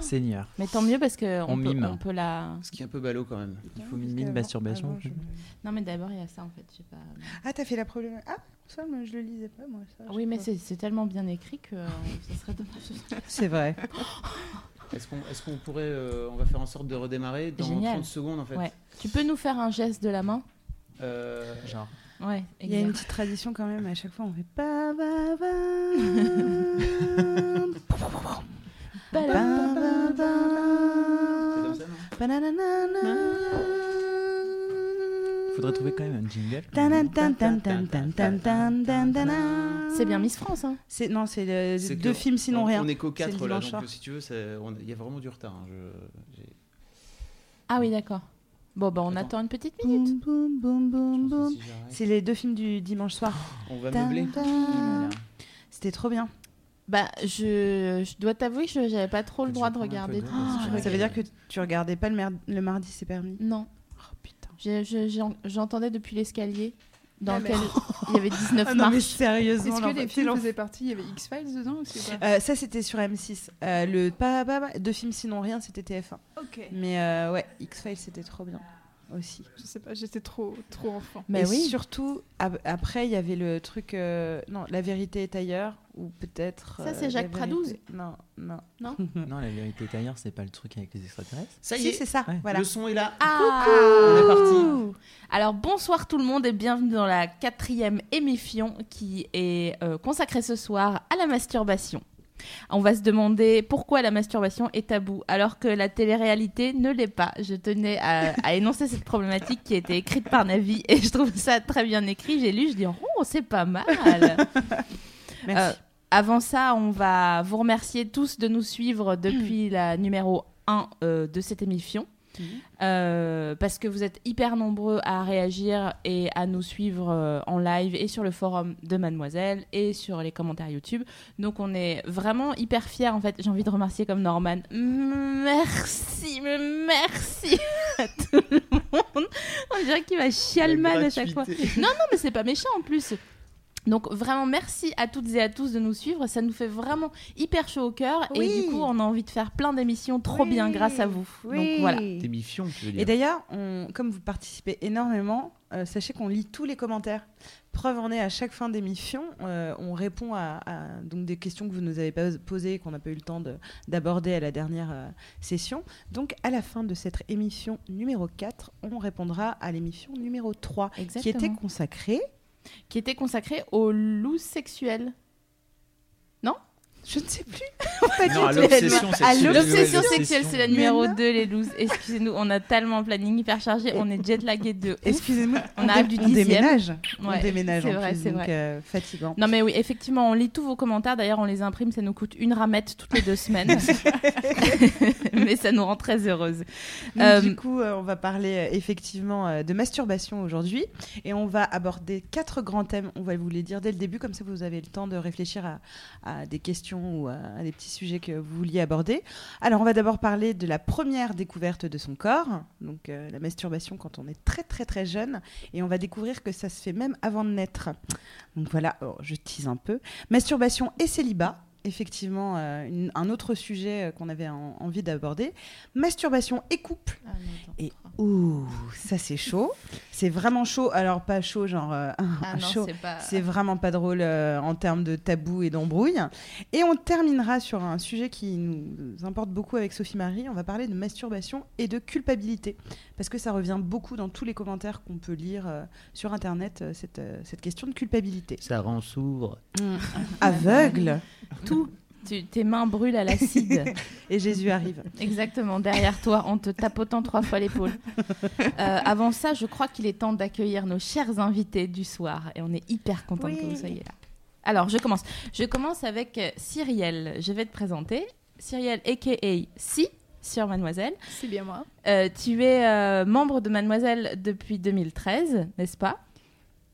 Seigneur. Mais tant mieux parce que on, On peut, mime. on peut la. Ce qui est un peu ballot quand même. Il faut mine masturbation. avant, je- Non, mais d'abord il y a ça en fait. Je sais pas. Ah, t'as fait la problème. Ah, ça, moi, je le lisais pas, moi. Ça, Oui, je mais sais c'est c'est tellement bien écrit que euh, ça serait dommage. C'est vrai. Est-ce qu'on est qu'on pourrait. euh, on va faire en sorte de redémarrer dans Génial. 30 secondes en fait. Ouais. Tu peux nous faire un geste de la main? Euh, Genre. Ouais. Il y a une exact. petite tradition quand même. À chaque fois, on fait ba, ba. Ba, Faudrait trouver quand même un jingle. C'est bien Miss France. Hein. Non, c'est deux films sinon rien. On est qu'au 4 là, donc si tu veux, il y a vraiment du retard. Hein, ah oui, d'accord. Bon, bah, on attend. une petite minute. C'est les deux films du dimanche soir. On va meubler. C'était trop bien. Bah, je, je dois t'avouer que j'avais pas trop le droit de regarder. Ouais. Ça veut dire que tu regardais pas le, mer- le mardi, c'est permis? Non. Oh putain. Je- je- j'en- J'entendais depuis l'escalier dans Ah, mais- lequel il y avait 19 Ah non, mais sérieusement. Est-ce que les films faisaient partie? Il y avait X-Files dedans ou c'est pas? Euh, ça, c'était sur M6. Euh, le pas, pas, pas- deux films sinon rien, c'était TF1. Ok. Mais euh, ouais, X-Files, c'était trop bien aussi. Je sais pas, j'étais trop, trop enfant. Mais Et oui. surtout, ab- après, il y avait le truc. euh, non, la vérité est ailleurs, ou peut-être. Ça, euh, c'est Jacques la Pradouze vérité- Non, non. Non, la vérité est ailleurs, c'est pas le truc avec les extraterrestres. Ça y si, est, c'est ça. Ouais. Voilà. le son est là. Ah On est parti. Alors bonsoir tout le monde et bienvenue dans la quatrième émission qui est euh, consacrée ce soir à la masturbation. On va se demander pourquoi la masturbation est tabou alors que la télé-réalité ne l'est pas. Je tenais à, à énoncer cette problématique qui a été écrite par Navi et je trouve ça très bien écrit. J'ai lu, je dis oh c'est pas mal. Merci. Euh, avant ça, on va vous remercier tous de nous suivre depuis la numéro 1 euh, de cette émission. Euh, parce que vous êtes hyper nombreux à réagir et à nous suivre euh, en live et sur le forum de Mademoiselle et sur les commentaires YouTube. Donc on est vraiment hyper fiers en fait. J'ai envie de remercier comme Norman. Merci, mais merci à tout le monde. On dirait qu'il va chialman à chaque fois. Non, non, mais c'est pas méchant en plus. Donc vraiment merci à toutes et à tous de nous suivre, ça nous fait vraiment hyper chaud au cœur et du coup on a envie de faire plein d'émissions trop Oui. bien grâce à vous. Oui. Donc voilà. Tu veux dire. Et d'ailleurs, on- comme vous participez énormément, euh, sachez qu'on lit tous les commentaires. Preuve en est, à chaque fin d'émission, euh, on répond à, à, donc des questions que vous nous avez pas posées, qu'on n'a pas eu le temps de- d'aborder à la dernière euh, session. Donc, à la fin de cette émission numéro 4, on répondra à l'émission numéro 3, qui était consacrée. Qui était consacré aux loups sexuels. Je ne sais plus. Non, du l'obsession sexuelle. C'est la numéro non. 2, les looses. Excusez-nous, on a tellement un planning hyper chargé, on est jet lagué de ouf. Excusez-moi, On arrive du on dixième. déménage. on déménage c'est en vrai, plus, c'est donc vrai. euh, fatigant. Non mais oui, effectivement, on lit tous vos commentaires. D'ailleurs, on les imprime, ça nous coûte une ramette toutes les deux semaines. mais ça nous rend très heureuse. Donc, Euh, Du coup, euh, on va parler euh, effectivement euh, de masturbation aujourd'hui et on va aborder quatre grands thèmes. On va vous les dire dès le début, comme ça vous avez le temps de réfléchir à, à des questions ou à, des petits sujets que vous vouliez aborder. Alors, on va d'abord parler de la première découverte de son corps, donc euh, la masturbation quand on est très très très jeune et on va découvrir que ça se fait même avant de naître. Donc voilà, oh, je tease un peu. Masturbation et célibat. Effectivement, euh, une- un autre sujet euh, qu'on avait en- envie d'aborder. Masturbation et couple. Et ouh, ça c'est chaud. C'est vraiment chaud. Alors pas chaud genre euh, Ah non, chaud. c'est pas. C'est vraiment pas drôle euh, en termes de tabou et d'embrouille. Et on terminera sur un sujet qui nous importe beaucoup avec Sophie Marie. On va parler de masturbation et de culpabilité. Parce que ça revient beaucoup dans tous les commentaires qu'on peut lire euh, sur Internet, euh, cette, euh, cette question de culpabilité. Ça rend sourd. Aveugle tout. Tu- tes mains brûlent à l'acide. et Jésus arrive. Exactement, derrière toi, en te tapotant trois fois l'épaule. Euh, avant ça, je crois qu'il est temps d'accueillir nos chers invités du soir. Et on est hyper contente Oui. que vous soyez là. Alors, je commence. Je commence avec euh, Cyrielle. Je vais te présenter. Cyrielle, a.k.a. Si, sur Mademoiselle. C'est bien moi. Euh, tu es euh, membre de Mademoiselle depuis 2013, n'est-ce pas?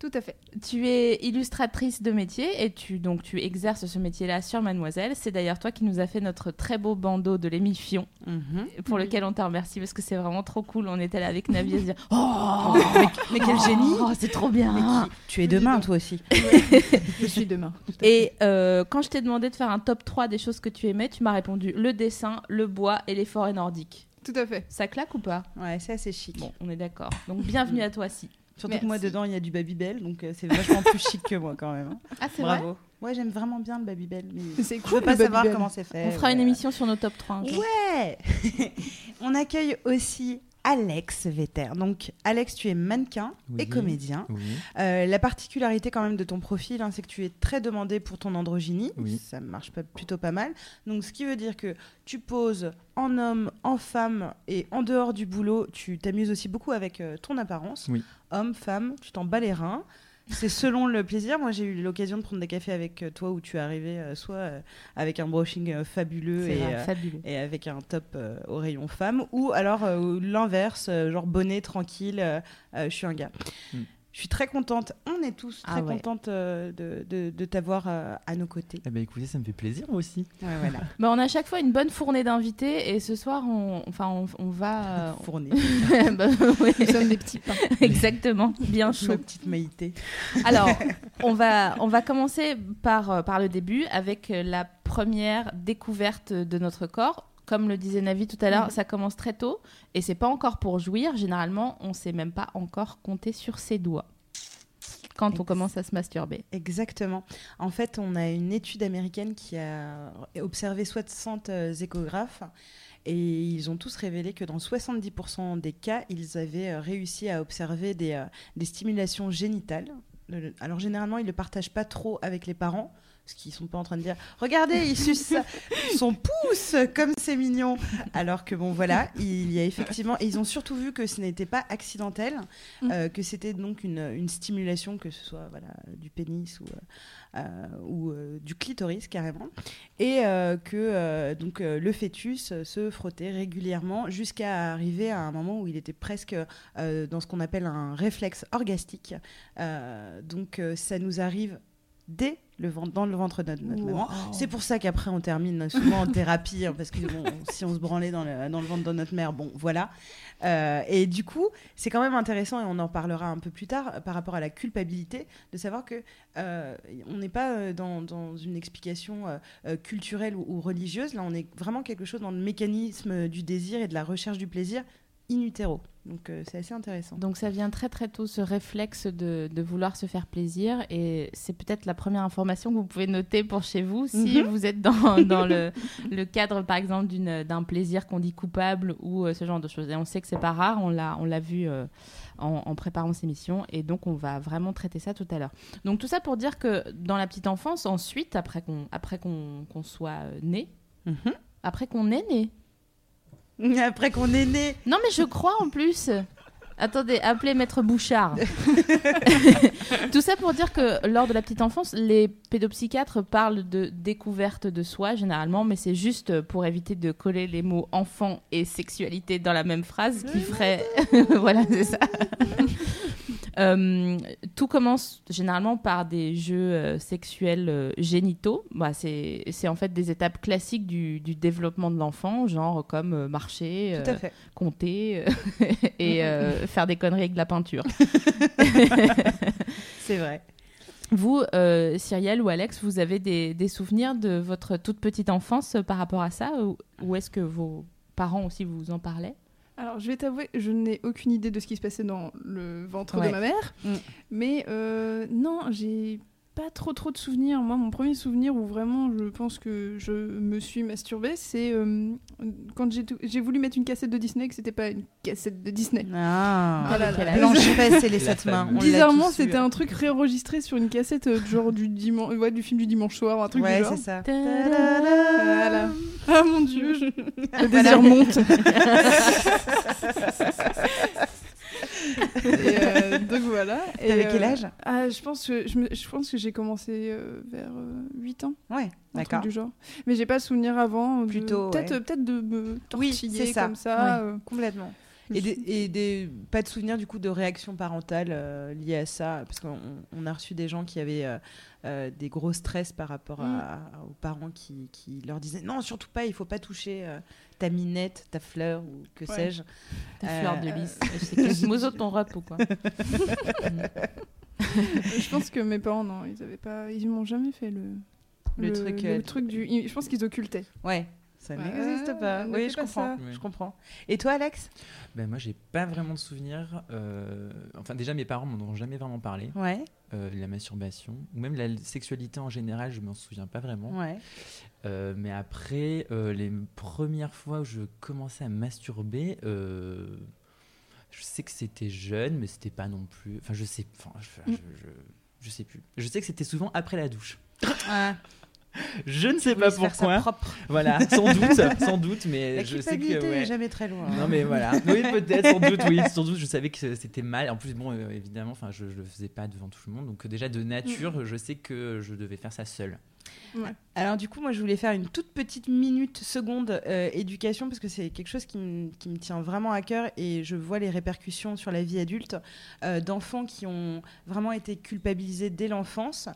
Tout à fait. Tu es illustratrice de métier et tu, donc, tu exerces ce métier-là sur Mademoiselle. C'est d'ailleurs toi qui nous as fait notre très beau bandeau de l'émission Mhm. pour lequel on te remercie parce que c'est vraiment trop cool. On était là avec Navi à se dire Oh, Mais quel génie oh, c'est trop bien Mais qui- Tu es demain, toi aussi. Je suis demain. Et euh, quand je t'ai demandé de faire un top 3 des choses que tu aimais, tu m'as répondu le dessin, le bois et les forêts nordiques. Tout à fait. Ça claque ou pas? Ouais, c'est assez chic. Bon, on est d'accord. Donc bienvenue à toi, si. Surtout que moi, Merci. dedans, il y a du Babybel, donc euh, c'est vachement plus chic que moi quand même. hein. Ah, c'est vrai Bravo. Ouais, j'aime vraiment bien le Babybel. Mais C'est je cool. veux pas le savoir Babybel. comment c'est fait. On fera une ouais. émission sur nos top 3. un jour. Ouais On accueille aussi Alex Vetter. Donc, Alex, tu es mannequin et comédien. Oui. Euh, la particularité quand même de ton profil, hein, c'est que tu es très demandé pour ton androgynie. Oui. Ça marche pas, plutôt pas mal. Donc, ce qui veut dire que tu poses en homme, en femme et en dehors du boulot, tu t'amuses aussi beaucoup avec euh, ton apparence. Oui. Homme, femme, tu t'en bats les reins. C'est selon le plaisir. Moi, j'ai eu l'occasion de prendre des cafés avec euh, toi où tu es arrivé euh, soit euh, avec un brushing euh, fabuleux et, vrai, euh, fabuleux. et avec un top euh, au rayon femme, ou alors euh, l'inverse, euh, genre bonnet, tranquille, euh, euh, je suis un gars. Mm. Je suis très contente, on est tous Ah très ouais. contentes euh, de, de- de t'avoir euh, à nos côtés. Eh ben écoutez, ça me fait plaisir moi aussi. Ouais, voilà. Bah, on a à chaque fois une bonne fournée d'invités et ce soir, on, enfin, on, on va. euh, Fournie, bah, ouais. Nous sommes des petits pains. Exactement, bien chaud. ma petite Maïté. Alors, on va, on va commencer par, euh, par le début avec la première découverte de notre corps. Comme le disait Navi tout à l'heure, ça commence très tôt et c'est pas encore pour jouir. Généralement, on sait même pas encore compter sur ses doigts quand on commence à se masturber. Exactement. En fait, on a une étude américaine qui a observé 60 euh, échographes et ils ont tous révélé que dans 70% des cas, ils avaient euh, réussi à observer des, euh, des stimulations génitales. Le- Alors généralement, ils ne le partagent pas trop avec les parents. Parce qu'ils sont pas en train de dire Regardez, il suce son pouce, comme c'est mignon. Alors que bon, voilà, il y a effectivement. Et ils ont surtout vu que ce n'était pas accidentel, euh, que c'était donc une, une stimulation, que ce soit voilà, du pénis ou, euh, euh, ou euh, du clitoris carrément. Et que donc, le fœtus se frottait régulièrement jusqu'à arriver à un moment où il était presque dans ce qu'on appelle un réflexe orgastique. Donc ça nous arrive dès le ventre, dans le ventre de notre, notre maman. C'est pour ça qu'après on termine souvent en thérapie hein, parce que bon, si on se branlait dans le, dans le ventre de notre mère, bon voilà. Euh, et du coup, c'est quand même intéressant et on en parlera un peu plus tard euh, par rapport à la culpabilité de savoir que euh, on n'est pas dans, dans une explication euh, culturelle ou, ou religieuse. Là, on est vraiment quelque chose dans le mécanisme du désir et de la recherche du plaisir in utero. Donc euh, c'est assez intéressant. Donc ça vient très très tôt, ce réflexe de, de vouloir se faire plaisir. Et c'est peut-être la première information que vous pouvez noter pour chez vous si Mhm. vous êtes dans, dans le, le cadre, par exemple, d'un plaisir qu'on dit coupable ou euh, ce genre de choses. Et on sait que c'est pas rare, on l'a on l'a vu euh, en, en préparant ces missions. Et donc on va vraiment traiter ça tout à l'heure. Donc tout ça pour dire que dans la petite enfance, ensuite, après qu'on après qu'on qu'on soit né, Mhm. après qu'on est né, Après qu'on est né, non, mais je crois en plus. Attendez, appelez Maître Bouchard. Tout ça pour dire que lors de la petite enfance, les pédopsychiatres parlent de découverte de soi généralement, mais c'est juste pour éviter de coller les mots enfant et sexualité dans la même phrase qui ferait. voilà, c'est ça. Euh, tout commence généralement par des jeux euh, sexuels euh, génitaux. Bah, c'est en fait des étapes classiques du, du développement de l'enfant, genre comme marcher, compter et faire des conneries avec de la peinture. C'est vrai. Vous, Cyrielle ou Alex, vous avez des, des souvenirs de votre toute petite enfance par rapport à ça Ou, ou est-ce que vos parents aussi vous en parlaient? Alors, je vais t'avouer, je n'ai aucune idée de ce qui se passait dans le ventre Ouais. de ma mère. Mm. Mais euh, non, j'ai pas trop trop de souvenirs. Moi, mon premier souvenir où vraiment je pense que je me suis masturbée, c'est euh, quand j'ai voulu mettre une cassette de Disney, que c'était pas une cassette de Disney. Ah, Voilà, quel la- Blanche et les sept mains. Bizarrement, c'était un truc réenregistré sur une cassette euh, genre du dimanche, ouais, du film du dimanche soir, un truc Ouais, du genre. c'est ça. Voilà. Ah mon dieu, je... le désir monte. Et, euh, donc voilà. Et, T'avais quel euh, âge? ah, je pense que je, me- je pense que j'ai commencé euh, vers euh, 8 ans, Ouais, d'accord. du genre. Mais j'ai pas souvenir avant. de- Plutôt, peut-être ouais. peut-être de me Oui, tortiller c'est ça. comme ça. Complètement. Et, me des, suis- et des- pas de souvenir du coup de réaction parentale euh, liée à ça, parce qu'on on a reçu des gens qui avaient euh, euh, des gros stress par rapport à- aux parents qui, qui leur disaient non surtout pas, il faut pas toucher euh, ta minette, ta fleur ou que Ouais. sais-je. Ta Euh, fleur de lys. C'est Quasimodo ton rep ou quoi je pense que mes parents non, ils avaient pas, ils m'ont jamais fait le Le truc, euh, truc du. Je pense qu'ils occultaient. Ouais, ça Ouais, n'existe pas. ne Oui, je pas comprends. Je comprends. Et toi, Alex? Ben, moi, j'ai pas vraiment de souvenirs. euh, Enfin, déjà, mes parents m'en ont jamais vraiment parlé. Ouais, Euh, la masturbation, ou même la sexualité en général, je m'en souviens pas vraiment. ouais. Euh, mais après, euh, les premières fois où je commençais à masturber, euh, je sais que c'était jeune, mais c'était pas non plus. Enfin, je sais. Enfin, je, Mm. je, je- je sais plus. Je sais que c'était souvent après la douche. Ah, Je ne sais pas pourquoi. Voilà, sans doute, sans doute, mais La je sais que. ouais. n'est jamais très loin. Non mais voilà, oui peut-être, sans doute, oui, sans doute, je savais que c'était mal. En plus, bon, euh, évidemment, enfin, je, je le faisais pas devant tout le monde, donc déjà de nature, je sais que je devais faire ça Alors du coup, moi, je voulais faire une toute petite minute, seconde euh, éducation, parce que c'est quelque chose qui, me- tient vraiment à cœur et je vois les répercussions sur la vie adulte euh, d'enfants qui ont vraiment été culpabilisés dès l'enfance.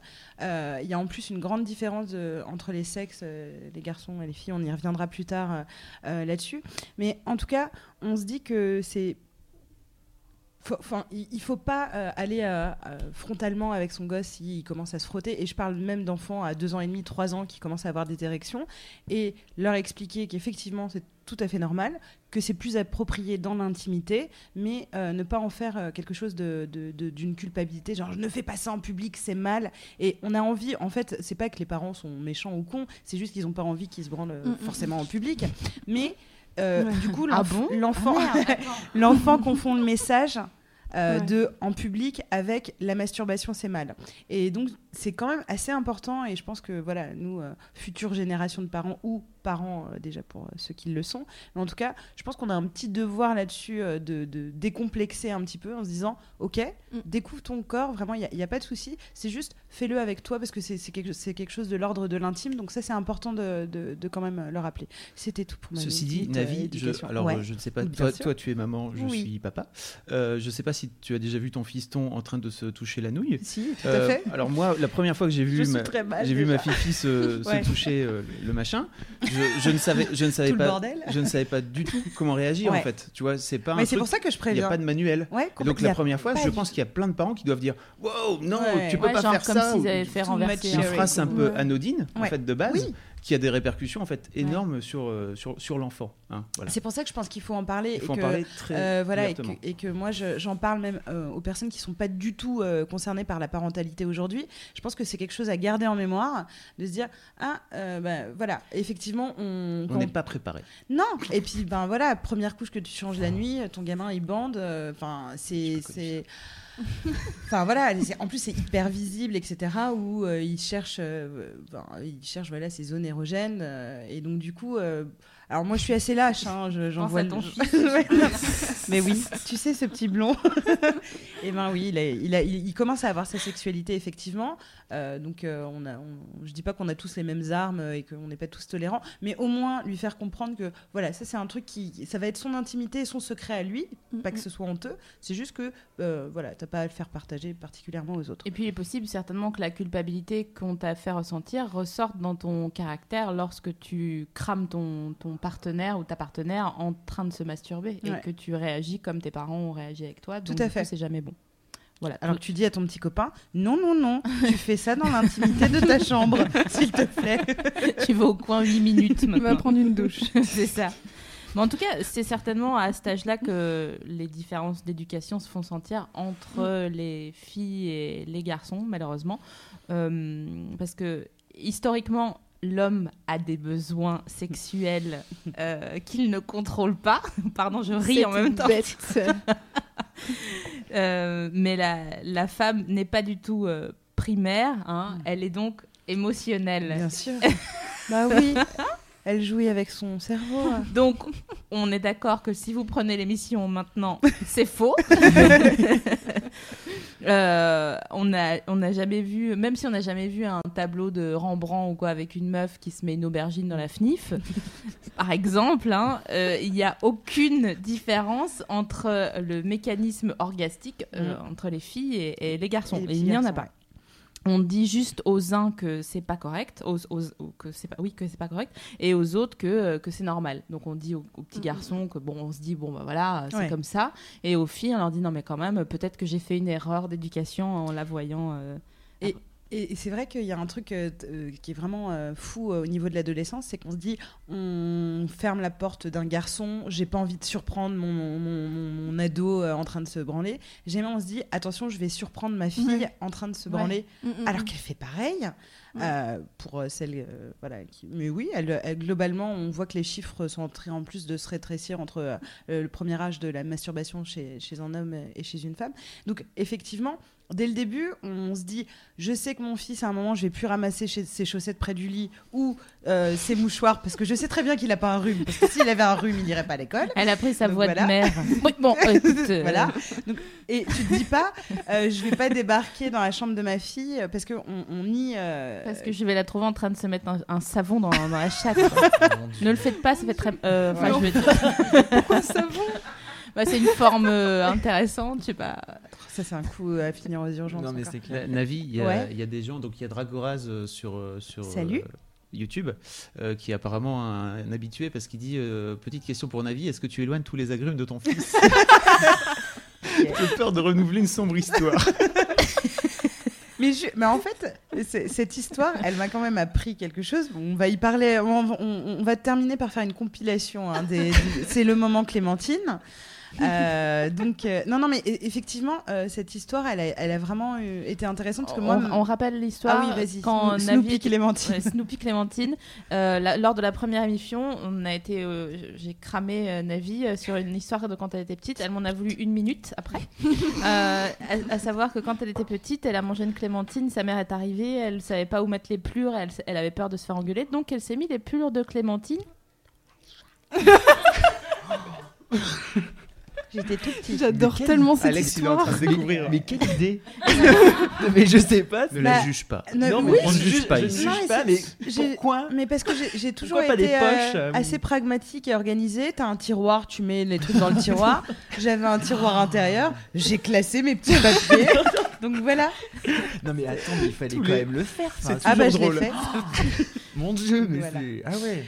Euh, Il y a en plus une grande différence entre les sexes, les garçons et les filles, on y reviendra plus tard là-dessus. Mais en tout cas, on se dit que c'est Enfin, il faut pas euh, aller euh, euh, frontalement avec son gosse s'il commence à se frotter. Et je parle même d'enfants à 2 ans et demi, 3 ans qui commencent à avoir des érections. Et leur expliquer qu'effectivement, c'est tout à fait normal, que c'est plus approprié dans l'intimité, mais euh, ne pas en faire quelque chose de- de- de- d'une culpabilité. Genre, je ne fais pas ça en public, c'est mal. Et on a envie, en fait, c'est pas que les parents sont méchants ou cons, c'est juste qu'ils n'ont pas envie qu'ils se branlent Mm, mm. forcément en public. Mais euh, du coup, Ah bon? L'enfant confond le message euh, Ouais. de en public avec la masturbation c'est mal et donc c'est quand même assez important et je pense que voilà nous euh, futures générations de parents ou parents euh, déjà pour euh, ceux qui le sont mais en tout cas je pense qu'on a un petit devoir là-dessus euh, de, de décomplexer un petit peu en se disant ok Mm. découvre ton corps vraiment il n'y a, pas de souci c'est juste fais-le avec toi parce que c'est c'est quelque, quelque chose de l'ordre de l'intime donc ça c'est important de, de- de quand même le rappeler c'était tout pour ma Ceci dit, euh, Navi, je, alors Ouais. je ne sais pas, toi, toi tu es maman, je Oui. suis papa. Euh, je ne sais pas si tu as déjà vu ton fiston en train de se toucher la nouille. si tout Euh, à fait Alors moi, la première fois que j'ai vu ma, mal, vu ma fifi se, toucher euh, le machin, je, je ne savais, je ne savais Tout pas, je ne savais pas du tout comment réagir Ouais. en fait. Tu vois, c'est pas Mais c'est pour ça que je Il n'y préviens. a pas de manuel. Ouais, donc la a première fois, je du- pense qu'il y a plein de parents qui doivent dire Wow, non, Ouais. tu peux Ouais, pas genre faire comme ça. s'ils ou- avaient fait renverser. much une phrase un peu anodine en fait de base. Qui a des répercussions en fait énormes sur, euh, sur, sur l'enfant. hein, voilà. C'est pour ça que je pense qu'il faut en parler. Il faut et en que, parler très euh, voilà, et que, ouvertement. et que moi je- j'en parle même euh, aux personnes qui sont pas du tout euh, concernées par la parentalité aujourd'hui. Je pense que c'est quelque chose à garder en mémoire, de se dire ah bah, voilà effectivement on, On n'est pas préparé. non et puis ben voilà première couche que tu changes la nuit, ton gamin il bande, enfin c'est Enfin voilà, en plus c'est hyper visible, etc. Où euh, il cherche, euh, voilà ces zones érogènes euh, et donc du coup, euh, alors moi je suis assez lâche, hein, je- j'en Pense vois à le- ton non. Mais oui, tu sais ce petit blond. et ben oui, il, a- il, a- il- il commence à avoir sa sexualité effectivement. Euh, donc euh, on a, on- je dis pas qu'on a tous les mêmes armes et qu'on n'est pas tous tolérants, mais au moins lui faire comprendre que voilà, ça c'est un truc qui, ça va être son intimité et son secret à lui, pas que ce soit honteux. C'est juste que euh, voilà, t'as pas à le faire partager particulièrement aux autres. Et puis il est possible certainement que la culpabilité qu'on t'a fait ressentir ressorte dans ton caractère lorsque tu crames ton, ton partenaire ou ta partenaire en train de se masturber Ouais. et que tu réagis comme tes parents ont réagi avec toi. Tout Donc, à du coup, fait. c'est jamais bon. Voilà. Alors que tu dis à ton petit copain, non, non, non, tu fais ça dans l'intimité de ta chambre, s'il te plaît. tu vas au coin 8 minutes Il va maintenant. prendre une douche. c'est ça. Mais en tout cas, c'est certainement à cet âge-là que les différences d'éducation se font sentir entre les filles et les garçons, malheureusement. Euh, parce que historiquement, l'homme a des besoins sexuels euh, qu'il ne contrôle pas. Pardon, je ris en même temps. bête. Euh, mais la, la femme n'est pas du tout euh, primaire, hein. elle est donc émotionnelle. Bien sûr. bah oui, elle jouit avec son cerveau. Donc, on est d'accord que si vous prenez l'émission maintenant, c'est faux. Euh, on n'a on n'a jamais vu, même si on n'a jamais vu un tableau de Rembrandt ou quoi avec une meuf qui se met une aubergine dans la FNIF, par exemple, hein, euh, il n'y a aucune différence entre le mécanisme orgastique euh, entre les filles et, et les garçons. Et les Et petits il n'y en a pas. On dit juste aux uns que c'est pas correct, aux, que c'est pas, oui que c'est pas correct, et aux autres que, euh, que c'est normal. Donc on dit aux, aux petits garçons que bon, on se dit bon bah voilà, c'est Ouais. comme ça, et aux filles on leur dit non mais quand même peut-être que j'ai fait une erreur d'éducation en la voyant. euh, Et, et c'est vrai qu'il y a un truc euh, euh, qui est vraiment euh, fou euh, au niveau de l'adolescence, c'est qu'on se dit on ferme la porte d'un garçon, j'ai pas envie de surprendre mon, mon, mon- mon ado en train de se branler. Jamais on se dit attention, je vais surprendre ma fille Ouais. en train de se branler, Mm, mm, alors mm. qu'elle fait pareil. Euh, pour euh, celle euh, voilà qui... mais oui elle, elle- globalement on voit que les chiffres sont en train en plus de se rétrécir entre euh, le premier âge de la masturbation chez, chez un homme et chez une femme donc effectivement dès le début on se dit je sais que mon fils à un moment je vais plus ramasser chez- ses chaussettes près du lit ou euh, ses mouchoirs parce que je sais très bien qu'il a pas un rhume parce que s'il avait un rhume il irait pas à l'école Elle a pris sa Donc voix voilà. de mère. Bon, écoute, euh, voilà. Donc, et tu te dis pas, euh, je vais pas débarquer dans la chambre de ma fille parce que on, on nie. Euh, Parce que je vais la trouver en train de se mettre un, un savon dans, dans la chatte. ne le faites pas, ça fait très. euh, Enfin, Ouais. je veux dire. Pourquoi savon? Bah, c'est une forme euh, intéressante, je sais pas. ça c'est un coup à finir aux urgences. Non, mais c'est clair. Navi, il y, a- Ouais. il y a des gens, donc il y a Dragoraz euh, sur, euh, sur Salut. euh, YouTube, euh, qui est apparemment un, un habitué parce qu'il dit euh, Petite question pour Navi, est-ce que tu éloignes tous les agrumes de ton fils? J'ai peur de renouveler une sombre histoire. Mais, en fait, cette histoire, elle m'a quand même appris quelque chose. On va y parler. On, va terminer par faire une compilation. hein, c'est le moment Clémentine. Euh, donc euh, non non mais e- effectivement euh, cette histoire elle a, elle a vraiment eu- été intéressante parce que moi on, on rappelle l'histoire. ah oui Quand Sno- Navi Snoopy était- Clémentine Ouais, Snoopy Clémentine. La- lors de la première émission, on a été, j'ai cramé Navi sur une histoire de quand elle était petite. Elle m'en a voulu une minute après. À, à savoir que quand elle était petite, elle a mangé une clémentine. Sa mère est arrivée, elle savait pas où mettre les plures. Elle, elle avait peur de se faire engueuler, donc elle s'est mis les plures de clémentine. j'étais toute petite J'adore tellement cette Alex, il est en histoire. train de découvrir. Mais quelle idée Mais je sais pas. Ne Bah, la juge pas. Ne- Non, mais oui, on ne je- juge pas je ici. ne Non, juge mais pas, c'est- mais j'ai- pourquoi Mais parce que j'ai- j'ai toujours Pourquoi pas été des poches, euh, euh, assez pragmatique et organisée. T'as un tiroir, tu mets les trucs dans le tiroir. J'avais un tiroir intérieur. J'ai classé mes petits papiers Donc voilà. Non mais attends, mais il fallait Tous quand les- même le faire. Enfin, C'est Ah bah je l'ai drôle. fait. Mon dieu, mais Voilà. c'est. Ah ouais.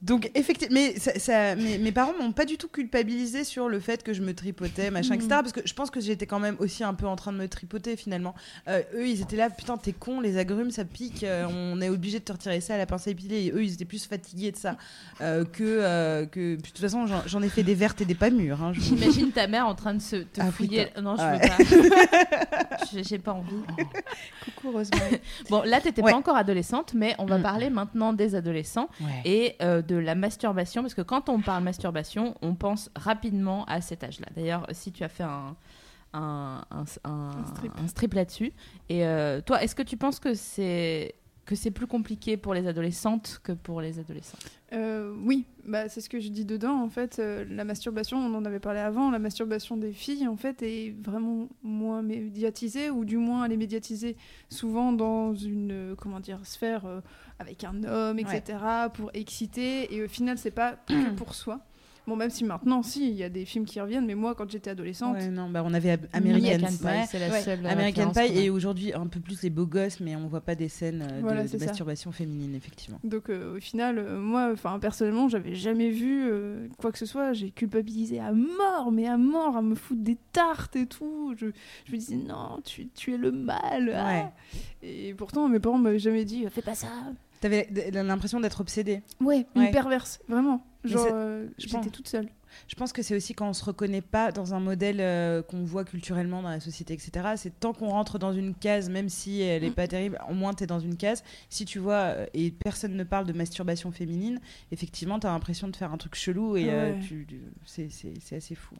Donc effectivement, mais ça, ça- mes, mes parents m'ont pas du tout culpabilisé sur le fait que je me tripotais, machin, etc. Parce que je pense que j'étais quand même aussi un peu en train de me tripoter finalement. Euh, eux, ils étaient là, putain, t'es con, les agrumes, ça pique, euh, on est obligé de te retirer ça à la pince à épiler. Et eux, ils étaient plus fatigués de ça euh, que que. puis, De toute façon, j'en- ai fait des vertes et des pas mûres. hein, J'imagine ta mère en train de se te Ah, fouiller. putain. Non, je Ouais. veux pas. J'ai- pas envie. Coucou Rosemary. Bon, là, t'étais Ouais. pas encore adolescente, mais on va Mm. parler maintenant des adolescents Ouais. et de la masturbation, parce que quand on parle masturbation, on pense rapidement à cet âge-là. D'ailleurs, si tu as fait un, un, un, un- strip. un strip là-dessus, et euh, toi, est-ce que tu penses que c'est que c'est plus compliqué pour les adolescentes que pour les adolescents? Euh, oui, bah, c'est ce que je dis dedans. En fait, euh, la masturbation, on en avait parlé avant, la masturbation des filles, en fait, est vraiment moins médiatisée, ou du moins elle est médiatisée souvent dans une, euh, comment dire, sphère avec un homme, etc., pour exciter. Et au final, c'est pas que pour soi. Bon, même si maintenant, si, il y a des films qui reviennent, mais moi, quand j'étais adolescente, Ouais, non, bah, on avait Ab- American, Pie. c'est la Ouais. seule American Pie et aujourd'hui un peu plus les beaux gosses, mais on voit pas des scènes euh, Voilà, de, masturbation féminine, effectivement. Donc euh, au final, euh, moi, enfin personnellement, j'avais jamais vu quoi que ce soit. J'ai culpabilisé à mort, mais à mort, à me foutre des tartes et tout. Je, je me disais non, tu, tu es le mal. ah. Et pourtant, mes parents m'avaient jamais dit fais pas ça. T'avais l'impression d'être obsédée. Ouais, Ouais. une perverse, vraiment. Genre, euh, je j'étais pense. toute seule. Je pense que c'est aussi quand on se reconnaît pas dans un modèle euh, qu'on voit culturellement dans la société, etc. C'est tant qu'on rentre dans une case, même si elle est pas terrible, au moins tu es dans une case. Si tu vois, euh, et personne ne parle de masturbation féminine, effectivement, tu as l'impression de faire un truc chelou et euh, Ouais. tu- tu- c'est- assez fou.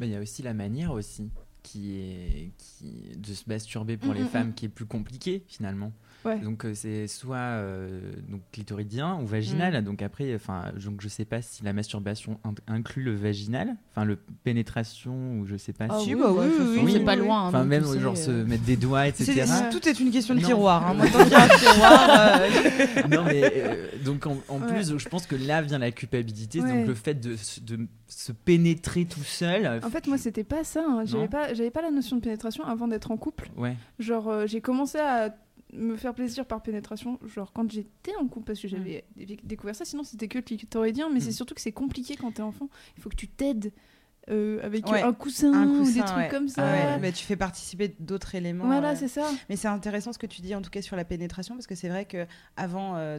Mais il y a aussi la manière aussi qui est qui de se masturber pour Mm, les mm, femmes qui est plus compliquée finalement. Ouais. Donc euh, c'est soit euh, donc clitoridien ou vaginal. Mm. Donc après, enfin, donc je sais pas si la masturbation in- inclut le vaginal, enfin le pénétration ou je sais pas. Ah si. Bah oui, oui, oui, c'est pas loin. hein, Enfin même sais, genre euh, se mettre des doigts, etc. Tout est une question de Non. tiroir. hein. Moi, tant qu'il y a un tiroir, euh, non mais euh, donc en, en Ouais. plus je pense que là vient la culpabilité Ouais. donc le fait de, se- de se pénétrer tout seul En fait, moi, c'était pas ça. hein. J'avais pas, j'avais pas la notion de pénétration avant d'être en couple. ouais Genre, euh, j'ai commencé à me faire plaisir par pénétration, genre quand j'étais en couple, parce que j'avais dé- découvert ça, sinon c'était que le clitoridien, mais Mm. c'est surtout que c'est compliqué quand t'es enfant. Il faut que tu t'aides euh, avec Ouais. euh, un coussin, un ou des trucs ouais. comme ça. Ah ouais, bah, tu fais participer d'autres éléments. Voilà, euh, c'est ça. Mais c'est intéressant ce que tu dis, en tout cas sur la pénétration, parce que c'est vrai que avant euh,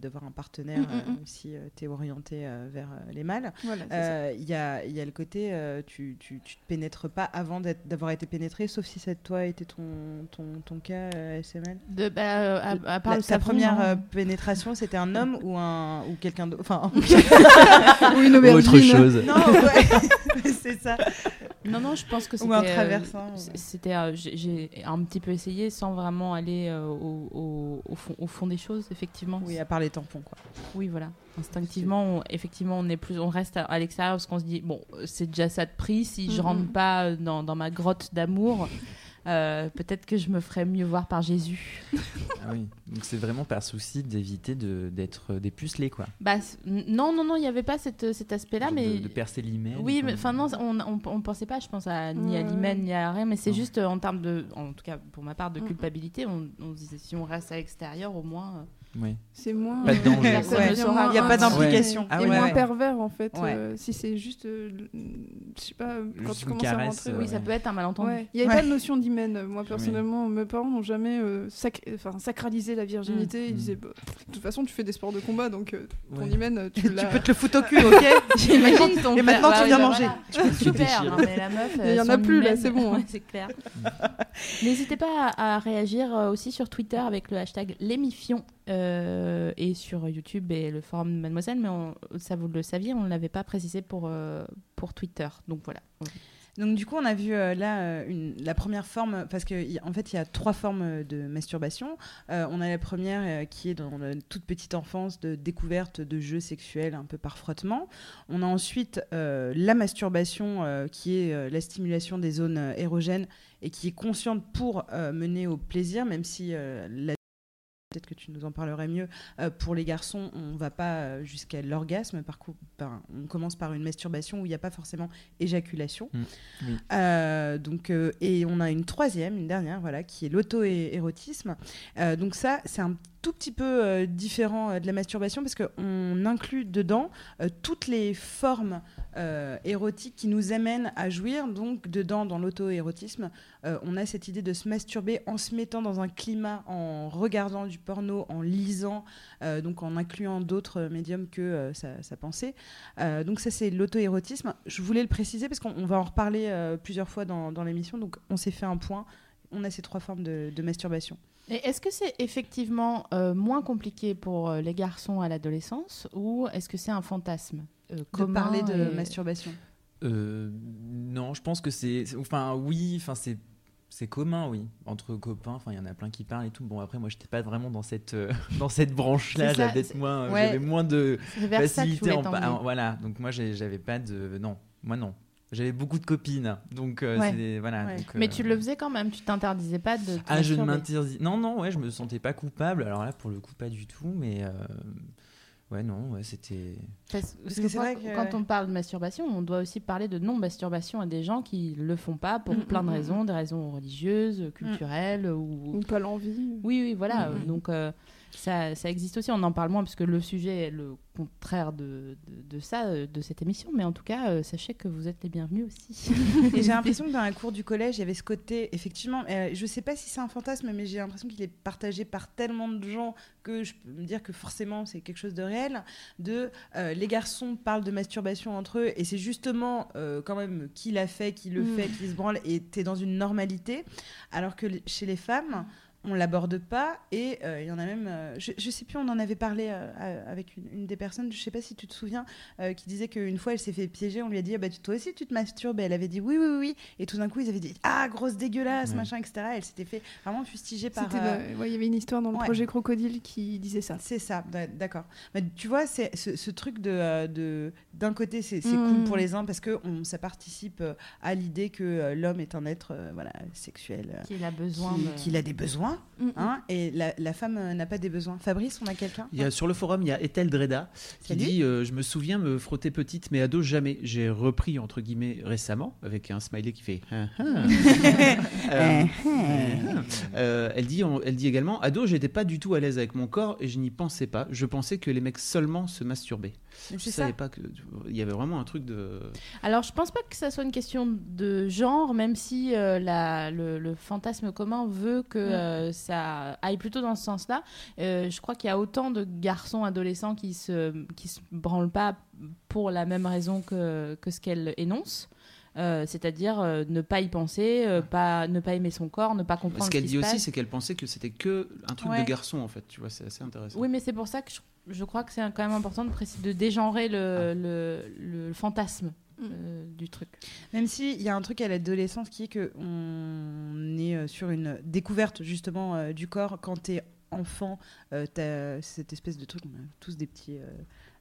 d'avoir un partenaire, Mm, mm, euh, mm. même si tu es orienté euh, vers euh, les mâles, Voilà, c'est euh, il y, a, il y a le côté, euh, tu, tu, tu te pénètres pas avant d'avoir été pénétré, sauf si ça toi était ton, ton, ton cas euh, SML. De, bah, euh, à, à part La- le ta savon, première euh, pénétration, c'était un homme ou, un, ou quelqu'un d'autre? Enfin, Ou une aubergine. autre chose non, ouais, c'est ça. Non, non, je pense que c'était. Ou euh, c- ouais. C'était. euh, j'ai- un petit peu essayé sans vraiment aller euh, au, au- fond, au fond des choses, effectivement. Oui, à part les tampons, quoi. Oui, voilà. Instinctivement, on- effectivement, on est plus, on reste à, à l'extérieur parce qu'on se dit bon, c'est déjà ça de prix. Si je rentre pas dans, dans ma grotte d'amour, euh, peut-être que je me ferais mieux voir par Jésus. Ah oui, donc c'est vraiment par souci d'éviter de- d'être euh, dépucelé, quoi. Bah non, non, non, il n'y avait pas cette, cet aspect-là, mais de, de percer l'hymen. Oui, mais enfin non, on, on, on pensait pas, je pense, à, ni à l'hymen, ni à rien, mais c'est Non. juste euh, en termes de, en tout cas pour ma part, de Mm. culpabilité, on, on se disait si on reste à l'extérieur, au moins. euh, Oui. C'est moins. Pas de danger. Il y a pas intime d'implication. Et Ah moins ouais. pervers en fait. Ouais. euh, si c'est juste, euh, je sais pas, quand Juste tu commences à rentrer. euh, Oui, ouais. ça peut être un malentendu. Ouais. Il n'y avait Ouais. pas de notion d'hymen. Moi, personnellement, mes parents n'ont jamais euh, sacralisé la virginité. Ils Mm. disaient, bah, de toute façon, tu fais des sports de combat, donc euh, ton Ouais. hymen, tu Tu peux te le foutre au cul, ok J'imagine ton Et maintenant, bah tu viens bah manger. Super, hein, mais la meuf. Il y en a plus, là, c'est bon, hein. C'est clair. N'hésitez pas à, réagir aussi sur Twitter avec le hashtag l'émifion euh, et sur YouTube et le forum de Mademoiselle, mais ça vous le saviez, on ne l'avait pas précisé pour, euh, pour Twitter. Donc voilà. Donc du coup, on a vu euh, là la première forme, parce qu'en en fait, il y a trois formes de masturbation. On a la première qui est dans la toute petite enfance de découverte de jeux sexuels un peu par frottement. On a ensuite la masturbation qui est la stimulation des zones érogènes et qui est consciente pour mener au plaisir, même si la peut-être que tu nous en parlerais mieux. Euh, pour les garçons, on va pas euh, jusqu'à l'orgasme. Par contre, ben, on commence par une masturbation où il n'y a pas forcément éjaculation. Mm, oui. Euh, donc, euh, et on a une troisième, une dernière, voilà, qui est l'auto-érotisme. Donc ça, c'est un tout petit peu euh, différent euh, de la masturbation parce qu'on inclut dedans euh, toutes les formes érotiques qui nous amènent à jouir. Donc dedans, dans l'auto-érotisme, on a cette idée de se masturber en se mettant dans un climat, en regardant du porno, en lisant, donc en incluant d'autres médiums que sa, pensée. Donc ça, c'est l'auto-érotisme. Je voulais le préciser parce qu'on on va en reparler plusieurs fois dans, l'émission. Donc on s'est fait un point. On a ces trois formes de masturbation. Et est-ce que c'est effectivement euh, moins compliqué pour euh, les garçons à l'adolescence ou est-ce que c'est un fantasme euh, De parler de et- masturbation. Euh, non, je pense que c'est. Enfin, oui, enfin, c'est. C'est commun, oui, entre copains. Enfin, il y en a plein qui parlent et tout. Bon, après, moi, j'étais pas vraiment dans cette euh, dans cette branche-là. J'avais moins, ouais. j'avais moins de facilité en, en- voilà. Donc moi, j'avais pas de non, moi non. J'avais beaucoup de copines, donc euh, Ouais. c'est- voilà. Ouais. donc, Mais euh, tu le faisais quand même, tu t'interdisais pas de. Ah, je ne m'interdis. Non, non, ouais, je me sentais pas coupable. Alors là, pour le coup, pas du tout. Mais euh, ouais, non, ouais, c'était. Parce, Parce que moi, vrai que- quand on parle de masturbation, on doit aussi parler de non-masturbation à des gens qui le font pas pour Mm, plein de mm, mm. raisons, des raisons religieuses, culturelles ou. Ou pas l'envie. Oui, oui, voilà. Donc euh, ça, ça existe aussi. On en parle moins parce que le sujet est le contraire de, de, de ça, euh, de cette émission. Mais en tout cas, euh, sachez que vous êtes les bienvenus aussi. Et j'ai l'impression que dans la cour du collège, il y avait ce côté, effectivement, euh, je sais pas si c'est un fantasme, mais j'ai l'impression qu'il est partagé par tellement de gens que je peux me dire que forcément c'est quelque chose de réel. De euh, les garçons parlent de masturbation entre eux et c'est justement quand même qui l'a fait, qui le Mm. fait, qui se branle et t'es dans une normalité. Alors que chez les femmes, on l'aborde pas et euh, il y en a même, euh, je, je sais plus, on en avait parlé euh, avec une, une des personnes, je sais pas si tu te souviens, euh, qui disait qu'une fois elle s'est fait piéger, on lui a dit ah bah tu- toi aussi tu te masturbes et elle avait dit oui oui oui et tout d'un coup ils avaient dit ah grosse dégueulasse Ouais. machin etc. Elle s'était fait vraiment fustiger par. Euh, ouais, Il y avait une histoire dans le ouais. projet Crocodile qui disait ça. C'est ça, d'a- d'accord. Mais tu vois, c'est ce, ce truc de, de d'un côté, c'est Mm. cool pour les uns parce que on, ça participe à l'idée que l'homme est un être euh, voilà sexuel, Qu'il a besoin qui- de- qu'il a des besoins, Mm, mm. hein, et la, la femme euh, n'a pas des besoins. Fabrice, on a quelqu'un Il y a, sur le forum, il y a Ethel Dreda qui Salut. dit euh, Je me souviens me frotter petite, mais ado jamais. J'ai repris, entre guillemets, récemment, avec un smiley qui fait Ah, ah. Euh, euh, elle, dit, on- elle dit également Ado, j'étais pas du tout à l'aise avec mon corps et je n'y pensais pas. Je pensais que les mecs seulement se masturbaient. Je savais ça. pas que. Il y avait vraiment un truc de. Alors, je pense pas que ça soit une question de genre, même si euh, la- le, le fantasme commun veut que euh, ça aille plutôt dans ce sens-là. Euh, je crois qu'il y a autant de garçons adolescents qui se qui se branlent pas pour la même raison que, que ce qu'elle énonce. Euh, c'est-à-dire euh, ne pas y penser, euh, pas, ne pas aimer son corps, ne pas comprendre Ce qu'elle dit aussi, c'est qu'elle pensait que c'était que un truc Ouais. de garçon, en fait. Tu vois, c'est assez intéressant. Oui, mais c'est pour ça que je, je crois que c'est quand même important de, préciser, de dégenrer le, Ah. le, le fantasme euh, du truc. Même s'il y a un truc à l'adolescence qui est que on est euh, sur une découverte justement euh, du corps quand t'es enfant, euh, t'as cette espèce de truc, on a tous des petits.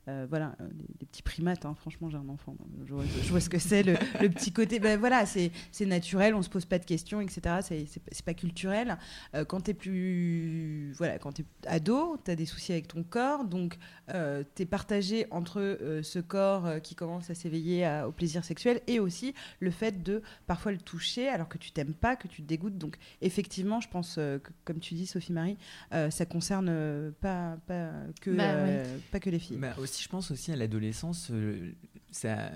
Euh, voilà, euh, des, des petits primates. hein. Franchement, j'ai un enfant. Je vois, je vois ce que c'est, le, le petit côté. Ben voilà, c'est c'est naturel, on se pose pas de questions, etc. C'est- pas culturel. Euh, quand t'es plus. Voilà, quand t'es ado, t'as des soucis avec ton corps. Donc, euh, t'es partagé entre euh, ce corps euh, qui commence à s'éveiller au plaisir sexuel et aussi le fait de parfois le toucher alors que tu t'aimes pas, que tu te dégoûtes. Donc, effectivement, je pense, euh, que, comme tu dis, Sophie-Marie, euh, ça concerne pas, pas, que, Bah, euh, pas que les filles. Bah, aussi, je pense aussi à l'adolescence, euh, ça.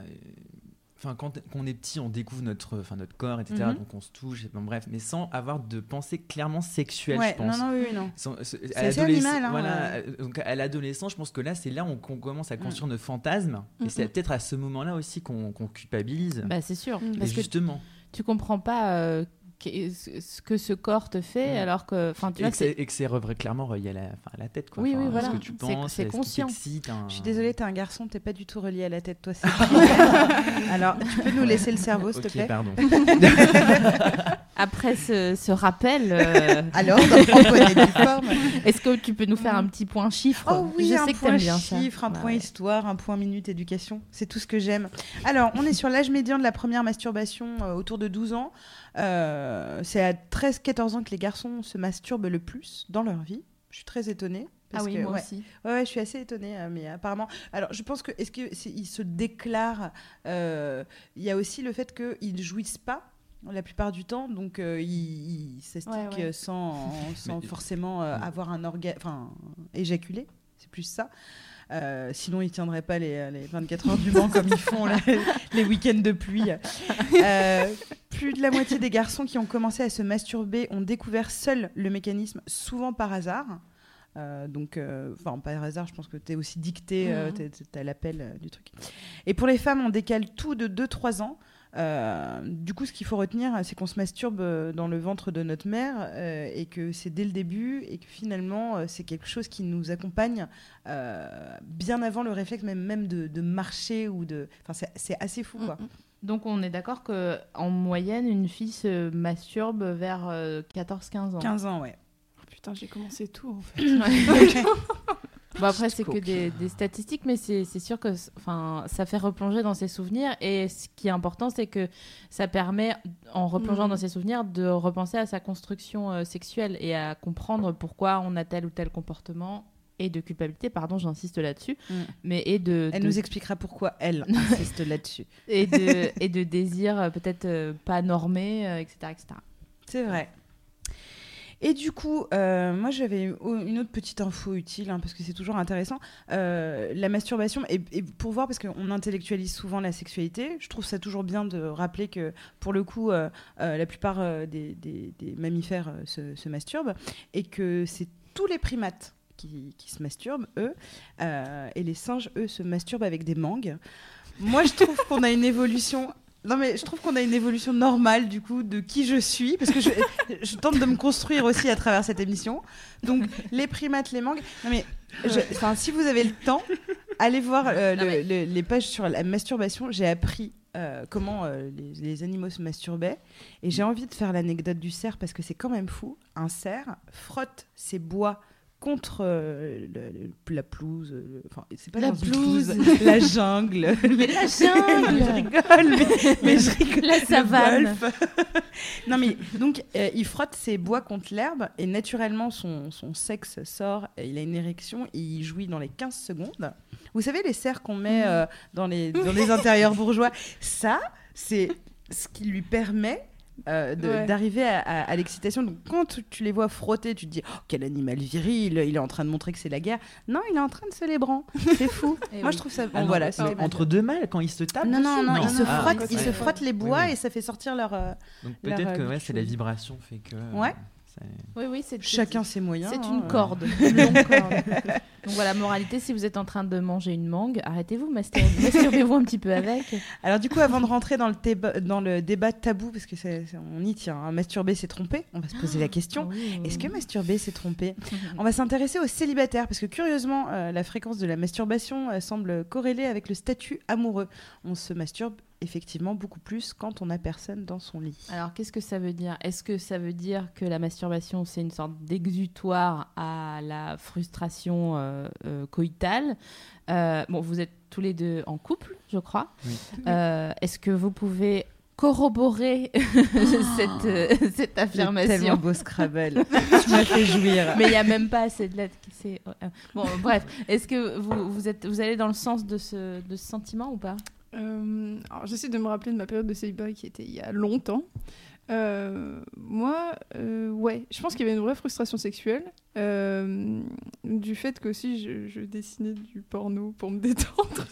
Enfin, quand, quand on est petit, on découvre notre, enfin, notre corps, etc. Mhm. Donc on se touche, bon, bref, mais sans avoir de pensée clairement sexuelle, Ouais, je pense. non, non, oui, non. C'est animal, hein, voilà, ouais. euh, donc à l'adolescence, je pense que là, c'est là où on, qu'on commence à construire nos fantasmes. Mm, Et c'est mm. peut-être à ce moment-là aussi qu'on culpabilise. Bah, c'est sûr. Mm. Parce que justement. tu comprends pas euh, ce que ce corps te fait, alors que. Enfin, tu Et vois, que et que c'est re- clairement relié à la, enfin, à la tête. Quoi. Oui, Enfin, oui, voilà. Ce que tu C'est- penses, conscient. un- Je suis désolée, t'es un garçon, t'es pas du tout relié à la tête, toi. c'est- Alors, tu peux nous laisser le cerveau, s'il te plaît pardon. Après ce, ce rappel, euh, Alors, est-ce que tu peux nous faire un petit point chiffre? Oh oui, Je un sais que point t'aimes bien ça. chiffre, un Bah point histoire, un point minute éducation. C'est tout ce que j'aime. Alors, on est sur l'âge médian de la première masturbation euh, autour de 12 ans. Euh, c'est à 13-14 ans que les garçons se masturbent le plus dans leur vie. Je suis très étonnée. Ah oui, que- moi ouais. aussi. Ouais, ouais, je suis assez étonnée, euh, mais apparemment. Alors, je pense que est-ce que il se déclare euh, Il y a aussi le fait qu'ils jouissent pas la plupart du temps, donc euh, ils, Ouais, ouais. euh, sans, forcément euh, avoir un organe, enfin éjaculer. C'est plus ça. Euh, sinon, ils tiendraient pas les, les 24 heures du Mans comme ils font là, les week-ends de pluie. Euh, plus de la moitié des garçons qui ont commencé à se masturber ont découvert seuls le mécanisme, souvent par hasard. Euh, donc, euh, enfin, par hasard, je pense que tu es aussi dicté, euh, t'es- t'es à l'appel euh, du truc. Et pour les femmes, on décale tout de 2-3 ans. Euh, du coup, ce qu'il faut retenir, c'est qu'on se masturbe euh, dans le ventre de notre mère euh, et que c'est dès le début et que finalement, c'est quelque chose qui nous accompagne euh, bien avant le réflexe même, même de, de marcher ou de... Enfin, c'est- assez fou, quoi. Donc on est d'accord que en moyenne, une fille se masturbe vers euh, 14-15 ans. 15 ans, ouais. Oh, putain, j'ai commencé tout en fait. Bon après c'est que des, des statistiques, mais c'est c'est sûr que ça fait replonger dans ses souvenirs et ce qui est important c'est que ça permet en replongeant Mhm. dans ses souvenirs de repenser à sa construction euh, sexuelle et à comprendre pourquoi on a tel ou tel comportement et de culpabilité, pardon, j'insiste là-dessus, Mm. mais et de, Elle de- nous expliquera pourquoi elle insiste là-dessus. et de et de désir euh, peut-être euh, pas normé, euh, etc., etc. C'est vrai. Et du coup, euh, moi j'avais une autre petite info utile, hein, parce que c'est toujours intéressant. Euh, la masturbation, et, pour voir, parce qu'on intellectualise souvent la sexualité, je trouve ça toujours bien de rappeler que pour le coup, euh, la plupart des, mammifères se, masturbent, et que c'est tous les primates qui, se masturbent, eux, et les singes, eux, se masturbent avec des mangues. Moi je trouve qu'on a une évolution non mais je trouve qu'on a une évolution normale du coup de qui je suis parce que je, je tente de me construire aussi à travers cette émission. Donc les primates, les mangues. Non mais je- si vous avez le temps, allez voir euh, Non, le- mais- le- les pages sur la masturbation. J'ai appris euh, comment euh, les, les animaux se masturbaient et j'ai envie de faire l'anecdote du cerf parce que c'est quand même fou. Un cerf frotte ses bois contre euh, le- le- la pelouse, euh, enfin c'est pas La pelouse. la jungle, mais La jungle. je rigole, mais, mais je rigole. La Le savane. golf. non mais donc euh, il frotte ses bois contre l'herbe et naturellement son, son sexe sort, et il a une érection et il jouit dans les 15 secondes. Vous savez les cerfs qu'on met euh, dans, les, dans les intérieurs bourgeois, ça c'est ce qui lui permet euh, Ouais. d'arriver à, à- à l'excitation. Donc quand tu, tu les vois frotter, tu te dis oh, quel animal viril, il est en train de montrer que c'est la guerre. Non, il est en train de se les. C'est fou. Eh Moi oui. je trouve ça bon Ah non, voilà, entre deux mâles quand ils se tapent non, non, non, ils se Ah, frottent, ouais. ils se frottent les bois Oui, oui. et ça fait sortir leur. euh, Donc peut-être que euh, ouais, c'est la vibration fait que. euh, Ouais. Oui, oui, c'est Chacun ses moyens. C'est hein, une euh. corde, une longue corde. Donc voilà, moralité, si vous êtes en train de manger une mangue, arrêtez-vous, mastur- masturbez-vous un petit peu avec. Alors du coup, avant de rentrer dans le, débat, dans le débat tabou, parce que on y tient, hein, masturber c'est tromper, on va se poser la question. Ah oui. Est-ce que masturber c'est tromper? On va s'intéresser aux célibataires, parce que curieusement, euh, la fréquence de la masturbation euh, semble corrélée avec le statut amoureux. On se masturbe effectivement beaucoup plus quand on n'a personne dans son lit. Alors, qu'est-ce que ça veut dire? Est-ce que ça veut dire que la masturbation, c'est une sorte d'exutoire à la frustration euh, euh, coïtale? Euh, Bon, vous êtes tous les deux en couple, je crois. Oui. Euh, Est-ce que vous pouvez corroborer cette, euh, cette C'est tellement affirmation? beau Scrabble. tu m'as fait jouir. mais il n'y a même pas assez de lettres. qui- c'est- Bon, bref, est-ce que vous, vous, êtes, vous allez dans le sens de ce, de ce sentiment ou pas? Euh, alors, j'essaie de me rappeler de ma période de célibat qui était il y a longtemps. Euh, moi, euh, ouais, je pense qu'il y avait une vraie frustration sexuelle du fait qu'aussi je, je dessinais du porno pour me détendre.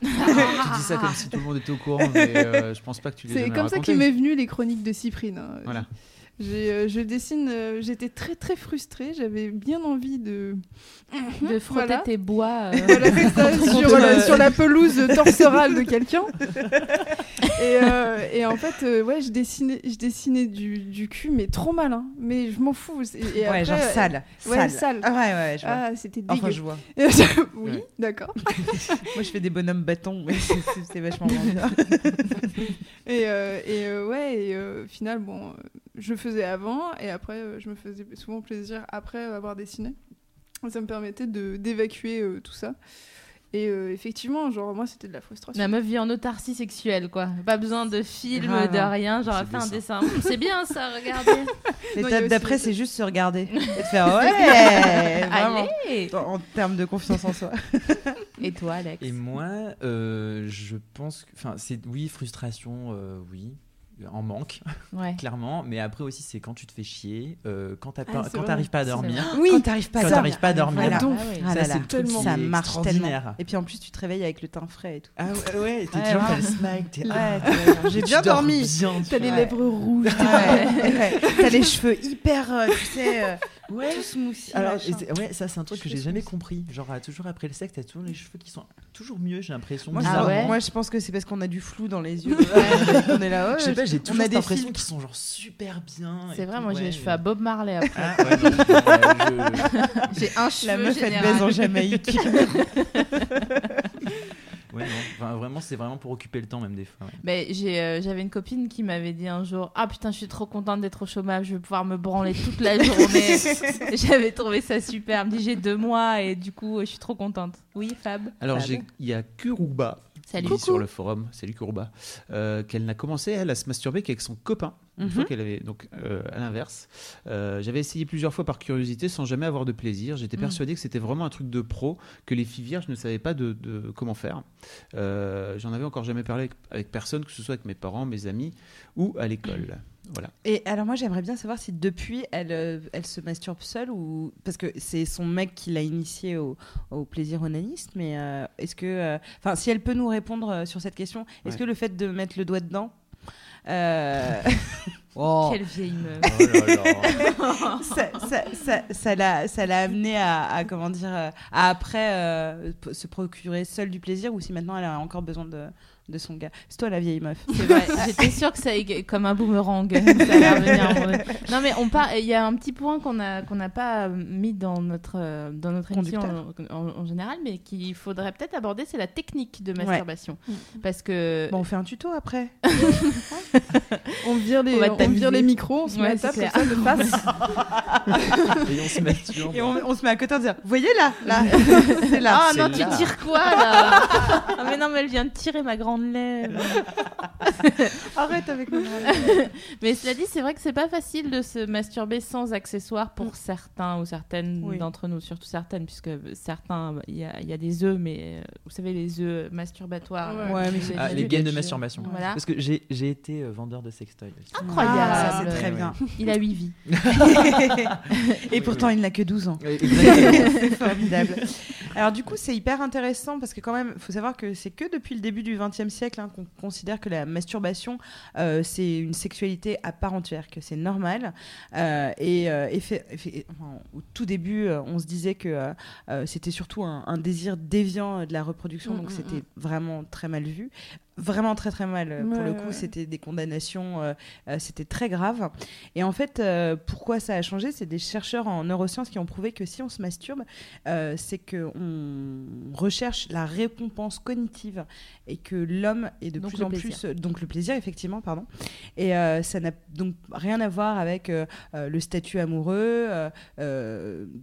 tu dis ça comme si tout le monde était au courant, mais je pense pas que tu l'aies C'est comme ça qu'est m'est venu les chroniques de Cyprine. hein. Voilà. J'ai, euh, je dessine, euh, j'étais très très frustrée, j'avais bien envie de. De frotter Voilà. tes bois. euh, Voilà, ça, sur, la, euh, sur la pelouse torsorale de quelqu'un. et, euh, et en fait, euh, ouais, je dessinais, je dessinais du, du cul, mais trop mal, hein. Mais je m'en fous. Et, et ouais, après, genre sale. Ouais, sale. sale. Ah ouais, ouais, je vois. Ah, c'était enfin, dégueu. je vois. oui, Ouais. d'accord. Moi, je fais des bonhommes bâtons, mais c'est- vachement bien. Et, euh, euh, ouais, et euh, au final, bon, je faisais avant, et après, euh, je me faisais souvent plaisir après avoir dessiné. Ça me permettait d'évacuer tout ça. Et euh, effectivement, genre, moi, c'était de la frustration. La meuf vit en autarcie sexuelle, quoi. Pas besoin de film, de rien. Genre, elle fait un bien dessin. C'est bien ça, regardez. L'étape d'après, c'est juste se regarder et de faire ouais, vraiment. Allez En, en termes de confiance en soi. Et toi, Alex? Et moi, euh, je pense que. Enfin, c'est. Oui, frustration, euh, oui. En manque, Ouais. clairement. Mais après aussi, c'est quand tu te fais chier, euh, quand t'as Ah, pas- c'est quand t'arrives pas à dormir. Oui, quand t'arrives pas Quand à t'arrives dormir. pas à dormir. Voilà. Ah ouais. Ah Ça, là c'est tellement. Ça marche tellement. Et puis en plus, tu te réveilles avec le teint frais et tout. Ah ouais, ouais, t'es Ouais, toujours le smile, t'es Ouais, ah, j'ai tu bien dormi. T'as les lèvres rouges. T'as les cheveux hyper, euh, tu sais, euh, Ouais. tout smoothie. Alors, ouais, ça c'est un truc que j'ai jamais compris. Genre, euh, toujours après le sexe, t'as toujours les cheveux qui sont toujours mieux, j'ai l'impression. Moi, Ah je- ouais moi, je pense que c'est parce qu'on a du flou dans les yeux. on est là, ouais, Je sais pas, j'ai toujours a cette des impression qu'ils sont genre super bien. C'est vrai, tout, moi j'ai les cheveux à Bob Marley après. Ah, je- J'ai un cheveu La meuf, elle baise en Jamaïque. ouais, non. Enfin, vraiment, c'est vraiment pour occuper le temps, même des fois. ouais. J'ai, euh, j'avais une copine qui m'avait dit un jour Ah putain, je suis trop contente d'être au chômage, je vais pouvoir me branler toute la journée. J'avais trouvé ça super. Elle me dit J'ai deux mois et du coup, je suis trop contente. Oui, Fab Alors, Fab. j'ai- il y a Kuruba Salut. qui sur le forum, salut Kuruba, euh, qu'elle n'a commencé elle à se masturber qu'avec son copain. Une Mhm. fois qu'elle avait donc euh, à l'inverse. Euh, J'avais essayé plusieurs fois par curiosité sans jamais avoir de plaisir. J'étais Mhm. persuadé que c'était vraiment un truc de pro, que les filles vierges ne savaient pas de, de comment faire. Euh, J'en avais encore jamais parlé avec, avec personne, que ce soit avec mes parents, mes amis ou à l'école. Voilà. Et alors moi j'aimerais bien savoir si depuis elle, elle se masturbe seule ou parce que c'est son mec qui l'a initiée au, au plaisir onaniste mais est-ce que enfin si elle peut nous répondre sur cette question est-ce Ouais. que le fait de mettre le doigt dedans euh, oh, Quelle vieille meuf. Oh là là. ça, ça, ça, ça l'a ça l'a amené à, à, comment dire euh, à après euh, se procurer seule du plaisir ou si maintenant elle a encore besoin de, de son gars. C'est toi la vieille meuf. C'est vrai, j'étais sûre que ça allait comme un boomerang. ça. Non mais on part. Il y a un petit point qu'on a qu'on n'a pas mis dans notre dans notre émission en, en- en général, mais qu'il faudrait peut-être aborder, c'est la technique de masturbation, parce que bon on fait un tuto après. On vire les, On vire les micros, on se Ouais, met à table ça de face. Et on se masturbe. et on, on se met à côté en disant vous voyez là là. C'est là. Ah non, tu tires quoi là? Ah mais non, mais elle vient de tirer ma grande lèvre. arrête avec moi Mais cela dit, c'est vrai que c'est pas facile de se masturber sans accessoires pour certains ou certaines Oui. d'entre nous, surtout certaines, puisque certains, il y, a- il y a des œufs, mais euh, vous savez, les œufs masturbatoires. Ouais. Ouais, mais c'est- Ah, les gaines de masturbation. Voilà. Parce que j'ai j'ai été euh, vendeur de sextoy. Incroyable. Ah, c'est très bien. Il a 8 vies. Et pourtant, il n'a que 12 ans. C'est formidable. Alors du coup, c'est hyper intéressant parce que quand même, il faut savoir que c'est que depuis le début du XXe siècle hein, qu'on considère que la masturbation, euh, c'est une sexualité à part entière, que c'est normal. Euh, et euh, effe- enfin, au tout début, on se disait que c'était surtout un, un désir déviant de la reproduction, Mm, donc mm, c'était vraiment très mal vu. Vraiment très très mal. euh, Pour le coup, ouais. c'était des condamnations, euh, euh, c'était très grave. Et en fait, euh, pourquoi ça a changé C'est des chercheurs en neurosciences qui ont prouvé que si on se masturbe, c'est qu'on recherche la récompense cognitive et que l'homme est de Donc plus en plaisir. plus donc le plaisir effectivement pardon et ça n'a donc rien à voir avec le statut amoureux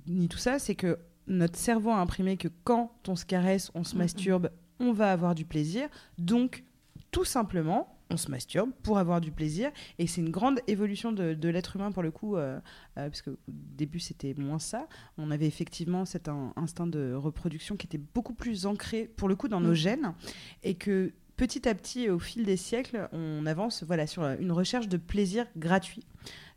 ni tout ça c'est que notre cerveau a imprimé que quand on se caresse on se masturbe on va avoir du plaisir. Donc tout simplement on se masturbe pour avoir du plaisir. Et c'est une grande évolution de, de l'être humain pour le coup euh, euh, parce que au début c'était moins ça. On avait effectivement cet in- instinct de reproduction qui était beaucoup plus ancré pour le coup dans nos Mm. gènes. Et que petit à petit au fil des siècles on avance voilà sur une recherche de plaisir gratuit.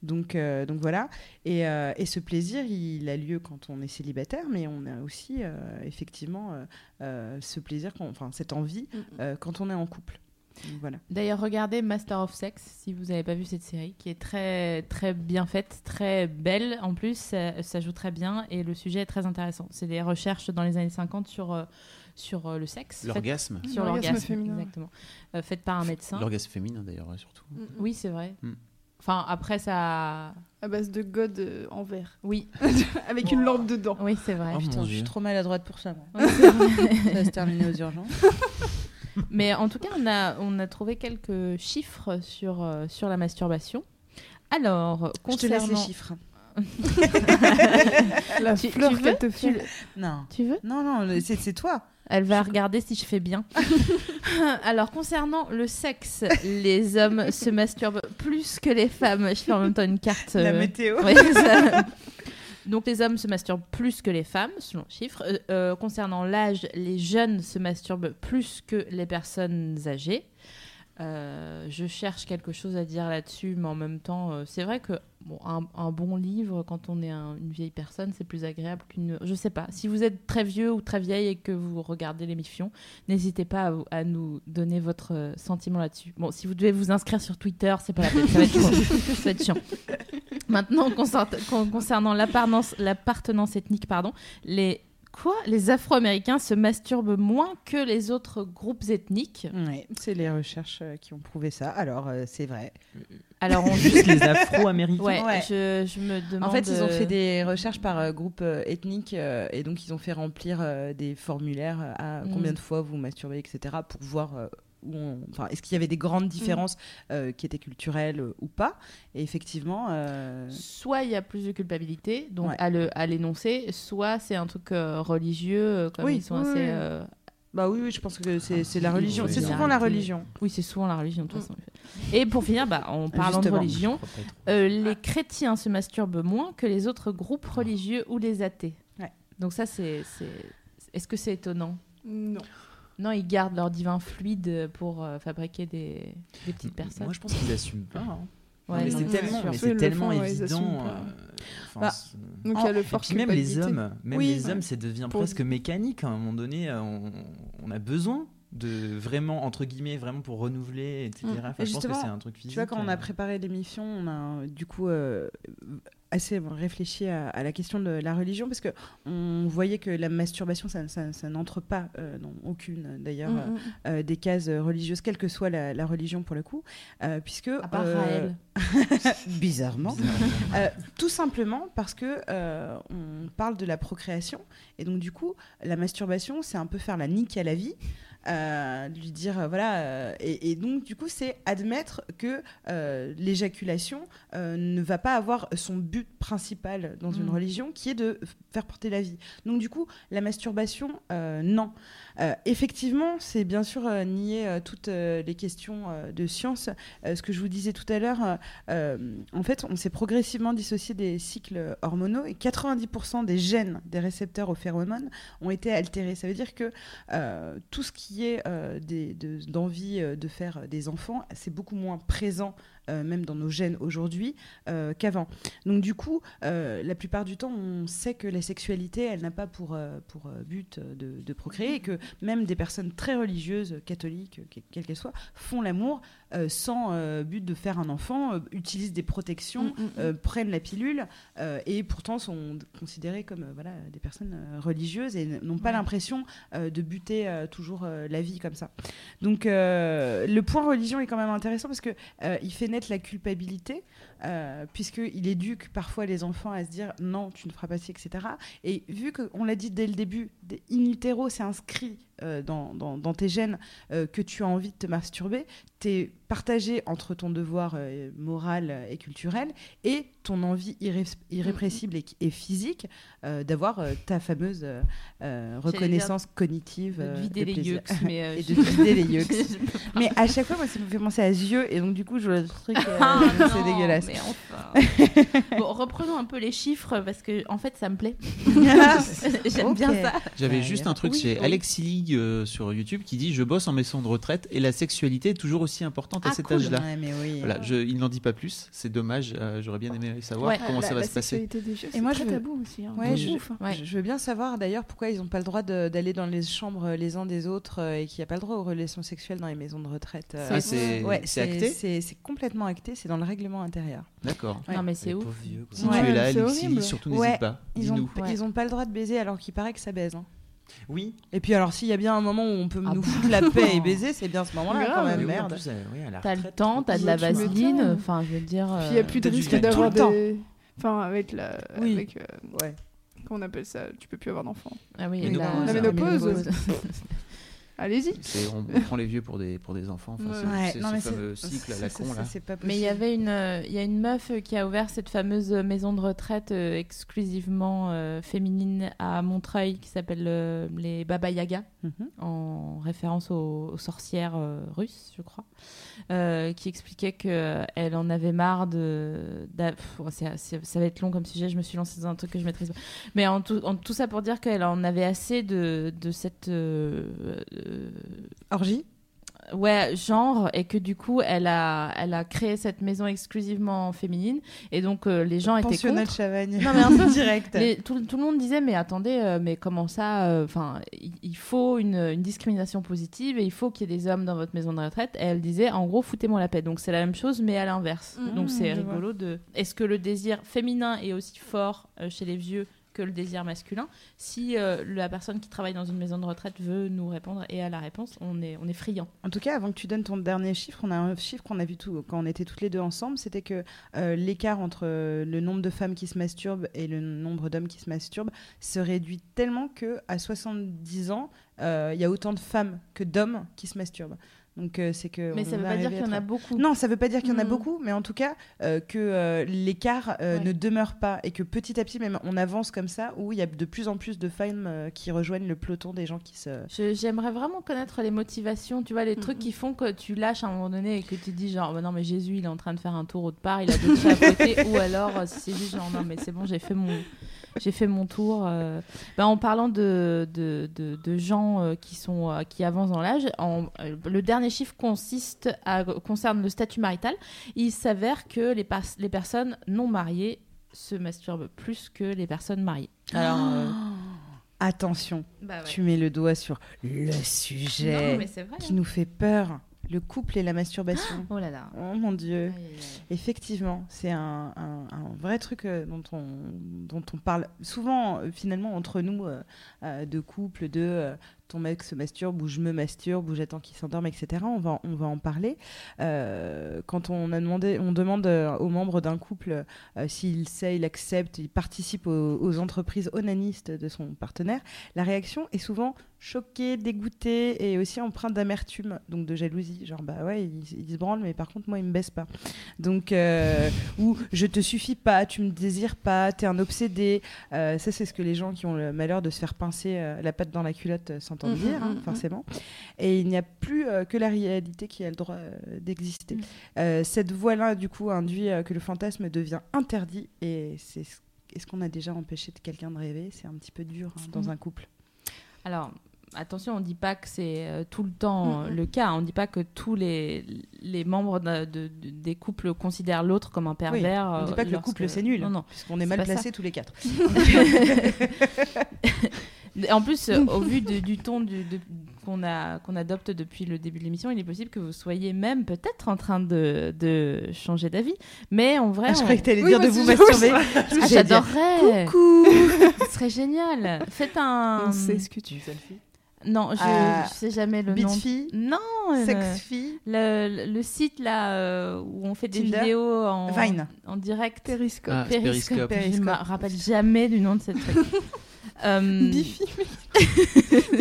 Donc, euh, donc voilà. Et, euh, et ce plaisir il a lieu quand on est célibataire mais on a aussi euh, effectivement ce plaisir enfin cette envie quand on est en couple. Voilà. D'ailleurs, regardez Master of Sex si vous n'avez pas vu cette série, qui est très très bien faite, très belle. En plus, ça, ça joue très bien et le sujet est très intéressant. C'est des recherches dans les années 50 sur sur euh, le sexe, L'orgasme. sur L'orgasme féminin. exactement, Euh, faites par un médecin. L'orgasme féminin d'ailleurs, ouais, surtout. Oui, c'est vrai. Mm. Enfin, après ça, À base de God euh, en verre. oui, Avec une lampe dedans. oui, c'est vrai. Oh, putain je suis trop maladroite pour ça moi. Vrai. ça va se terminer aux urgences Mais en tout cas, on a, on a trouvé quelques chiffres sur, euh, sur la masturbation. Alors, je te laisse concernant... les chiffres La Tu- fleur tu veux qu'elle te non Tu veux Non, non, c'est toi. Elle va regarder si je fais bien. Alors, concernant le sexe, les hommes se masturbent plus que les femmes. Je fais en même temps une carte. La euh, météo. ça. Donc, les hommes se masturbent plus que les femmes, selon le chiffre. Euh, euh, concernant l'âge, les jeunes se masturbent plus que les personnes âgées. Euh, je cherche quelque chose à dire là-dessus, mais en même temps, euh, c'est vrai que bon, un, un bon livre, quand on est un- une vieille personne, c'est plus agréable qu'une. Je sais pas. Si vous êtes très vieux ou très vieille et que vous regardez l'émission, n'hésitez pas à, nous donner votre euh, sentiment là-dessus. Bon, si vous devez vous inscrire sur Twitter, c'est pas la peine. Ça va être, chiant. Maintenant, concernant l'appartenance l'appartenance ethnique, pardon, les quoi Les Afro-Américains se masturbent moins que les autres groupes ethniques. C'est les recherches euh, qui ont prouvé ça. Alors, euh, c'est vrai. Alors, on Juste les Afro-Américains. Ouais, Ouais. Je, je me demande. En fait, ils ont euh, fait des recherches par euh, groupe euh, ethnique euh, et donc ils ont fait remplir euh, des formulaires euh, à Mm. combien de fois vous masturbez, etc. pour voir euh, on... enfin, est-ce qu'il y avait des grandes différences euh, qui étaient culturelles euh, ou pas? Et effectivement, euh, Soit il y a plus de culpabilité, donc Ouais. à l'énoncer, soit c'est un truc euh, religieux, comme Oui, ils sont oui, assez. oui. euh, bah oui, oui, je pense que c'est la oui, religion. oui, C'est souvent la religion. Oui, c'est souvent la religion de toute façon. Et pour finir, bah, en parlant de religion, euh, les chrétiens se masturbent moins que les autres groupes religieux ou les athées. Ouais. Donc ça, c'est. c'est- Est-ce que c'est étonnant? Non. Non, ils gardent leur divin fluide pour euh, fabriquer des, des petites personnes. Moi, je pense qu'ils assument pas. hein. Ouais, mais non, c'est tellement, mais c'est font, évident. euh, Bah, Donc il y a le Et fort puis même les hommes, même Oui. les hommes, ça devient Pour- presque mécanique. À un moment donné, euh, on, on a besoin de vraiment entre guillemets vraiment pour renouveler, etc. Mm. Enfin, Et je pense que justement, c'est un truc physique. Tu vois, quand on a préparé l'émission, on a du coup euh, assez réfléchi à, à la question de la religion parce que on voyait que la masturbation, ça, ça- ça n'entre pas euh, dans aucune d'ailleurs Mm, euh, mm. euh, des cases religieuses, quelle que soit la, la religion pour le coup, euh, puisque À part euh, Raël. bizarrement, bizarrement. euh, tout simplement parce que euh, on parle de la procréation et donc du coup la masturbation c'est un peu faire la nique à la vie euh, lui dire euh, voilà euh, et, et donc du coup c'est admettre que euh, l'éjaculation ne va pas avoir son but principal dans une Mm. religion qui est de faire porter la vie donc du coup la masturbation non effectivement c'est bien sûr nier toutes les questions de science ce que je vous disais tout à l'heure en fait, on s'est progressivement dissocié des cycles hormonaux et 90% des gènes des récepteurs aux phéromones ont été altérés. Ça veut dire que tout ce qui euh, d'envie euh, de faire des enfants, c'est beaucoup moins présent. Euh, même dans nos gènes aujourd'hui euh, qu'avant. Donc du coup, euh, la plupart du temps, on sait que la sexualité, elle n'a pas pour, pour but de, de procréer et que même des personnes très religieuses, catholiques, que- quelles qu'elles soient, font l'amour sans but de faire un enfant, utilisent des protections, Mm, mm, mm. prennent la pilule et pourtant sont considérées comme voilà, des personnes religieuses et n'ont pas Ouais. l'impression euh, de buter euh, toujours euh, la vie comme ça. Donc le point religion est quand même intéressant parce que il fait la culpabilité euh, puisqu'il éduque parfois les enfants à se dire non tu ne feras pas ci etc. Et vu qu'on l'a dit dès le début, in utero c'est inscrit euh, dans, dans- dans tes gènes euh, que tu as envie de te masturber, tu es partagé entre ton devoir euh, moral et culturel et ton envie irré- irrépressible et, et physique euh, d'avoir euh, ta fameuse reconnaissance cognitive. De vider les yeux. Mais, euh, et de vider les yeux. Mais à chaque fois, moi, ça me fait penser à yeux et donc du coup, je vois le truc, euh, Ah, c'est dégueulasse. mais enfin. bon, reprenons un peu les chiffres parce que en fait, ça me plaît. J'aime bien ça. J'avais Ouais, juste un truc oui, chez oui. Alexis Euh, sur YouTube qui dit Je bosse en maison de retraite et la sexualité est toujours aussi importante à Ah, cet cool. âge-là. Ouais, mais oui. Voilà, je, il n'en dit pas plus, c'est dommage, euh, j'aurais bien aimé savoir Ouais, comment la, ça va la se passer. jeux, Et moi, très je veux- tabou aussi. hein. Ouais, je, ouf, hein. Ouais. je- je veux bien savoir d'ailleurs pourquoi ils n'ont pas le droit d'aller dans les chambres euh, les uns des autres et qu'il n'y a pas le droit aux relations sexuelles dans les maisons de retraite. euh. Ah, c'est acté? C'est complètement acté, c'est dans le règlement intérieur. D'accord. Ouais. Non, mais c'est ouf. Si tu es là, Alexis, surtout n'hésite pas, Ils ont, dis-nous. Ouais. ils ont pas le droit de baiser alors qu'il paraît que ça baise. Hein. Oui. Et puis alors s'il y a bien un moment où on peut Ah nous bon foutre la paix et baiser, c'est bien ce moment-là Grave. quand même, merde. plus, euh, oui, à la T'as le temps, t'as de la vaseline. Enfin, je veux dire. Puis il n'y a euh, plus de t'as du risque d'avoir des. Enfin, avec la. Oui. Avec, euh, Ouais. comment on appelle ça? Tu peux plus avoir d'enfants. Ah oui, Ménopause. la, La ménopause. Allez-y. On, on prend les vieux pour des, pour des enfants. Enfin, c'est- Ouais, c'est ce fameux cycle à la con ça, là. pas. Mais il y avait une, euh, il y a une meuf euh, qui a ouvert cette fameuse maison de retraite euh, exclusivement euh, féminine à Montreuil qui s'appelle euh, les Baba Yaga, Mhm. en référence aux, aux sorcières euh, russes, je crois, euh, qui expliquait qu'elle en avait marre de. ça va être long comme sujet, je me suis lancée dans un truc que je maîtrise pas. Mais en tout, ça pour dire qu'elle en avait assez de, cette. euh, euh, Orgie? Ouais, genre, et que du coup, elle a, elle a créé cette maison exclusivement féminine, et donc euh, les gens étaient contre. Chavagne. Non, mais un peu direct. Les- tout, tout le monde disait, mais attendez, euh, mais comment ça Enfin, il il faut une, une discrimination positive et il faut qu'il y ait des hommes dans votre maison de retraite. Et elle disait, en gros, foutez-moi la paix. Donc c'est la même chose, mais à l'inverse. Mhm, Donc c'est je vois. rigolo de. Est-ce que le désir féminin est aussi fort euh, chez les vieux que le désir masculin Si euh, la personne qui travaille dans une maison de retraite veut nous répondre et a la réponse, on est, on est friand. En tout cas, avant que tu donnes ton dernier chiffre, on a un chiffre qu'on a vu tout, quand on était toutes les deux ensemble, c'était que euh, l'écart entre euh, le nombre de femmes qui se masturbent et le nombre d'hommes qui se masturbent se réduit tellement que à 70 ans, il y a autant de femmes que d'hommes qui se masturbent. Donc euh, c'est que Mais ça veut pas dire qu'il y en a beaucoup. Non, ça veut pas dire qu'il y en a Mm. beaucoup, mais en tout cas euh, que euh, l'écart Ouais. ne demeure pas et que petit à petit, même on avance comme ça, où il y a de plus en plus de femmes qui rejoignent le peloton des gens qui se. J'aimerais vraiment connaître les motivations, tu vois, les trucs qui font que tu lâches à un moment donné et que tu dis genre, bah non mais Jésus il est en train de faire un tour autre part, il a d'autres à côté, ou alors si c'est juste genre, non mais c'est bon, j'ai fait mon, j'ai fait mon tour. euh. Bah, en parlant de, de, de, de gens euh, qui, sont, euh, qui avancent dans l'âge, le dernier chiffre consiste à, concerne le statut marital. Il s'avère que les, les personnes non mariées se masturbent plus que les personnes mariées. Alors, euh, Attention, bah ouais. tu mets le doigt sur le sujet Non, qui nous fait peur le couple et la masturbation. Oh là là. Oh mon dieu. Aïe, aïe, aïe. Effectivement, c'est un, un- un vrai truc euh, dont, on, dont on parle souvent euh, finalement entre nous euh, de couple, de ton mec se masturbe ou je me masturbe ou j'attends qu'il s'endorme, etc. On va, on va en parler. Quand on, a demandé, on demande aux membres d'un couple s'il sait, il accepte, il participe aux, aux entreprises onanistes de son partenaire, la réaction est souvent choquée, dégoûtée et aussi empreinte d'amertume, donc de jalousie. Genre, bah ouais, il, il se branle, mais par contre, moi, il me baisse pas. Donc, euh, ou je te suffis pas, tu me désires pas, t'es un obsédé. Euh, ça, c'est ce que les gens qui ont le malheur de se faire pincer euh, la patte dans la culotte s'entendent Mhm, dire, hein, mhm, forcément. Et il n'y a plus que la réalité qui a le droit d'exister. Cette voie-là, du coup, induit que le fantasme devient interdit. Et c'est ce- est-ce qu'on a déjà empêché de quelqu'un de rêver C'est un petit peu dur hein, dans un couple. Alors, attention, on ne dit pas que c'est euh, tout le temps euh, Mhm. le cas. On ne dit pas que tous les, les membres de- de- de- des couples considèrent l'autre comme un Oui, pervers. on ne dit euh, pas que le couple c'est nul, Non, non. puisqu'on est c'est mal placés tous les quatre. En plus, euh, au vu de- du ton du- de- qu'on adopte depuis le début de l'émission, il est possible que vous soyez même peut-être en train de, de changer d'avis. Mais en vrai, Ah, je on- croyais que t'allais Oui, dire de vous masturber. Ah, j'adorerais. Coucou Ce serait génial. Faites un. On sait ce que tu Non, je, Ah, je sais jamais le nom. fille, Non. euh, sex fille, Le, le- le site là euh, où on fait des Tinder vidéos en, Vine. en direct. Périscope. Ah, c'est Periscope. Je Periscope. me rappelle jamais du nom de cette truc. Euh, Bifi.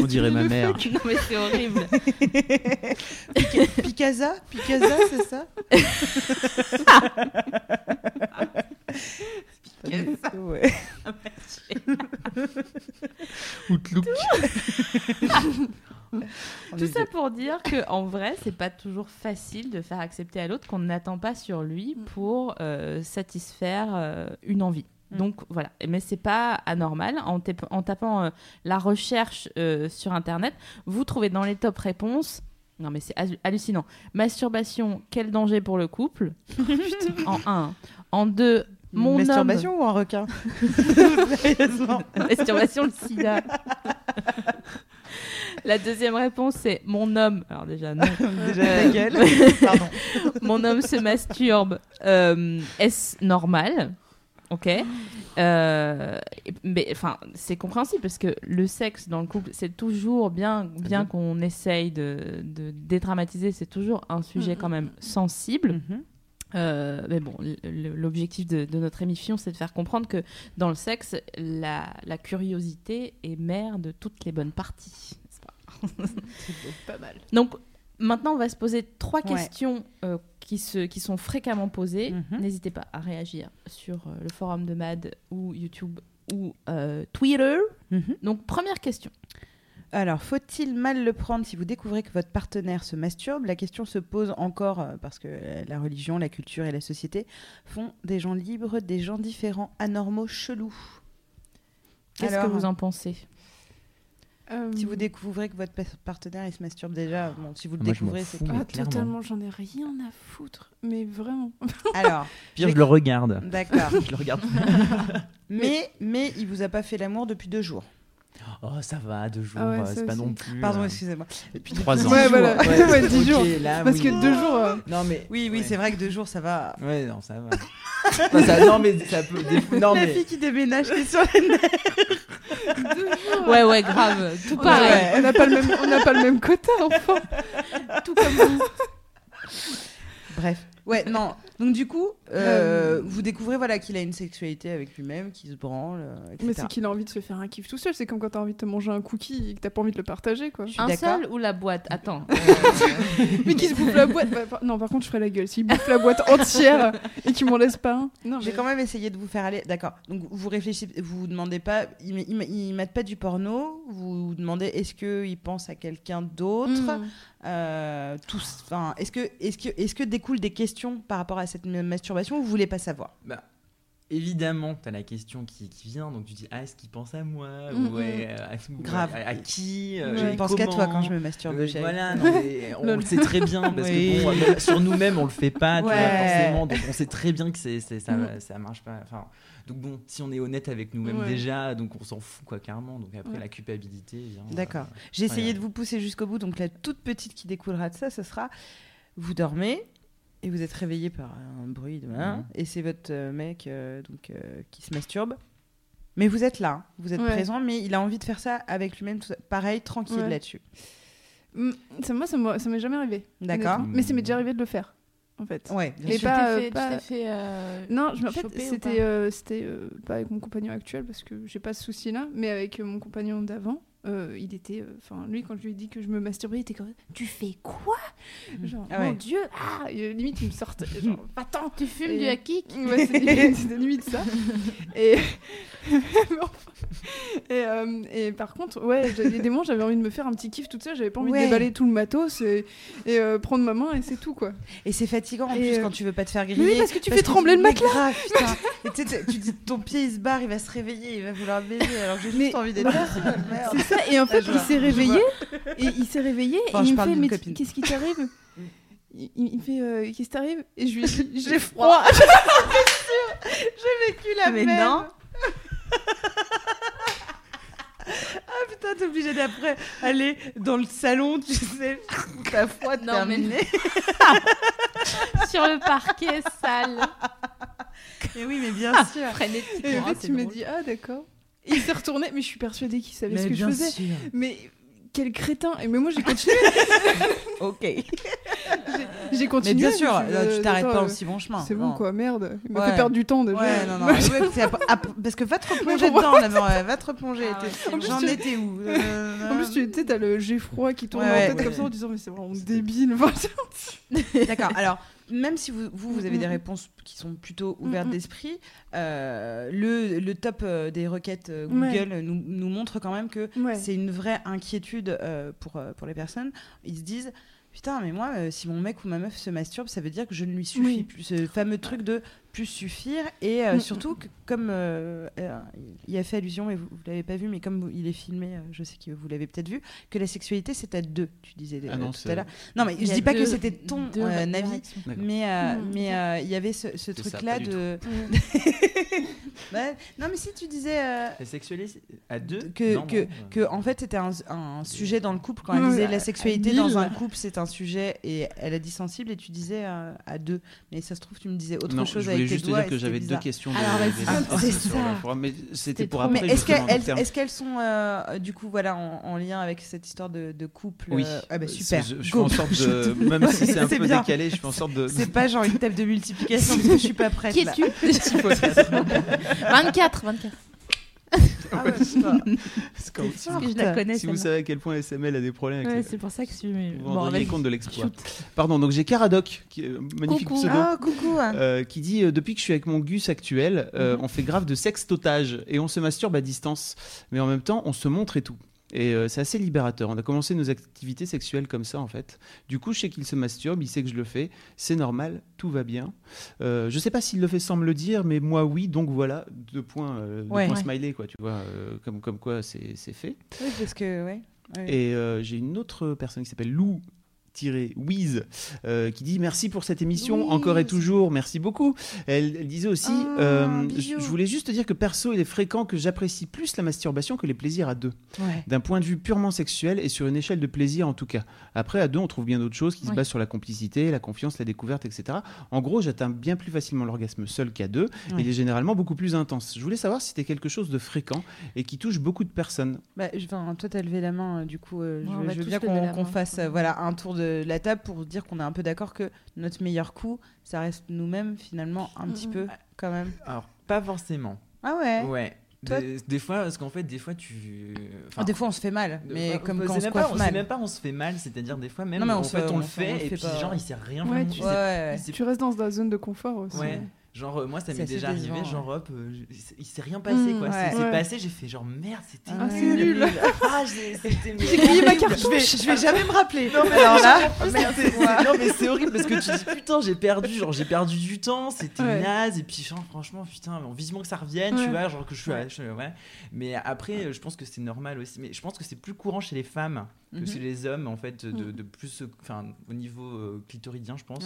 On dirait ma mère. non mais c'est horrible. Picasa? Picasa, c'est ça? Ouais. Outlook. En Tout ça pour dire que en vrai, c'est pas toujours facile de faire accepter à l'autre qu'on n'attend pas sur lui pour euh, satisfaire euh, une envie. Mm. Donc voilà, mais c'est pas anormal. En, tap- en tapant euh, la recherche euh, sur internet, vous trouvez dans les top réponses. Non mais c'est hallu- hallucinant. Masturbation, quel danger pour le couple? En un. En deux, mon homme. masturbation ou un requin. Masturbation, le sida. La deuxième réponse, c'est mon homme. Alors déjà, non. Déjà Euh, gueule. Pardon. mon homme se masturbe. Euh, Est-ce normal? Ok. Euh, mais enfin, c'est compréhensible parce que le sexe dans le couple, c'est toujours bien, bien qu'on essaye de, de dédramatiser, c'est toujours un sujet quand même sensible. Mhm. Euh, mais bon, l'objectif de, de notre émission, c'est de faire comprendre que dans le sexe, la, la curiosité est mère de toutes les bonnes parties. pas Pas mal. Donc maintenant, on va se poser trois Ouais. questions euh, qui, se, qui sont fréquemment posées. Mhm. N'hésitez pas à réagir sur euh, le forum de MAD ou YouTube ou Twitter. Mhm. Donc première question. Alors, faut-il mal le prendre si vous découvrez que votre partenaire se masturbe? La question se pose encore euh, parce que euh, la religion, la culture et la société font des gens libres, des gens différents, anormaux, chelous. Qu'est-ce que vous en pensez? Euh, Si vous découvrez que votre pa- partenaire il se masturbe déjà, bon, si vous le Moi, m'en découvrez, c'est que- Ah, totalement, j'en ai rien à foutre. Mais vraiment. Alors, Pire, je le regarde. d'accord. Je le regarde. mais, mais il vous a pas fait l'amour depuis deux jours. Oh, ça va, deux jours, Ah ouais, euh, c'est pas non plus. Pardon, euh, excusez-moi. Depuis Trois dix ans. Ouais, jours. voilà. Ouais, dix ok, jours. là, Parce oui. que deux jours. euh, Non, mais. Oui, oui, ouais. c'est vrai que deux jours, ça va. Ouais, non, ça va. Enfin, ça- non, mais ça peut. des- Non, la mais. fille qui déménage, qui est sur les nerfs. deux jours. Ouais, ouais, grave. Tout On pareil. a- On n'a pas le même, on n'a pas le même quota, enfin. Tout comme vous. Bref. Ouais, non. Donc du coup, euh, vous découvrez voilà qu'il a une sexualité avec lui-même, qu'il se branle, euh, etc. Mais c'est qu'il a envie de se faire un kiff tout seul. C'est comme quand t'as envie de te manger un cookie et que t'as pas envie de le partager, quoi. Un seul ou la boîte? Attends. Mais qui se bouffe la boîte. Bah, par- non, par contre, je ferais la gueule. S'il bouffe la boîte entière et qu'il m'en laisse pas un. Non, J'ai mais- quand même essayé de vous faire aller. D'accord. Donc vous réfléchissez, vous vous demandez pas. Il, met- il, met- il mate pas du porno. Vous vous demandez est-ce que il pense à quelqu'un d'autre? Mm. Euh, tous. Enfin, est-ce que est-ce que est-ce que découlent des questions par rapport à cette masturbation ou vous voulez pas savoir Bah, évidemment, tu as la question qui, qui vient, donc tu dis Ah, est-ce qu'il pense à moi Ou ouais, euh, à, Grave. à, à qui euh, Ouais. Je ne pense qu'à toi quand je me masturbe. Euh, voilà, non, on le sait très bien parce Oui. que bon, sur nous-mêmes on le fait pas, tu vois, Ouais. forcément. Donc on sait très bien que c'est, c'est- ça, Mm. ça marche pas. Enfin, donc bon, si on est honnête avec nous-mêmes Ouais. déjà, donc on s'en fout quoi, carrément. Donc après Ouais. la culpabilité vient. D'accord. euh, J'ai essayé de vous pousser jusqu'au bout. Donc la toute petite qui découlera de ça, ce sera vous dormez et vous êtes réveillé par un bruit de main Mhm. et c'est votre euh, mec euh, donc euh, qui se masturbe. Mais vous êtes là, hein. vous êtes Ouais. présent, mais il a envie de faire ça avec lui-même, pareil, tranquille Ouais. là-dessus. Mm, ça, moi, ça m'est jamais arrivé. D'accord. Mais ça m'est déjà arrivé de le faire, en fait. Ouais, Mais pas, tu euh, fait, pas- fait, euh, Non, je, en fait, c'était pas? euh, c'était euh, pas avec mon compagnon actuel parce que j'ai pas ce souci-là, mais avec euh, mon compagnon d'avant. Euh, il était, euh, enfin lui quand je lui ai dit que je me masturbais, il était comme tu fais quoi? Genre Ah mon ouais. Dieu, ah Et, euh, limite il me sortait, genre attends, Tu fumes Et- du hakik Ouais, c'était limite, ça. Et, et, euh, et par contre, ouais, j'avais des moments, j'avais envie de me faire un petit kiff toute seule, j'avais pas envie Ouais. de déballer tout le matos et, et, euh, prendre ma main et c'est tout quoi. Et c'est fatigant en Et, plus euh, quand tu veux pas te faire griller. Mais oui, parce que tu fais trembler le matelas. grave, putain. Et tu sais, tu dis ton pied il se barre, il va se réveiller, il va vouloir baiser alors que j'ai juste envie d'être. C'est ça, et en fait, je il s'est réveillé, et il s'est réveillé, Enfin, et il me fait, mais copine. qu'est-ce qui t'arrive? Il, me fait, euh, qu'est-ce qui t'arrive? Et je lui dis, J'ai froid. J'ai vécu la Mais même. non. ah putain, t'es obligé d'après aller dans le salon, tu sais, t'as froid Non, mais- terminé. sur le parquet sale. Mais oui, mais bien sûr. Et en fait, il me dit, ah d'accord. Il s'est retourné, mais je suis persuadée qu'il savait ce Mais que je bien faisais. sûr. Mais quel crétin Et mais moi, j'ai continué, Ok. j'ai Mais continué. bien je sûr, dit, là, tu t'arrêtes pas euh, aussi bon chemin. C'est bon quoi, merde. Il m'a Ouais. fait perdre du temps déjà. Ouais, non, non. ouais, parce que va te replonger dedans ouais, Va te replonger. Ah. J'en tu- étais où Euh, En plus, tu sais, t'as le j'ai froid qui tourne en tête comme ça en disant, mais c'est vraiment débile. D'accord. Alors, même si vous, vous, vous avez des Mhm. réponses qui sont plutôt ouvertes d'esprit, euh, le, le top euh, des requêtes euh, Google nous, nous montre quand même que ouais. c'est une vraie inquiétude euh, pour, pour les personnes. Ils se disent. Putain, mais moi, si mon mec ou ma meuf se masturbe, ça veut dire que je ne lui suffis Oui. plus. Ce fameux truc de plus suffire. Et euh, Mm. surtout, que, comme euh, euh, il a fait allusion, et vous ne l'avez pas vu, mais comme vous- il est filmé, euh, je sais que vous l'avez peut-être vu, que la sexualité, c'est à deux, tu disais euh, Ah non, tout à l'heure. Non, mais je dis pas que c'était ton deux euh, avis, mais euh, Mm. mais euh, il y avait ce, truc-là de. Non, mais si tu disais euh, La sexualité à deux que, Non, que, non, que en fait c'était un, un sujet dans le couple. Quand elle disait la sexualité dans un couple c'est un sujet et elle a dit sensible et tu disais euh, à deux. Mais ça se trouve tu me disais autre non, chose avec voulais juste te doigts dire que j'avais deux questions. Alors, de- vas-y. des- c'est sur ça. le forum, mais c'était pour après. est-ce qu'elles sont euh, du coup voilà en, en lien avec cette histoire de, de couple Oui. euh, ah bah Euh, super Je, je fais Go. en sorte Je de, te- même si c'est un peu bien. décalé, je fais en sorte de. c'est pas genre une table de multiplication parce que je suis pas prête Qui es-tu 24, 24. Ah ouais. C'est que je la connais. si vous savez à quel point SML a des problèmes avec Ouais, c'est pour ça que je suis. vous Bon, compte de l'exploit. Pardon, donc j'ai Caradoc, qui est un magnifique Coucou. pseudo. Ah, coucou. euh, qui dit euh, depuis que je suis avec mon gus actuel, euh, on fait grave de sextotage et on se masturbe à distance, mais en même temps on se montre et tout. Et euh, c'est assez libérateur. On a commencé nos activités sexuelles comme ça en fait. Du coup, je sais qu'il se masturbe, il sait que je le fais, c'est normal, tout va bien. Euh, je sais pas s'il le fait sans me le dire, mais moi oui. Donc voilà, deux points, euh, deux Ouais. points Ouais. smiley quoi, tu vois, euh, comme comme quoi c'est fait. Oui, parce que, ouais. ouais. Et euh, j'ai une autre personne qui s'appelle Lou. Wiz euh, qui dit merci pour cette émission encore et toujours merci beaucoup. Elle, elle disait aussi Ah, euh, je voulais juste te dire que perso il est fréquent que j'apprécie plus la masturbation que les plaisirs à deux. Ouais. d'un point de vue purement sexuel et sur une échelle de plaisir en tout cas. Après à deux on trouve bien d'autres choses qui se basent sur la complicité la confiance la découverte etc en gros j'atteins bien plus facilement l'orgasme seul qu'à deux. Ouais. il est généralement beaucoup plus intense. Je voulais savoir si c'était quelque chose de fréquent et qui touche beaucoup de personnes. Bah, je- enfin, toi, t'as levé la main, euh, du coup, euh, je, je veux bien qu'on fasse euh, voilà, un tour de la table pour dire qu'on est un peu d'accord que notre meilleur coup, ça reste nous-mêmes, finalement, un petit peu, quand même. Alors, pas forcément. Ah ouais, Ouais. Toi- Des, des fois, parce qu'en fait, des fois, tu. enfin, Des fois, on se fait mal, mais enfin, comme quand on se pas, on- mal. c'est même pas on se fait mal, c'est-à-dire des fois même Non, mais on en fait on, le on fait et fait puis pas. genre il sait rien Ouais, vraiment. Tu restes dans ta zone de confort aussi. Ouais. Genre euh, moi ça m'est déjà arrivé décevant, genre hop euh, il s'est rien passé Mm, quoi. ouais. C'est Ouais. passé j'ai fait genre merde c'était Ah, nul. ah j'ai- grillé ma cartouche. Je vais jamais me rappeler. Non, mais Alors là, plus, c'est- c'est- non mais c'est horrible parce que tu dis putain j'ai perdu genre j'ai perdu du temps c'était Ouais. naze et puis genre, franchement putain bon, vivement que ça revienne tu vois genre que je suis Ouais. je- mais après euh, je pense que c'est normal aussi mais je pense que c'est plus courant chez les femmes que Mhm. chez les hommes en fait de, Mhm. de plus enfin au niveau euh, clitoridien je pense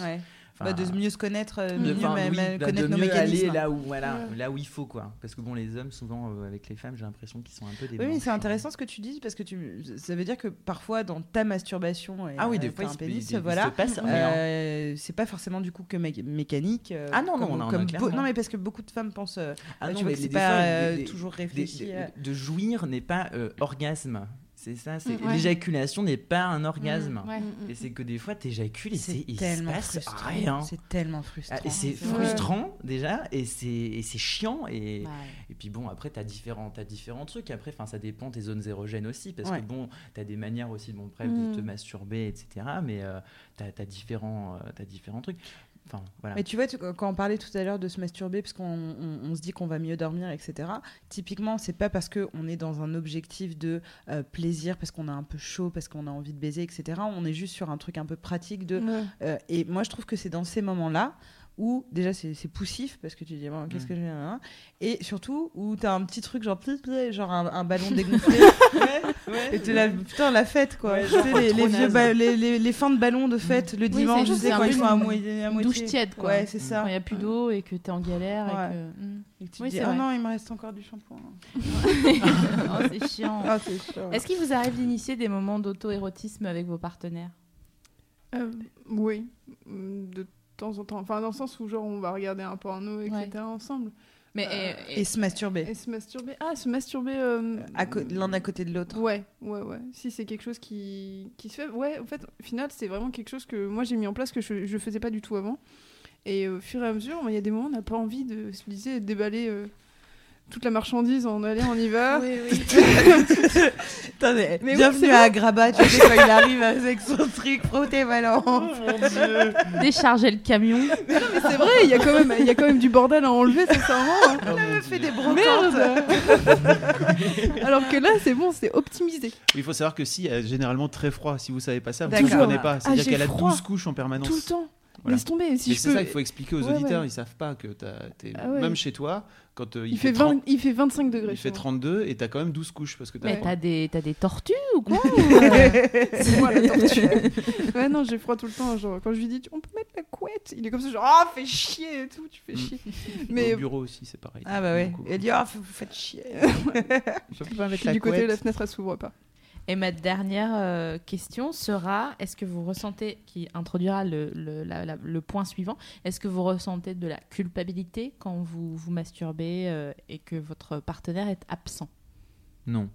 Bah, de mieux se connaître, de- mieux oui, bah, connaître de nos mieux aller mécanismes. là où voilà Ouais. là où il faut quoi parce que bon les hommes souvent euh, avec les femmes j'ai l'impression qu'ils sont un peu des Oui, mais c'est hein. intéressant ce que tu dis parce que tu, ça veut dire que parfois dans ta masturbation, et, ah oui des euh, fois t'as il un pénis, se voilà. Euh, c'est pas forcément du coup que mé- mécanique. euh, Ah non, non, comme- non, comme non, non, mais parce que beaucoup de femmes pensent. euh, Ah tu non, vois mais que des- c'est des pas fois, des- toujours des- réfléchi. des- de jouir n'est pas orgasme c'est ça c'est Mm, ouais. l'éjaculation n'est pas un orgasme Ouais. et c'est que des fois t'éjacules et c'est il se passe frustrant. rien C'est tellement frustrant. Ah, et c'est frustrant déjà et c'est et c'est chiant et, et puis bon après t'as différents as différents trucs après enfin ça dépend tes zones érogènes aussi parce que bon t'as des manières aussi bon bref Mm. de te masturber etc mais euh, t'as as différents euh, t'as différents trucs enfin voilà Mais tu vois, tu- quand on parlait tout à l'heure de se masturber, parce qu'on on- on se dit qu'on va mieux dormir, etc. Typiquement, c'est pas parce qu'on est dans un objectif de euh, plaisir, parce qu'on a un peu chaud, parce qu'on a envie de baiser, etc. On est juste sur un truc un peu pratique de. Ouais. euh, et moi, je trouve que c'est dans ces moments-là où déjà c'est poussif parce que tu dis bon, qu'est-ce Mm. que je viens et surtout où t'as un petit truc genre genre un, un ballon dégonflé et t'es là putain la fête quoi Ouais, Tu sais, genre, les, vieux les, les- les fins de ballon de fête le Oui, dimanche tu sais, quand ils sont à moitié, à moitié. douche tiède, quoi. ouais c'est ça Quand il n'y a plus d'eau et que tu es en galère. Ouais. Et que... Mm. Et que tu Oui, dis c'est oh vrai. non il me reste encore du shampoing Oh, c'est chiant. ah Est-ce qu'il vous arrive d'initier des moments d'auto-érotisme avec vos partenaires? Euh, oui, Mm, de temps en temps. Enfin, dans le sens où genre on va regarder un porno, etc. ensemble. Mais Euh, et- et se masturber Et se masturber. Ah, se masturber. euh, l'un à côté de l'autre Ouais, ouais, ouais. Si c'est quelque chose qui, qui se fait. Ouais, en fait, au final, c'est vraiment quelque chose que moi j'ai mis en place que je, je faisais pas du tout avant. Et au fur et à mesure, il y a des moments où on n'a pas envie de se lisser, de déballer euh, toute la marchandise en aller, on y va. Oui, oui. Attendez, Mais oui, bienvenue c'est à Agrabat tu sais quand il arrive avec son truc frotter ballon Décharger le camion. Mais c'est vrai, il y, a quand même- il y a quand même du bordel à enlever, sincèrement. hein. elle fait des brocantes Merde Alors que là, c'est bon, c'est optimisé. Il faut savoir que si elle est généralement très froid, si vous savez pas ça, vous ne comprenez pas. C'est-à-dire Ah, j'ai qu'elle a froid. 12 couches en permanence. Tout le temps. Voilà. Laisse tomber. Si c'est peux... ça, il faut expliquer aux Ouais, auditeurs, ouais. ils savent pas que t'es Ah ouais. même chez toi, quand euh, il, il, fait 30 20 il fait 25 degrés. il fait moi. 32 et t'as quand même 12 couches parce que t'as Mais t'as des, t'as des tortues ou quoi C'est moi la tortue. ouais, non, j'ai froid tout le temps. Genre, quand je lui dis, on peut mettre la couette, il est comme ça, genre, ah, fais chier et tout, tu fais Mm. chier. Mais Au bureau aussi, c'est pareil. ah bah ouais Beaucoup. elle dit ah vous faites chier Je peux pas je mettre suis la du côté de la fenêtre, elle s'ouvre pas. Et ma dernière euh, question sera est-ce que vous ressentez, qui introduira le, le, la- la- le point suivant, est-ce que vous ressentez de la culpabilité quand vous vous masturbez euh, et que votre partenaire est absent? Non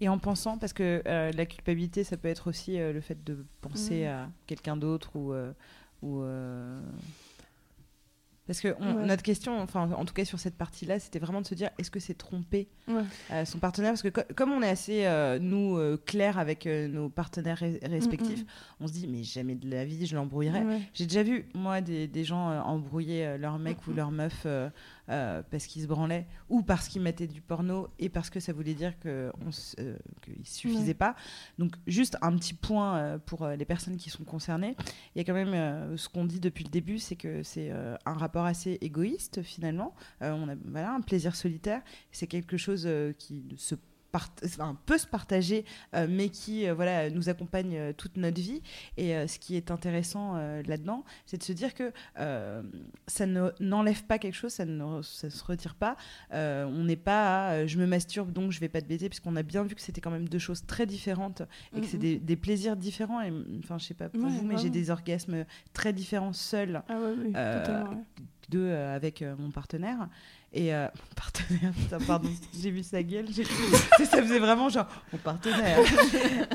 Et en pensant, parce que euh, la culpabilité, ça peut être aussi euh, le fait de penser Mhm. à quelqu'un d'autre ou. euh, ou euh, Parce que on- Ouais. notre question, enfin en tout cas sur cette partie-là, c'était vraiment de se dire est-ce que c'est tromper Ouais. euh, son partenaire Parce que co- comme on est assez, euh, nous, euh, clairs avec euh, nos partenaires respectifs, Mm, on se dit mais jamais de la vie je l'embrouillerai. Ouais. J'ai déjà vu, moi, des, des gens embrouiller leur mec ou leur meuf parce qu'ils se branlaient ou parce qu'ils mettaient du porno et parce que ça voulait dire qu'il ne suffisait Ouais. pas. Donc, juste un petit point pour les personnes qui sont concernées. Il y a quand même ce qu'on dit depuis le début, c'est que c'est un rapport assez égoïste finalement. On a voilà, un plaisir solitaire. C'est quelque chose euh, qui se part- enfin, peut se partager, euh, mais qui euh, voilà, nous accompagne euh, toute notre vie. Et ce qui est intéressant là-dedans, c'est de se dire que ça ne- n'enlève pas quelque chose, ça ne ça se retire pas. On n'est pas à, je me masturbe donc je vais pas te baiser, puisqu'on a bien vu que c'était quand même deux choses très différentes et que c'est Mhm. des, des plaisirs différents. Enfin, je sais pas pour Ouais, vous, mais j'ai des orgasmes très différents seuls Ah ouais, oui. Deux euh, avec euh, mon partenaire. Et euh, mon partenaire, putain, pardon, j'ai vu sa gueule. j'ai- ça faisait vraiment genre mon partenaire.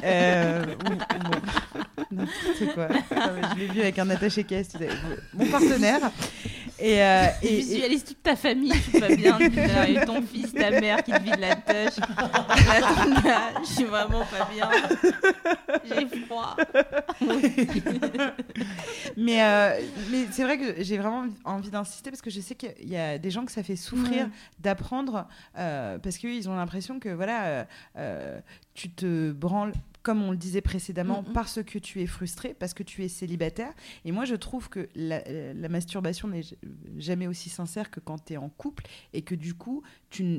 Euh, ou- ou mon- N'importe quoi. Non, je l'ai vu avec un attaché-caisse. tu sais, Mon partenaire. Et, euh, Et et, et- visualise toute ta famille, je suis pas bien. A ton fils, ta mère qui te vide la. Là, gars, je suis vraiment pas bien. J'ai froid. mais euh, mais c'est vrai que j'ai vraiment envie d'insister parce que je sais qu'il y a des gens que ça fait souffrir d'apprendre euh, parce qu'ils ont l'impression que voilà euh, tu te branles comme on le disait précédemment Mhm. parce que tu es frustré parce que tu es célibataire et moi je trouve que la, euh, la masturbation n'est jamais aussi sincère que quand tu es en couple et que du coup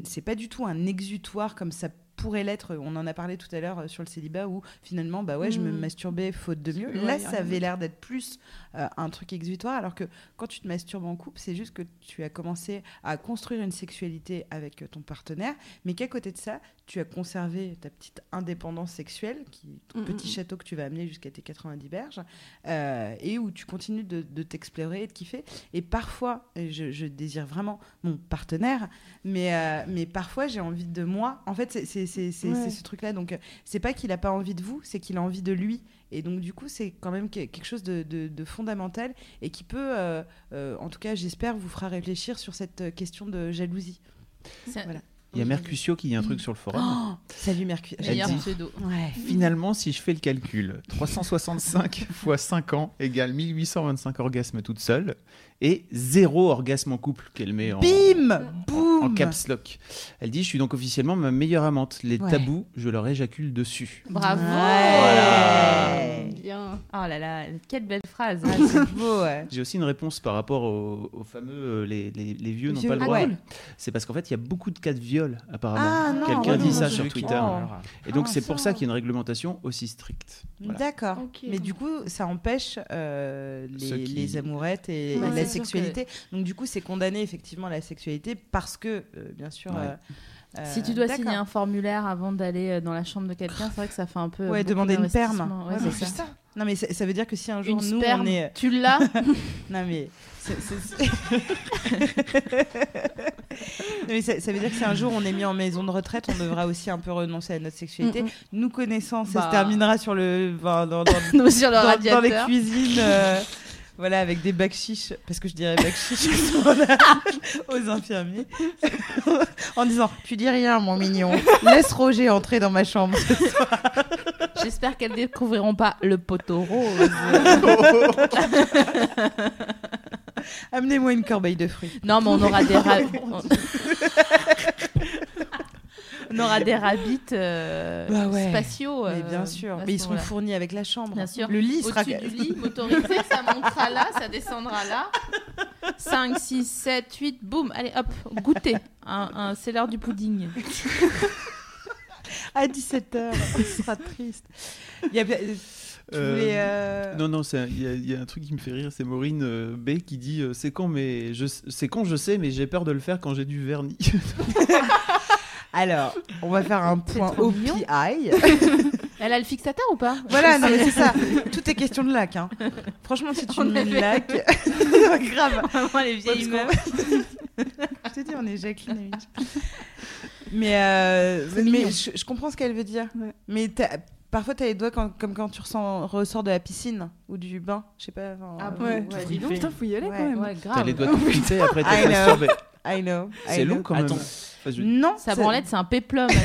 c'est pas du tout un exutoire comme ça pourrait l'être on en a parlé tout à l'heure euh, sur le célibat où finalement bah ouais je me Mhm. masturbais faute de mieux là ça avait l'air d'être plus euh, un truc exutoire alors que quand tu te masturbes en couple, c'est juste que tu as commencé à construire une sexualité avec euh, ton partenaire, mais qu'à côté de ça, tu as conservé ta petite indépendance sexuelle, qui ton Mm, petit mm, mm. château que tu vas amener jusqu'à tes 90 berges, euh, et où tu continues de, de t'explorer et de kiffer. Et parfois, je, je désire vraiment mon partenaire, mais, euh, mais parfois j'ai envie de moi. En fait, c'est Ouais. ce truc-là. Donc, c'est pas qu'il a pas envie de vous, c'est qu'il a envie de lui. Et donc, du coup, c'est quand même que- quelque chose de, de- de fondamental et qui peut, euh, euh, en tout cas, j'espère, vous fera réfléchir sur cette euh, question de jalousie. Voilà. Il y a Mercutio qui dit un truc sur le forum. Oh, salut. Ouais. Finalement, si je fais le calcul, 365 fois 5 ans égale 1825 orgasmes toute seule et zéro orgasme en couple qu'elle met en, Bim Boum en caps lock. Elle dit Je suis donc officiellement ma meilleure amante. Les Ouais. tabous, je leur éjacule dessus. Bravo. Ouais. Bien. Oh là là, quelle belle phrase. Ah, c'est beau, ouais. J'ai aussi une réponse par rapport au, au fameux euh, les, les- les vieux n'ont pas le ah droit. ouais. C'est parce qu'en fait, il y a beaucoup de cas de viol, apparemment. Ah, non, Quelqu'un dit non, ça sur Twitter. meurent. Et donc, Ah, c'est pour ça. ça qu'il y a une réglementation aussi stricte. Voilà. D'accord. Mais du coup, ça empêche euh, les, qui- les amourettes et Ouais, la sexualité. Donc, du coup, c'est condamner effectivement la sexualité parce que, euh, bien sûr. Ouais. euh, euh, Si tu dois signer un formulaire avant d'aller dans la chambre de quelqu'un, c'est vrai que ça fait un peu. Ouais, demander une perme. Ouais, Ouais, c'est mais ça. Non, mais ça, ça veut dire que si un jour Une nous sperme, on est. tu l'as Non, mais. Non, mais ça, ça veut dire que si un jour on est mis en maison de retraite, on devra aussi un peu renoncer à notre sexualité. Mm, Nous connaissant, ça Bah. se terminera sur le. enfin, dans, dans- Nous sur le dans- dans radiateur. les cuisines. euh, Voilà, avec des bacs chiches, parce que je dirais bacs chiches aux infirmiers, en disant Tu dis rien, mon mignon, laisse Roger entrer dans ma chambre. J'espère qu'elles découvriront pas le poteau rose. Amenez-moi une corbeille de fruits. non, mais on aura des ra- on aura des rabbits euh, Bah ouais. spatiaux. Mais euh, bien sûr, mais ils seront fournis avec la chambre. Bien sûr. Le lit sera. Au-dessus du lit, motorisé, ça montera là, ça descendra là. 5, 6, 7, 8, boum, allez hop, goûter. Un, un- c'est l'heure du pudding. à 17h. Ce sera triste. Il y a... Euh, euh, Non, non, il y, a- il y a un truc qui me fait rire, c'est Maureen euh, B qui dit euh, c'est con, mais je, c'est con, je sais, mais j'ai peur de le faire quand j'ai du vernis. Alors, on va faire un point. OPI. Elle a le fixateur ou pas? Voilà, non, mais c'est ça. Tout est question de lac. Hein. Franchement, si tu En mets le lac. Grave. Vraiment les vieilles Ouais, meufs. Je t'ai dit, on est Jacqueline et Mitch. Mais, euh, mais je, je comprends ce qu'elle veut dire. Ouais. Mais Parfois, t'as les doigts quand- comme quand tu ressens, ressors de la piscine ou du bain. Je sais pas. enfin, Ah euh, bon? Ouais, ouais, dis donc, putain, faut y aller Ouais. quand même. Ouais, T'as les doigts tout frités après know. masturbé. I know. I C'est know. long quand même. Attends. Non, Sa ça- branlette, c'est un péplum.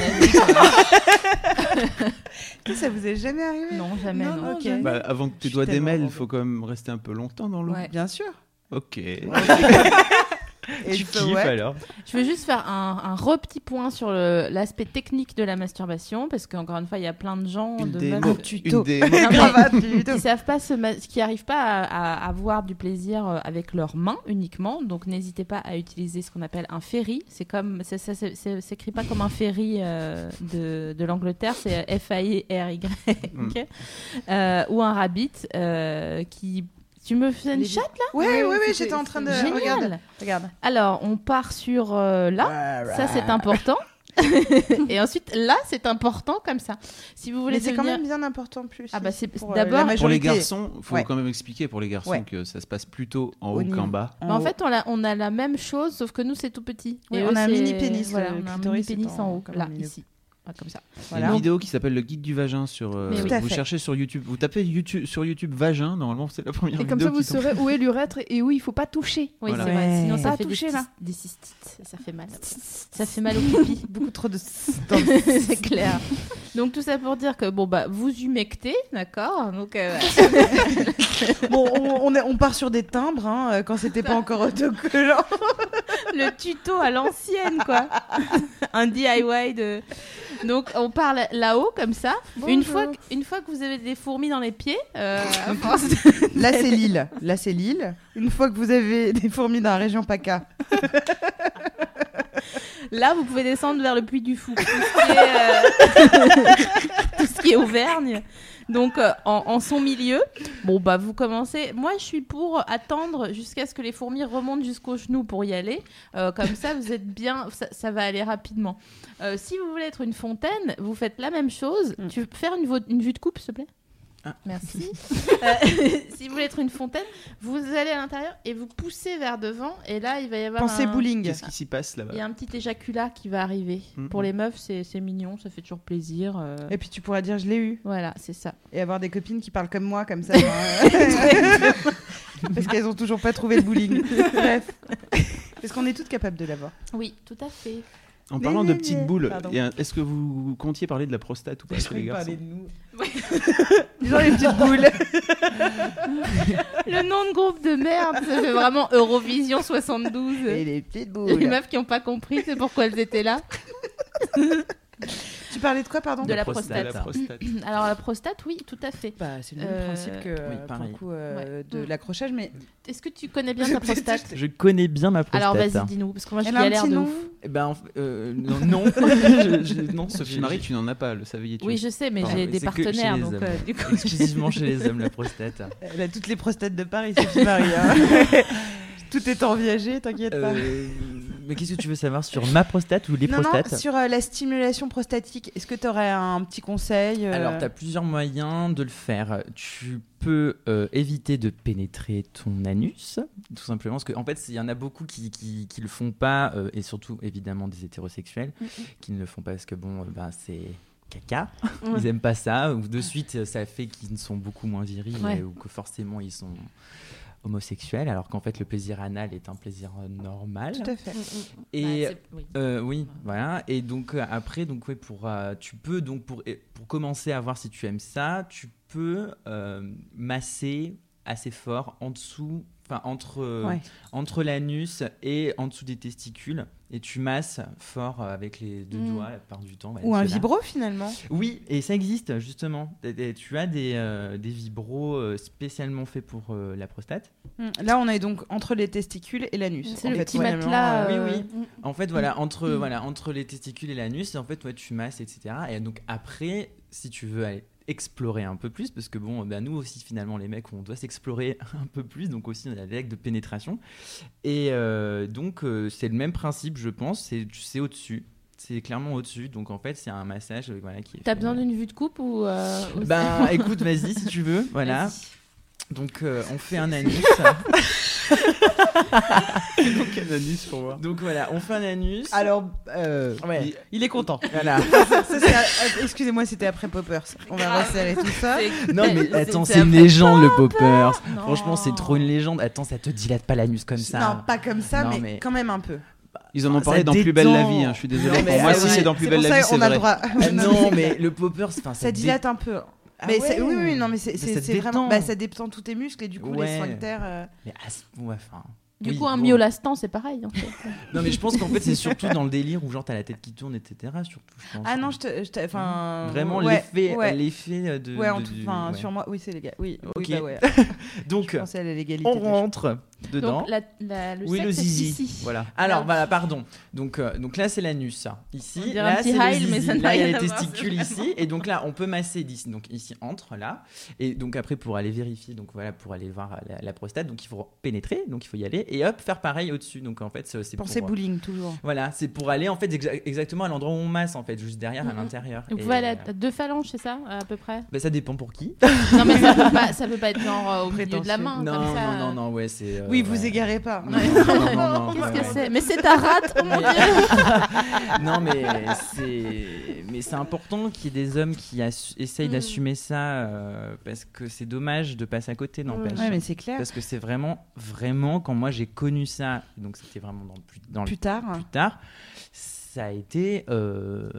Ça vous est jamais arrivé? Non, jamais. Non, non. non, Ok. jamais. Bah, avant que doigts tellement démêlent, il faut quand même rester un peu longtemps dans l'eau. Ouais. Bien sûr. Ok. Et tu kiffes alors Je veux juste faire un, un re petit point sur l'aspect technique de la masturbation, parce qu'encore une fois, il y a plein de gens, Une de démo. meufs tuto. Non, mais- tuto. qui savent pas ma- qui arrivent pas à, à avoir du plaisir euh, avec leurs mains uniquement. Donc n'hésitez pas à utiliser ce qu'on appelle un ferry. C'est comme ça, c'est- s'écrit pas comme un ferry euh, de, de l'Angleterre, c'est F A I R Y Mm. Euh, ou un rabbit euh, qui tu me fais une Les- chatte Ouais, ouais, ouais, c'était- j'étais en train de. Génial. Regarde. Regarde. Alors on part sur euh, là, ça c'est important. Et ensuite là c'est important comme ça. Si vous voulez Mais c'est quand devenir- même bien important plus. Ah bah, c'est- pour, euh, d'abord- Pour les majorité. garçons, faut Ouais. quand même expliquer pour les garçons Ouais. que ça se passe plutôt en Au haut niveau. qu'en bas. En haut. fait, on a, on a la même chose, sauf que nous, c'est tout petit. Ouais, eux, on a un c'est- mini pénis, Voilà, on a un mini pénis en en- haut, comme là, ici. Ah, comme ça. Il y a Voilà. une vidéo qui s'appelle le guide du vagin sur. euh, oui. Vous fait. cherchez sur YouTube, vous tapez YouTube sur YouTube vagin. Normalement, c'est la première Et comme vidéo ça, vous saurez où est l'urètre et où il faut pas toucher. Oui, Voilà. c'est vrai. Ouais. Sinon, ça Pas fait touché, des, là. des cystites. Ça fait mal. Ça fait mal au pipi. Beaucoup trop de. c'est clair. Donc, tout ça pour dire que, bon, bah, vous humectez, d'accord Donc, euh, bon, on, on est- on part sur des timbres hein, euh, quand c'était pas encore autocollant. le tuto à l'ancienne, quoi. Un DIY de. Donc, on parle là-haut, comme ça. Une fois, que, une fois que vous avez des fourmis dans les pieds, euh, à force de- Là, c'est l'île. Là, c'est l'île. Une fois que vous avez des fourmis dans la région PACA. Là, vous pouvez descendre vers le Puy du Fou. Tout ce qui est, euh, tout ce qui est Auvergne. Donc, euh, en, en son milieu, bon, bah, vous commencez. Moi, je suis pour attendre jusqu'à ce que les fourmis remontent jusqu'aux genoux pour y aller. Euh, comme ça, vous êtes bien. Ça, ça va aller rapidement. Euh, si vous voulez être une fontaine, vous faites la même chose. Tu veux faire une, une vue de coupe, s'il te plaît? Merci. Euh, si vous voulez être une fontaine, vous allez à l'intérieur et vous poussez vers devant. Et là, il va y avoir. Pensez un... bowling. Qu'est-ce qui s'y passe là-bas Il y a un petit éjaculat qui va arriver. Mhm. Pour les meufs, c'est c'est mignon, ça fait toujours plaisir. euh, Et puis tu pourras dire je l'ai eu. Voilà, c'est ça. Et avoir des copines qui parlent comme moi, comme ça. hein. Parce qu'elles ont toujours pas trouvé le bowling. Bref. Parce qu'on est toutes capables de l'avoir. Oui, tout à fait. En parlant de petites boules, Pardon. est-ce que vous comptiez parler de la prostate ou pas chez les garçons de nous. Genre les petites boules. Le nom de groupe de merde, ça fait vraiment Eurovision 72. Et les petites Les boules. meufs qui n'ont pas compris, c'est pourquoi elles étaient là. Tu parlais de quoi, pardon De la prostate. prostate. La prostate. Alors la prostate, oui, tout à fait. Bah, c'est le même Euh, principe que oui, euh, pour pareil. le coup euh, de Mm. l'accrochage, mais Est-ce que tu connais bien ta prostate Je connais bien ma prostate. Alors vas-y, dis-nous, parce que moi je elle a un galère de ouf. Eh ben, euh, non, non. Je- je- non, Sophie Marie, tu n'en as pas, le saviez-tu? Oui, je sais, mais j'ai des partenaires, donc euh, du coup. Exclusivement chez les hommes, la prostate. Elle a toutes les prostates de Paris, Sophie Marie. hein. Tout est en viager, t'inquiète pas. Mais qu'est-ce que tu veux savoir sur ma prostate ou les non, prostates? non, sur euh, la stimulation prostatique, est-ce que tu aurais un petit conseil euh, Alors, tu as plusieurs moyens de le faire. Tu peux euh, éviter de pénétrer ton anus, tout simplement, parce qu'en en fait, il y en a beaucoup qui, qui, qui le font pas, et surtout, évidemment, des hétérosexuels, qui ne le font pas parce que, bon, ben, c'est caca, ils aiment pas ça, ou de suite, ça fait qu'ils sont beaucoup moins virils, Ouais. ou que forcément, ils sont homosexuels, alors qu'en fait, le plaisir anal est un plaisir euh, normal. Tout à fait. Et Bah, oui. euh, oui, voilà. Et donc euh, après, donc ouais, pour euh, tu peux donc pour pour commencer à voir si tu aimes ça, tu peux euh, masser assez fort en dessous, enfin entre euh, Ouais. entre l'anus et en dessous des testicules, et tu masses fort euh, avec les deux Mm. doigts la part du temps. voilà, Ou un vibro finalement. Oui, et ça existe justement. Tu as des euh, des vibros euh, spécialement faits pour euh, la prostate. Mm. Là, on est donc entre les testicules et l'anus. C'est le fait, petit finalement, matelas. euh, oui, oui. En fait, voilà, entre, voilà, entre les testicules et l'anus, en fait, ouais, tu masses, etc. Et donc après, si tu veux aller explorer un peu plus, parce que bon, bah, nous aussi, finalement, les mecs, on doit s'explorer un peu plus, donc aussi, on a des règles de pénétration. Et euh, donc, euh, c'est le même principe, je pense, c'est c'est au-dessus. C'est clairement au-dessus, donc en fait, c'est un massage euh, voilà, qui est T'as besoin d'une vue de coupe ou euh, Ben, écoute, vas-y, si tu veux, voilà. Donc euh, on fait un anus. Donc un anus pour voir. Donc voilà, on fait un anus. Alors, euh, Ouais. il est content. Voilà. Ça, euh, Excusez-moi, c'était après Poppers. On va resserrer tout ça. Non mais attends, c'est une légende le poppers. Non. Franchement, c'est trop une légende. Attends, ça te dilate pas l'anus comme ça. Non, pas comme ça, Non, mais, mais- quand même un peu. Ils en ont Ça parlé dans Plus belle la vie. hein, Je suis désolé. Non, mais Pour moi, si c'est dans Plus belle pour la vie, ça c'est a droit. Ah non, mais le poppers, enfin, Ça dé- dilate un peu. Ah mais ouais. oui, oui, non, mais c'est vraiment. Bah, ça détend tous tes muscles et du coup, les Ouais. sphincters. euh, Mais ouais, enfin. Du oui, coup, un bon. myolastan, c'est pareil. En fait. Non, mais je pense qu'en fait, c'est surtout dans le délire où genre t'as la tête qui tourne, etc. Surtout, je pense. Ah non, je te. je te- Enfin. Vraiment ouais, l'effet, Ouais, l'effet de. ouais, en de- tout- du- enfin, ouais. sur moi, oui, c'est légal. Oui, oui, Ok. bah ouais. Donc, Je pensais à la légalité. on rentre dedans. Donc, la, la- le Oui, le sexe est zizi. ici. Voilà. Alors Là. voilà, pardon. Donc, euh, donc là c'est l'anus, ça. On Ici, là un petit c'est le Heil, mais zizi. ça n'a Là il y a les testicules ici, et donc là on peut masser d'ici. Donc ici entre là, et donc après pour aller vérifier, donc voilà pour aller voir la, la prostate, donc il faut pénétrer, donc il faut y aller, et hop faire pareil au-dessus. Donc en fait c'est pour. Penser euh, bowling, toujours. Voilà, c'est pour aller en fait exa- exactement à l'endroit où on masse en fait, juste derrière à Mhm. l'intérieur. Voilà, euh, t'as deux phalanges, c'est ça, à peu près? Bah, ça dépend pour qui. Non, mais ça peut pas, ça peut pas être genre euh, au milieu de la main, non, comme ça. non, non, non, ouais, c'est. Euh, Oui, vous ouais. égarez pas. Ouais. Non, non, non, Qu'est-ce ouais, que ouais. c'est? Mais c'est ta rate, oh mon dieu non mais c'est mais c'est important qu'il y ait des hommes qui assu- essayent Mm. d'assumer ça euh, parce que c'est dommage de passer à côté n'empêche Ouais, mais c'est clair. parce que c'est vraiment vraiment quand moi j'ai connu ça donc c'était vraiment dans le plus dans le Plus tard. plus tard ça a été euh,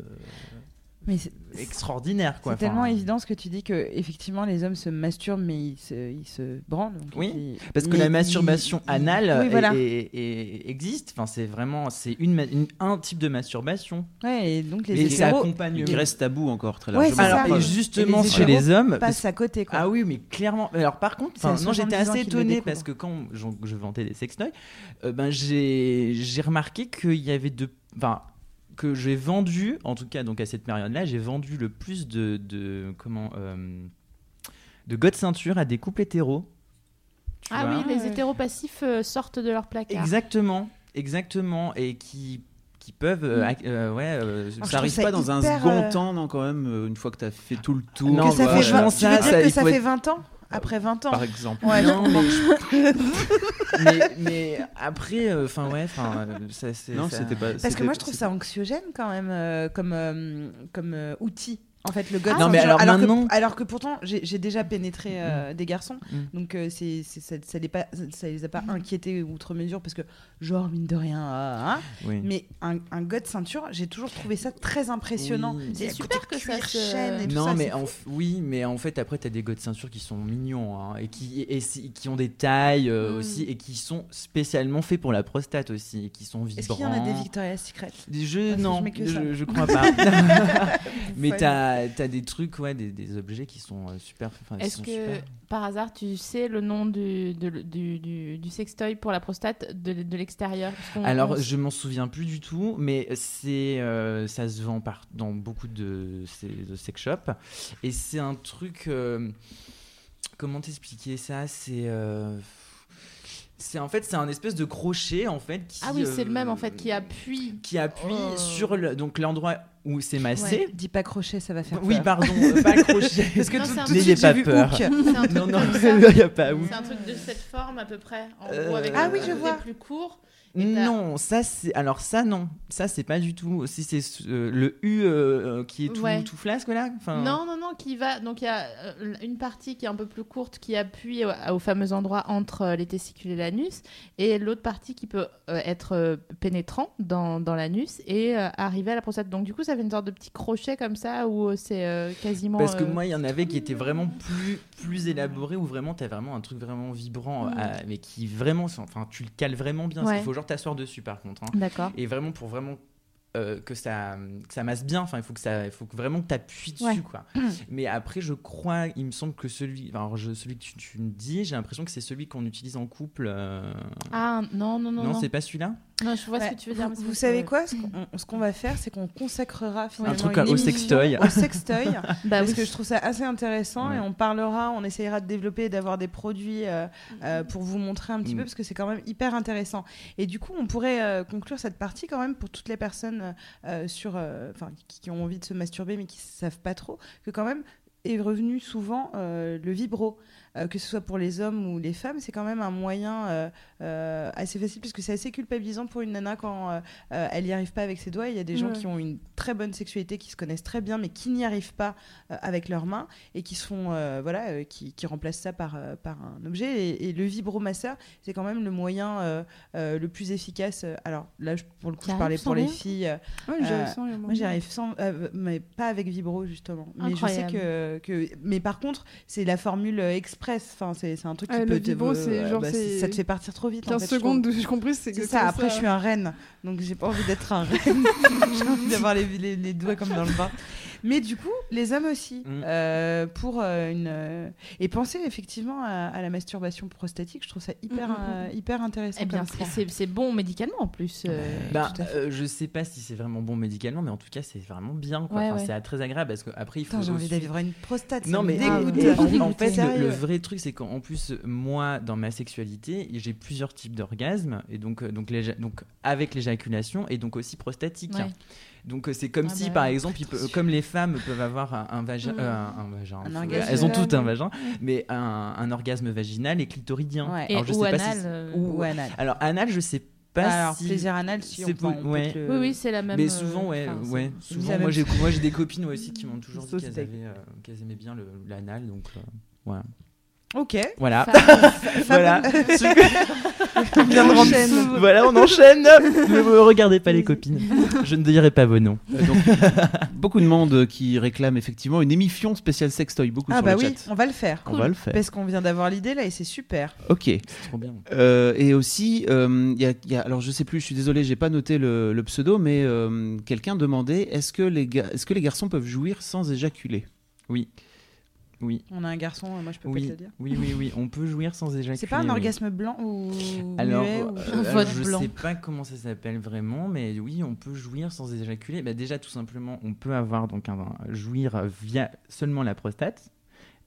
Mais c'est extraordinaire quoi c'est tellement Enfin, évident ce que tu dis que effectivement les hommes se masturbent mais ils se, ils se branlent. donc Oui, ils- parce que mais la masturbation ils- anale Oui, est- voilà. est- est- existe enfin c'est vraiment c'est une, un type de masturbation Ouais, et donc les et ça hétéros accompagne Il reste tabou encore très largement. alors et Et justement les chez les hommes parce passent à côté. Quoi. Ah oui, mais clairement. Alors par contre, non, j'étais 70 ans assez qu'ils le étonné découvrent. parce que quand je vantais des sextoys, euh, ben j'ai j'ai remarqué qu'il y avait de, enfin que j'ai vendu, en tout cas donc à cette période-là, j'ai vendu le plus de, de comment euh, de god ceinture à des couples hétéros. Ah vois oui, les ouais. hétéropassifs euh, sortent de leur placard. Exactement, exactement, et qui qui peuvent, euh, Mm. euh, ouais, euh, je Ça arrive pas dans un second euh, temps, non, quand même, une fois que tu as fait tout le tour. Non, que ça fait franchement, 20 ça, tu veux dire ça, que fait être- 20 ans Après 20 ans par exemple. Ouais, Non, bon. mais, mais après, enfin ouais, enfin, euh, ça c'est. Non, ça- c'était pas. Parce que moi je trouve ça anxiogène quand même euh, comme, euh, comme euh, outil. En fait, le god Ah, non, mais ceinture. alors que, maintenant- alors que pourtant, j'ai déjà pénétré euh, des garçons, Mm. donc euh, c'est ça, ça, les pas, ça les a pas inquiétés outre mesure parce que, genre, mine de rien. Oui. mais un, un god ceinture, j'ai toujours trouvé ça très impressionnant. Oui. C'est super que ça se- chaîne et tout Non, ça, mais en oui, mais en fait, après, t'as des gars de ceinture qui sont mignons hein, et, qui, et, si- qui ont des tailles euh, Mm. aussi et qui sont spécialement faits pour la prostate aussi et qui sont vibrants. Est-ce qu'il y en a des Victoria's Secret? Des jeux, Parce que non, je je, je crois pas. mais Fun. T'as as des trucs, ouais, des, des objets qui sont euh, super. Est-ce que super. par hasard tu sais le nom du, de- du, du, du sextoy pour la prostate de, de l'extérieur? Alors, on- je m'en souviens plus du tout, mais c'est euh, ça se vend par, dans beaucoup de, sex shops. Et c'est un truc. euh, comment t'expliquer ça? C'est. c'est en fait c'est un espèce de crochet en fait qui Ah oui, c'est le même en fait qui appuie. qui appuie Oh. sur le, donc l'endroit où c'est massé. Dis pas crochet, ça va faire Oui, peur. pardon, euh, pas crochet. Parce que Non, tout, c'est un tout de N'ayez suite, pas j'ai vu peur. Non, non, il n'y a pas où. C'est un truc de cette forme à peu près, en Euh, gros avec Ah un oui, je vois. plus court. Non, ça c'est alors ça non, ça c'est pas du tout. Si c'est euh, le U euh, euh, qui est tout, Ouais. tout flasque là. Enfin, Non, non, non, qui va. Donc il y a une partie qui est un peu plus courte qui appuie au, au fameux endroit entre les testicules et l'anus, et l'autre partie qui peut euh, être pénétrant dans, dans l'anus et arriver à la prostate. Donc du coup, ça fait une sorte de petit crochet comme ça où c'est quasiment. Parce que moi, il y en avait qui étaient vraiment plus, plus élaborés, où vraiment, t'as vraiment un truc vraiment vibrant, mais qui vraiment, enfin, tu le cales vraiment bien. Ouais. Il faut genre t'asseoir dessus, par contre. hein. D'accord. Et vraiment, pour vraiment euh, que, ça, que ça masse bien, enfin, il faut que ça, il faut que vraiment que t'appuies dessus, Ouais. quoi. mais après, je crois, il me semble que celui, enfin, alors, je- celui que tu, tu me dis, j'ai l'impression que c'est celui qu'on utilise en couple. euh, Ah non, non, non. non, non. c'est pas celui-là? Non, je vois Ouais, ce que tu veux dire. Vous, savez quoi Ce qu'on ce qu'on va faire, c'est qu'on consacrera finalement truc une au sextoy. Au sextoy. Bah parce oui. que je trouve ça assez intéressant Ouais. et on parlera, on essayera de développer et d'avoir des produits euh, euh, pour vous montrer un petit Mm. peu parce que c'est quand même hyper intéressant. Et du coup, on pourrait euh, conclure cette partie quand même pour toutes les personnes sur, enfin, qui, qui ont envie de se masturber mais qui savent pas trop, que quand même est revenu souvent le vibro. Euh, que ce soit pour les hommes ou les femmes, c'est quand même un moyen euh, euh, assez facile puisque c'est assez culpabilisant pour une nana quand elle n'y arrive pas avec ses doigts. Il y a des gens qui ont une très bonne sexualité, qui se connaissent très bien, mais qui n'y arrivent pas avec leurs mains et qui se font, voilà, qui, qui remplacent ça par, par un objet. Et, et le vibromasseur, c'est quand même le moyen le plus efficace. Alors là, je- pour le coup, je parlais pour les filles. Ouais, j'y arrive sans rien, moi, j'y arrive sans, mais pas avec vibro justement. Mais je sais que, que, mais par contre, c'est la formule euh, express. Enfin, c'est un truc qui le peut. te- vibro, euh, genre, bah, ça te fait partir trop vite. en 15 fait, je secondes, de- j'ai compris, c'est que ça. Après, je suis un reine, donc j'ai pas envie d'être un reine. j'ai envie d'avoir les, les, les doigts comme dans le bain. Mais du coup, les hommes aussi, Mm. euh, pour euh, une euh, et penser effectivement à, à la masturbation prostatique, je trouve ça hyper Mm, mm, euh, hyper intéressant. Eh bien, c'est- bon médicalement en plus. euh, Bah, euh, je sais pas si c'est vraiment bon médicalement, mais en tout cas, c'est vraiment bien. Ouais, Enfin, ouais. C'est très agréable parce qu'après, il faut. J'ai envie d'avoir une prostate. Non, mais. Ah, en, dégoûté. en fait, le, le vrai truc, c'est qu'en plus, moi, dans ma sexualité, j'ai plusieurs types d'orgasmes, et donc, donc, donc avec l'éjaculation, et donc aussi prostatique. Ouais. Donc, euh, c'est comme Ah si, bah par exemple, il peut- comme les femmes peuvent avoir un, un vagin. Mm. euh, un, vagin. Un orgasme elles ont toutes un vagin, mais un, un orgasme vaginal et clitoridien. Ouais. Et, Alors, je ou sais pas si anal. euh, ou anal. Alors, anal, je sais pas Alors, si. plaisir anal, si c'est on, ouais. peut le- Oui, oui, c'est la même. Mais euh, souvent, ouais, enfin, ouais. c'est- Souvent, la moi même j'ai, moi j'ai des copines aussi qui m'ont toujours dit qu'elles, avaient, euh, qu'elles aimaient bien le, l'anal, donc euh, voilà. Ok. Voilà. Fab- voilà. On vient de rentrer. voilà, on enchaîne. ne regardez pas les copines. Je ne dirai pas vos noms. Euh, donc, beaucoup de monde qui réclame effectivement une émission spéciale sextoy, beaucoup Ah sur bah le oui, chat. on va le faire. On va le faire. Parce qu'on vient d'avoir l'idée là et c'est super. Ok. C'est trop bien. Euh, et aussi, euh, il y a, il y a- alors je sais plus, je suis désolé, j'ai pas noté le, le pseudo, mais euh, quelqu'un demandait est-ce que, les est-ce que les garçons peuvent jouir sans éjaculer? Oui. Oui. On a un garçon, moi je peux pas te le dire. oui, oui, oui, on peut jouir sans éjaculer. C'est pas un orgasme blanc ou Alors, muet ou- euh, alors, je blanc. sais pas comment ça s'appelle vraiment, mais oui, on peut jouir sans éjaculer. Bah, déjà, tout simplement, on peut avoir donc un, un- jouir via seulement la prostate.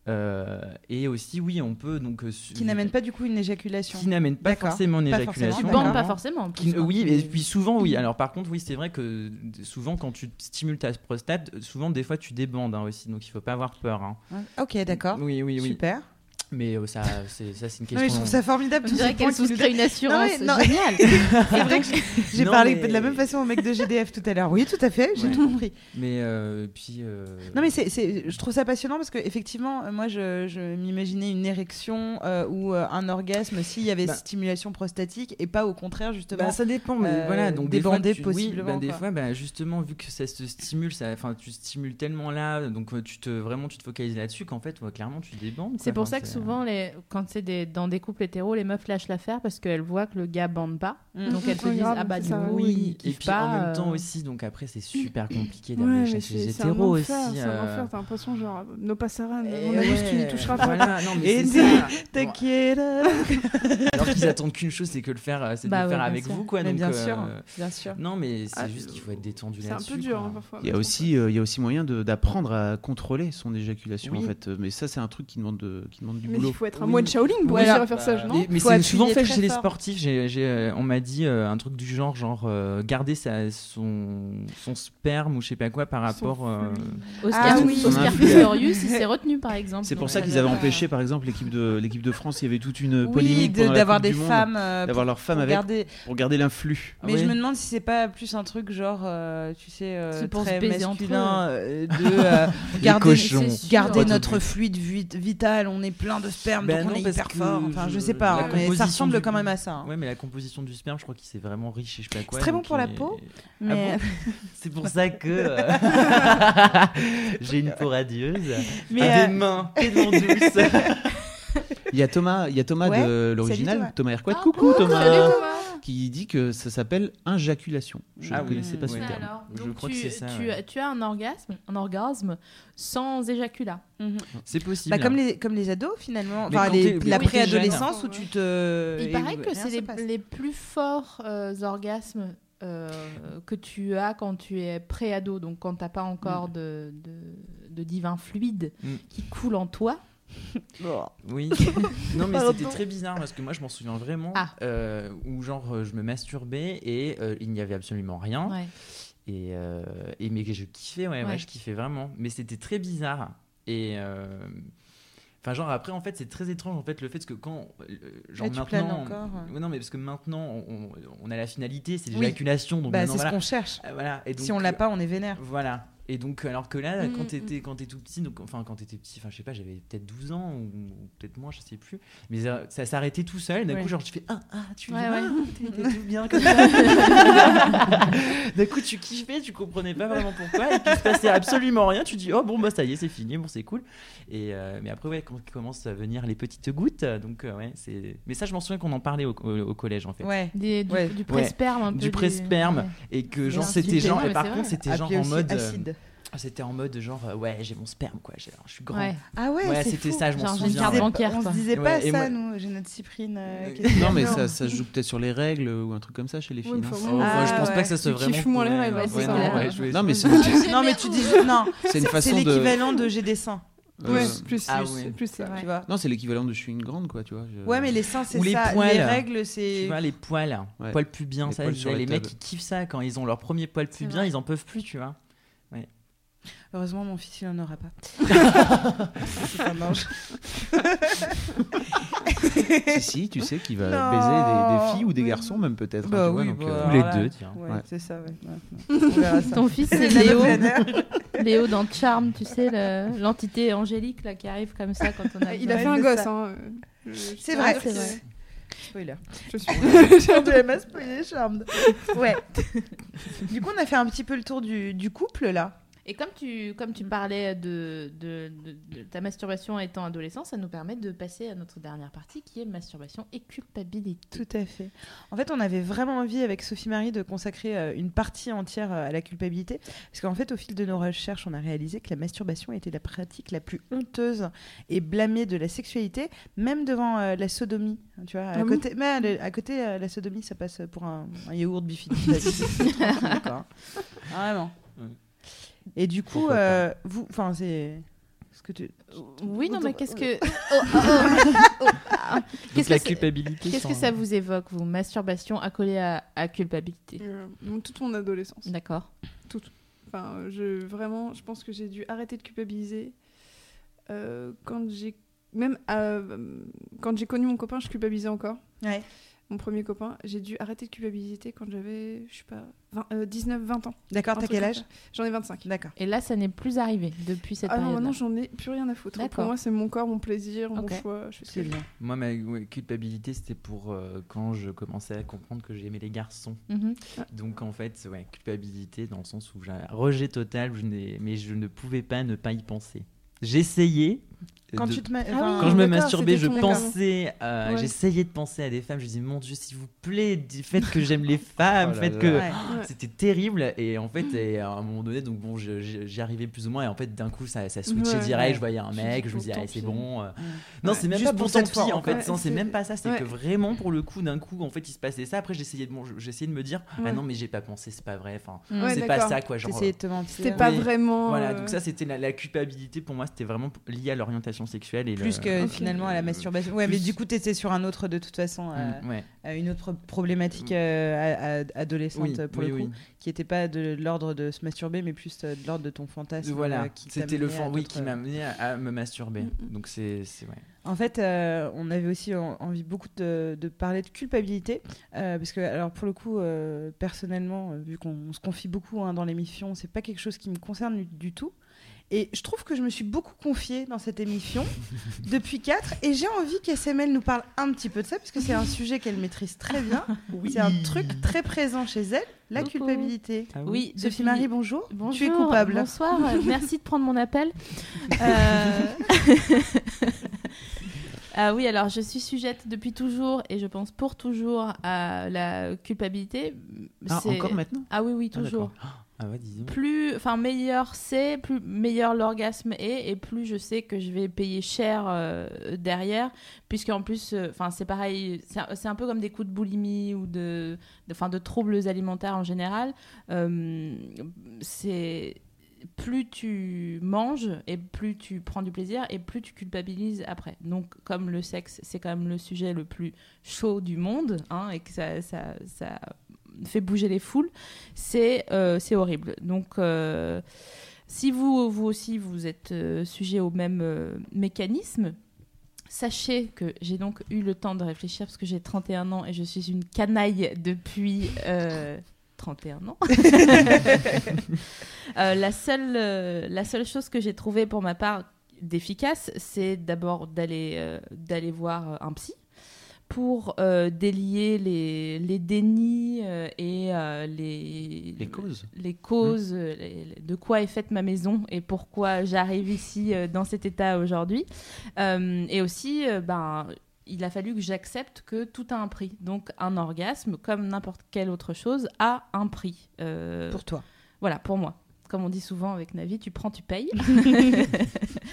Euh, et aussi, oui, on peut donc euh, Qui n'amène pas du coup une éjaculation. qui n'amène pas D'accord. forcément une Pas éjaculation. Tu forcément, bandes pas forcément. Qui- quand oui, tu- et puis souvent, oui. Alors, par contre, oui, c'est vrai que souvent, quand tu stimules ta prostate, souvent, des fois, tu débandes hein, aussi. Donc, il faut pas avoir peur. hein. Ok, d'accord. Oui, oui, oui. Super. Mais euh, ça, c'est ça, c'est une question. Non, mais je trouve ça formidable. On dirait ces qu'elle souscrit une assurance. Non, mais- non. Génial. C'est vrai que j'ai Non, parlé mais- de la même façon au mec de GDF tout à l'heure. Oui, tout à fait, j'ai Ouais. tout compris. Mais euh, puis. euh, Non, mais c'est, c'est- je trouve ça passionnant parce que effectivement, moi, je, je m'imaginais une érection euh, ou euh, un orgasme s'il y avait Bah. stimulation prostatique et pas au contraire justement. Bah, ça dépend, mais euh, voilà, donc des fois, débandé tu- possiblement, Oui, bah, des fois, bah, justement, vu que ça se stimule, ça, enfin, tu stimules tellement là, donc tu te vraiment, tu te focalises là-dessus qu'en fait, ouais, clairement, tu débandes. C'est quoi. pour ça que souvent, les... quand c'est des... dans des couples hétéros, les meufs lâchent l'affaire parce qu'elles voient que le gars bande pas. Mm. Donc elles se disent grave, Ah bah du coup, Oui, il et puis pas. en même temps euh, aussi, donc après, c'est super compliqué d'aller chercher les hétéros aussi. c'est un euh, enfer, t'as l'impression genre nos passerelles, et on a juste tu n'y toucheras pas. Voilà, non, mais Et c'est ça. T'inquiète. Alors qu'ils attendent qu'une chose, c'est que le faire, euh, c'est Bah de le ouais, faire avec vous, quoi. Bien euh, sûr, bien sûr. Non, mais c'est Ah, juste qu'il faut être détendu C'est un là-dessus. peu dur hein, parfois. Il y a aussi, euh, il y a aussi moyen d'apprendre à contrôler son éjaculation en fait. Euh, Mais ça, c'est un truc qui demande, de, qui demande du Mais boulot. il faut être un Oui. moine Shaolin pour réussir à faire ça, Bah, non mais- mais c'est souvent fait chez les sportifs. J'ai, j'ai, on m'a dit euh, un truc du genre, genre euh, garder sa, son, son sperme ou je sais pas quoi par rapport. euh, Oscar, Ah oui. Oscar Son Pistorius, il s'est retenu par exemple. C'est pour ça qu'ils euh, avaient empêché, par exemple, l'équipe de l'équipe de France. Il y avait toute une polémique d'avoir des femmes. d'avoir pour- leurs femmes avec garder- pour garder l'influx. Mais Ah je ouais. me demande si c'est pas plus un truc genre, tu sais, C'est pour très masculin, de garder, notre fluide vit- vital. On est plein de sperme, Ben donc on non, est parce hyper fort. Enfin, je je- sais pas, hein, mais ça composition ressemble du- quand même à ça. hein. Ouais, mais la composition du sperme, je crois qu'il c'est vraiment riche et je sais pas quoi. C'est très bon pour la est- peau, Ah Mais, bon c'est pour ça que euh, j'ai une peau radieuse, mais, euh, des mains tellement douces. Il y a Thomas, il y a Thomas Ouais, de l'original, Thomas. Thomas Hercouet. Ah, Coucou coucou, Thomas. salut, Thomas. Qui dit que ça s'appelle injaculation. Je Ah ne oui, connaissais pas ce ouais. Terme. alors, Je donc crois tu, que c'est ça, tu, ouais. tu as un orgasme, un orgasme sans éjaculat. mhm. C'est possible. Bah, comme, les, comme les ados finalement, enfin les- la t'es préadolescence où tu te. Il paraît que c'est les, les plus forts euh, orgasmes euh, que tu as quand tu es pré-ado, donc quand tu n'as pas encore de, de, de divin fluide Mm. qui coule en toi. Oui. non, mais c'était très bizarre parce que moi, je m'en souviens vraiment. Ah. euh, où genre, euh, je me masturbais et euh, il n'y avait absolument rien. Ouais. Et, euh, et mais je kiffais, ouais, ouais. Ouais. je kiffais vraiment. Mais c'était très bizarre. Et Enfin, genre après, en fait, c'est très étrange en fait le fait que quand, genre maintenant, encore, ouais. Ouais, non, mais parce que maintenant, on, on a la finalité, c'est Oui. l'éjaculation, donc Bah, c'est ce qu'on cherche. Euh, voilà. Et Si donc, on l'a pas, on est vénère. Voilà. Et donc, alors que là, Mm, quand mm, t'étais quand t'es tout petit, donc, enfin, quand t'étais petit, enfin, je sais pas, j'avais peut-être 12 ans ou, ou peut-être moins, je sais plus. Mais ça s'arrêtait tout seul. D'un Ouais. coup, genre, tu fais Ah, ah, tu Ouais, viens, ouais. ah, tout bien comme ça. D'un coup, tu kiffais, tu comprenais pas vraiment pourquoi. Et puis, il se passait absolument rien. Tu dis Oh, bon, bah, ça y est, c'est fini, bon, c'est cool. Et, euh, mais après, ouais, quand commencent à venir les petites gouttes, donc, euh, ouais, c'est. Mais ça, je m'en souviens qu'on en parlait au, au- au collège, en fait. Ouais. Des- du, Ouais. du Ouais. pré-sperme un peu. Du pré-sperme. ouais. Et que, genre, c'était genre. Et par contre, c'était genre en mode. euh, acide. C'était en mode genre euh, ouais j'ai mon sperme quoi j'ai- je suis grand Ouais. Ah ouais, Ouais, c'était ça, je m'en Genre, j'ai une souviens. bancaire, on se disait pas Ouais, ça, moi- nous. J'ai notre cyprine. euh, Euh, Non, mais ça, ça se joue peut-être sur les règles ou un truc comme ça chez les filles. Oui, je Ah, pense pas ouais. que ça soit Tu vraiment moins les règles, ouais, ouais, c'est non, Non, mais c'est Non, mais tu dis. Non, c'est l'équivalent de j'ai des seins. Ouais, plus, ah plus, ouais. plus ça. Tu vois Non, c'est l'équivalent de je suis une grande, quoi, tu vois. je- Ouais, mais les seins, c'est ça. poils. Les règles, tu c'est. vois les poils Ouais. poils pubiens Les ça poils les, mecs ils kiffent ça quand ils ont leur premier poil pubien ils en peuvent plus tu vois Heureusement, mon fils, il en aura pas. c'est un ange. Si, si, tu sais qu'il va Non. baiser des, des filles ou des garçons, même peut-être. hein, Bah oui, donc, bah, euh, ou les deux tiens Ouais, Ouais. c'est ça, ouais. On ça. Ton fils, c'est Léo. Léo dans Charm, tu sais, le- l'entité angélique là, qui arrive comme ça quand on a. Ah, Il a fait un gosse. ça. Hein. C'est à vrai. c'est vrai. Spoiler. Je suis. de m'a spoilé, Charmed. Ouais. du coup, on a fait un petit peu le tour du, du couple, là. Et comme tu, comme tu parlais de, de, de- de ta masturbation étant adolescent, ça nous permet de passer à notre dernière partie qui est masturbation et culpabilité. Tout à fait. En fait, on avait vraiment envie avec Sophie Marie de consacrer euh, une partie entière euh, à la culpabilité. Parce qu'en fait, au fil de nos recherches, on a réalisé que la masturbation était la pratique la plus honteuse et blâmée de la sexualité, même devant euh, la sodomie. Tu vois, à Ah côté, mais à, côté euh, la sodomie, ça passe pour un, un yaourt quoi. Vraiment. Et du coup, euh, vous, enfin, c'est. ce que tu... Oui, non, mais qu'est-ce que. Oh, oh, oh, ah. Qu'est-ce la que culpabilité Qu'est-ce que ça vous évoque, vous Masturbation accolée à, à culpabilité? Euh, donc, toute mon adolescence. D'accord. Enfin, euh, je vraiment, je pense que j'ai dû arrêter de culpabiliser euh, quand j'ai même euh, quand j'ai connu mon copain, je culpabilisais encore. Ouais. Mon premier copain, j'ai dû arrêter de culpabiliser quand j'avais, je sais pas, 20, euh, 19, 20 ans. D'accord, t'as quel âge. J'en ai 25. D'accord. Et là, ça n'est plus arrivé depuis cette Ah non, période. maintenant j'en ai plus rien à foutre. Pour moi, c'est mon corps, mon plaisir, mon choix. Je fais ce que C'est bien. moi ma ouais, culpabilité c'était pour euh, quand je commençais à comprendre que j'aimais les garçons Mhm. donc en fait ouais culpabilité dans le sens où j'ai un rejet total je n'ai- mais je ne pouvais pas ne pas y penser j'essayais Quand de- tu te mets. Ah oui. Quand je me masturbais, je pensais, euh, Ouais. j'essayais de penser à des femmes. Je disais, mon Dieu, s'il vous plaît, faites que j'aime les femmes, Oh faites que. Ouais. Ouais. C'était terrible. Et en fait, et à un moment donné, donc bon, j'y arrivais plus ou moins. Et en fait, d'un coup, ça, ça switchait Ouais. direct. Ouais. Je voyais un mec, je me disais, c'est bon. euh. Non, c'est même Juste pas pour tant cette fois, pis, en fait. C'est même pas ça. C'est ouais. que vraiment, pour le coup, d'un coup, en fait, il se passait ça. Après, j'essayais de, bon, j'essayais de me dire, ah non, mais j'ai pas pensé, c'est pas vrai. Enfin, Mm. C'est pas ça, quoi. Genre, T'essayais de te mentir. C'était pas vraiment. voilà, euh, donc ça, c'était la, culpabilité pour moi, c'était vraiment lié à l'orientation sexuelle. Et Plus le- que finalement à la masturbation. Ouais, mais du coup, t'étais sur un autre de toute façon, euh, Mm, ouais. euh, une autre problématique euh, adolescente Oui, pour oui, le coup, oui. qui était pas de l'ordre de se masturber, mais plus euh, de l'ordre de ton fantasme. Voilà, euh, c'était le fond, oui, qui m'a amené à, à me masturber. Mm, mm. Donc c'est, ouais. En fait, euh, on avait aussi en- envie beaucoup de, de parler de culpabilité, euh, parce que, alors pour le coup, euh, personnellement, euh, vu qu'on on se confie beaucoup hein, dans l'émission, c'est pas quelque chose qui me concerne du, du tout. Et je trouve que je me suis beaucoup confiée dans cette émission depuis 4 et j'ai envie qu'SML nous parle un petit peu de ça parce que c'est un sujet qu'elle maîtrise très bien. C'est un truc très présent chez elle, la Coucou. culpabilité. Ah Oui, Sophie Marie, bonjour. Bonjour, Tu es coupable. Bonsoir, merci de prendre mon appel. Euh, ah oui, alors je suis sujette depuis toujours et je pense pour toujours à la culpabilité. Ah, C'est- encore maintenant? Ah oui, oui, Ah, toujours. d'accord. Ah plus, enfin meilleur c'est, plus meilleur l'orgasme est, et plus je sais que je vais payer cher euh, derrière, puisqu'en plus, euh, enfin c'est pareil, c'est un, peu comme des coups de boulimie ou de, de, 'fin, de troubles alimentaires en général. Euh, c'est plus tu manges et plus tu prends du plaisir et plus tu culpabilises après. Donc comme le sexe, c'est quand même le sujet le plus chaud du monde, hein, et que ça, ça, ça fait bouger les foules, c'est euh, c'est horrible. Donc, euh, si vous, vous aussi, vous êtes euh, sujet au même mécanisme, Sachez que j'ai donc eu le temps de réfléchir parce que j'ai 31 ans et je suis une canaille depuis euh, 31 ans. Euh, la, seule, euh, la seule chose que j'ai trouvée pour ma part d'efficace, c'est d'abord d'aller d'aller voir un psy pour euh, délier les, les dénis euh, et euh, les, Les causes. les causes, les- les- de quoi est faite ma maison et pourquoi j'arrive ici euh, dans cet état aujourd'hui. Euh, et aussi, euh, ben, il a fallu que j'accepte que tout a un prix. Donc un orgasme, comme n'importe quelle autre chose, a un prix. Euh, Pour toi. voilà, pour moi. Comme on dit souvent avec Navi, tu prends, tu payes.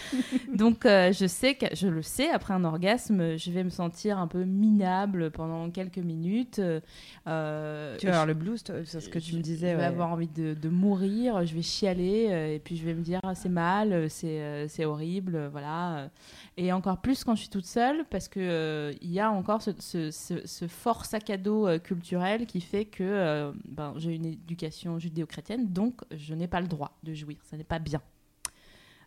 Donc euh, je sais que je le sais après un orgasme, je vais me sentir un peu minable pendant quelques minutes. Euh, Tu vas avoir le blues, c'est ce que tu me disais. je vais ouais. avoir envie de, de mourir, je vais chialer euh, et puis je vais me dire ah, c'est mal, euh, c'est euh, c'est horrible, euh, voilà. Et encore plus quand je suis toute seule parce que euh, il y a encore ce, ce- ce- ce fort sac à dos euh, culturel qui fait que euh, ben, j'ai une éducation judéo-chrétienne, donc je n'ai pas le droit de jouir, ça n'est pas bien.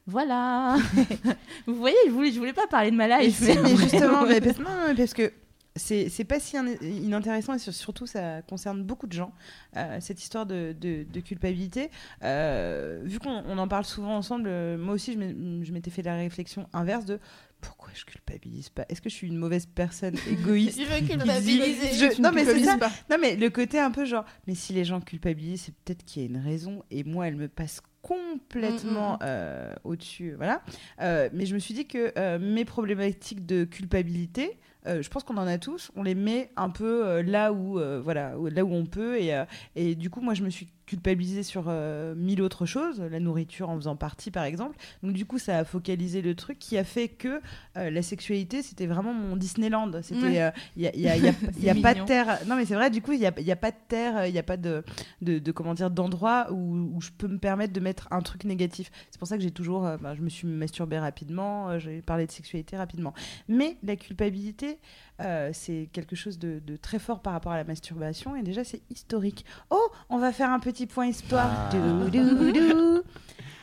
Voilà. Vous voyez, je voulais, je voulais pas parler de ma life. si, mais justement, mais parce, non, non, parce que c'est pas si in- inintéressant et sur- surtout ça concerne beaucoup de gens euh, cette histoire de, de- de culpabilité. Euh, vu qu'on on en parle souvent ensemble, euh, moi aussi je je m'étais fait la réflexion inverse de pourquoi je culpabilise pas? Est-ce que je suis une mauvaise personne égoïste Je veux culpabiliser. je- Tu Non ne mais c'est culpabilises ça. pas. Non mais le côté un peu genre, mais si les gens culpabilisent, c'est peut-être qu'il y a une raison et moi elle me passe complètement Mm, mm, euh, au-dessus, voilà. Euh, mais je me suis dit que euh, mes problématiques de culpabilité, euh, je pense qu'on en a tous, on les met un peu euh, là où euh, voilà, où- là où on peut et, euh, et du coup moi je me suis culpabilisée sur euh, mille autres choses, la nourriture en faisant partie par exemple. Donc du coup ça a focalisé le truc qui a fait que euh, la sexualité c'était vraiment mon Disneyland. C'était Ouais. euh, il y a, il y a- y a- y pas de terre. Non mais c'est vrai du coup il y a, pas de terre, il y a pas de de, de comment dire d'endroit où, où je peux me permettre de mettre un truc négatif. C'est pour ça que j'ai toujours, euh, bah, je me suis masturbée rapidement, euh, j'ai parlé de sexualité rapidement. Mais la culpabilité, euh, c'est quelque chose de, de très fort par rapport à la masturbation et déjà c'est historique. Oh, on va faire un petit point histoire. Dou, dou, dou.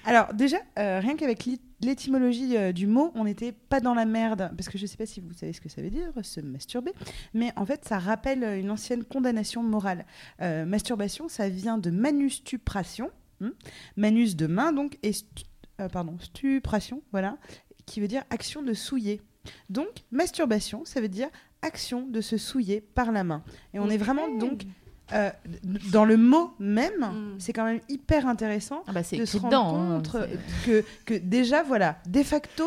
Alors déjà, euh, rien qu'avec l'é- l'étymologie euh, du mot, on n'était pas dans la merde, parce que je ne sais pas si vous savez ce que ça veut dire, se masturber, mais en fait ça rappelle une ancienne condamnation morale. Masturbation, ça vient de manustupration, hmm manus de main donc, et stu- pardon, stupration, voilà, qui veut dire action de souiller. Donc masturbation, ça veut dire action de se souiller par la main. Et on est vraiment donc euh, dans le mot même, Mm. c'est quand même hyper intéressant Ah bah, de se rendre dedans, hein, compte que, que déjà, voilà, de facto,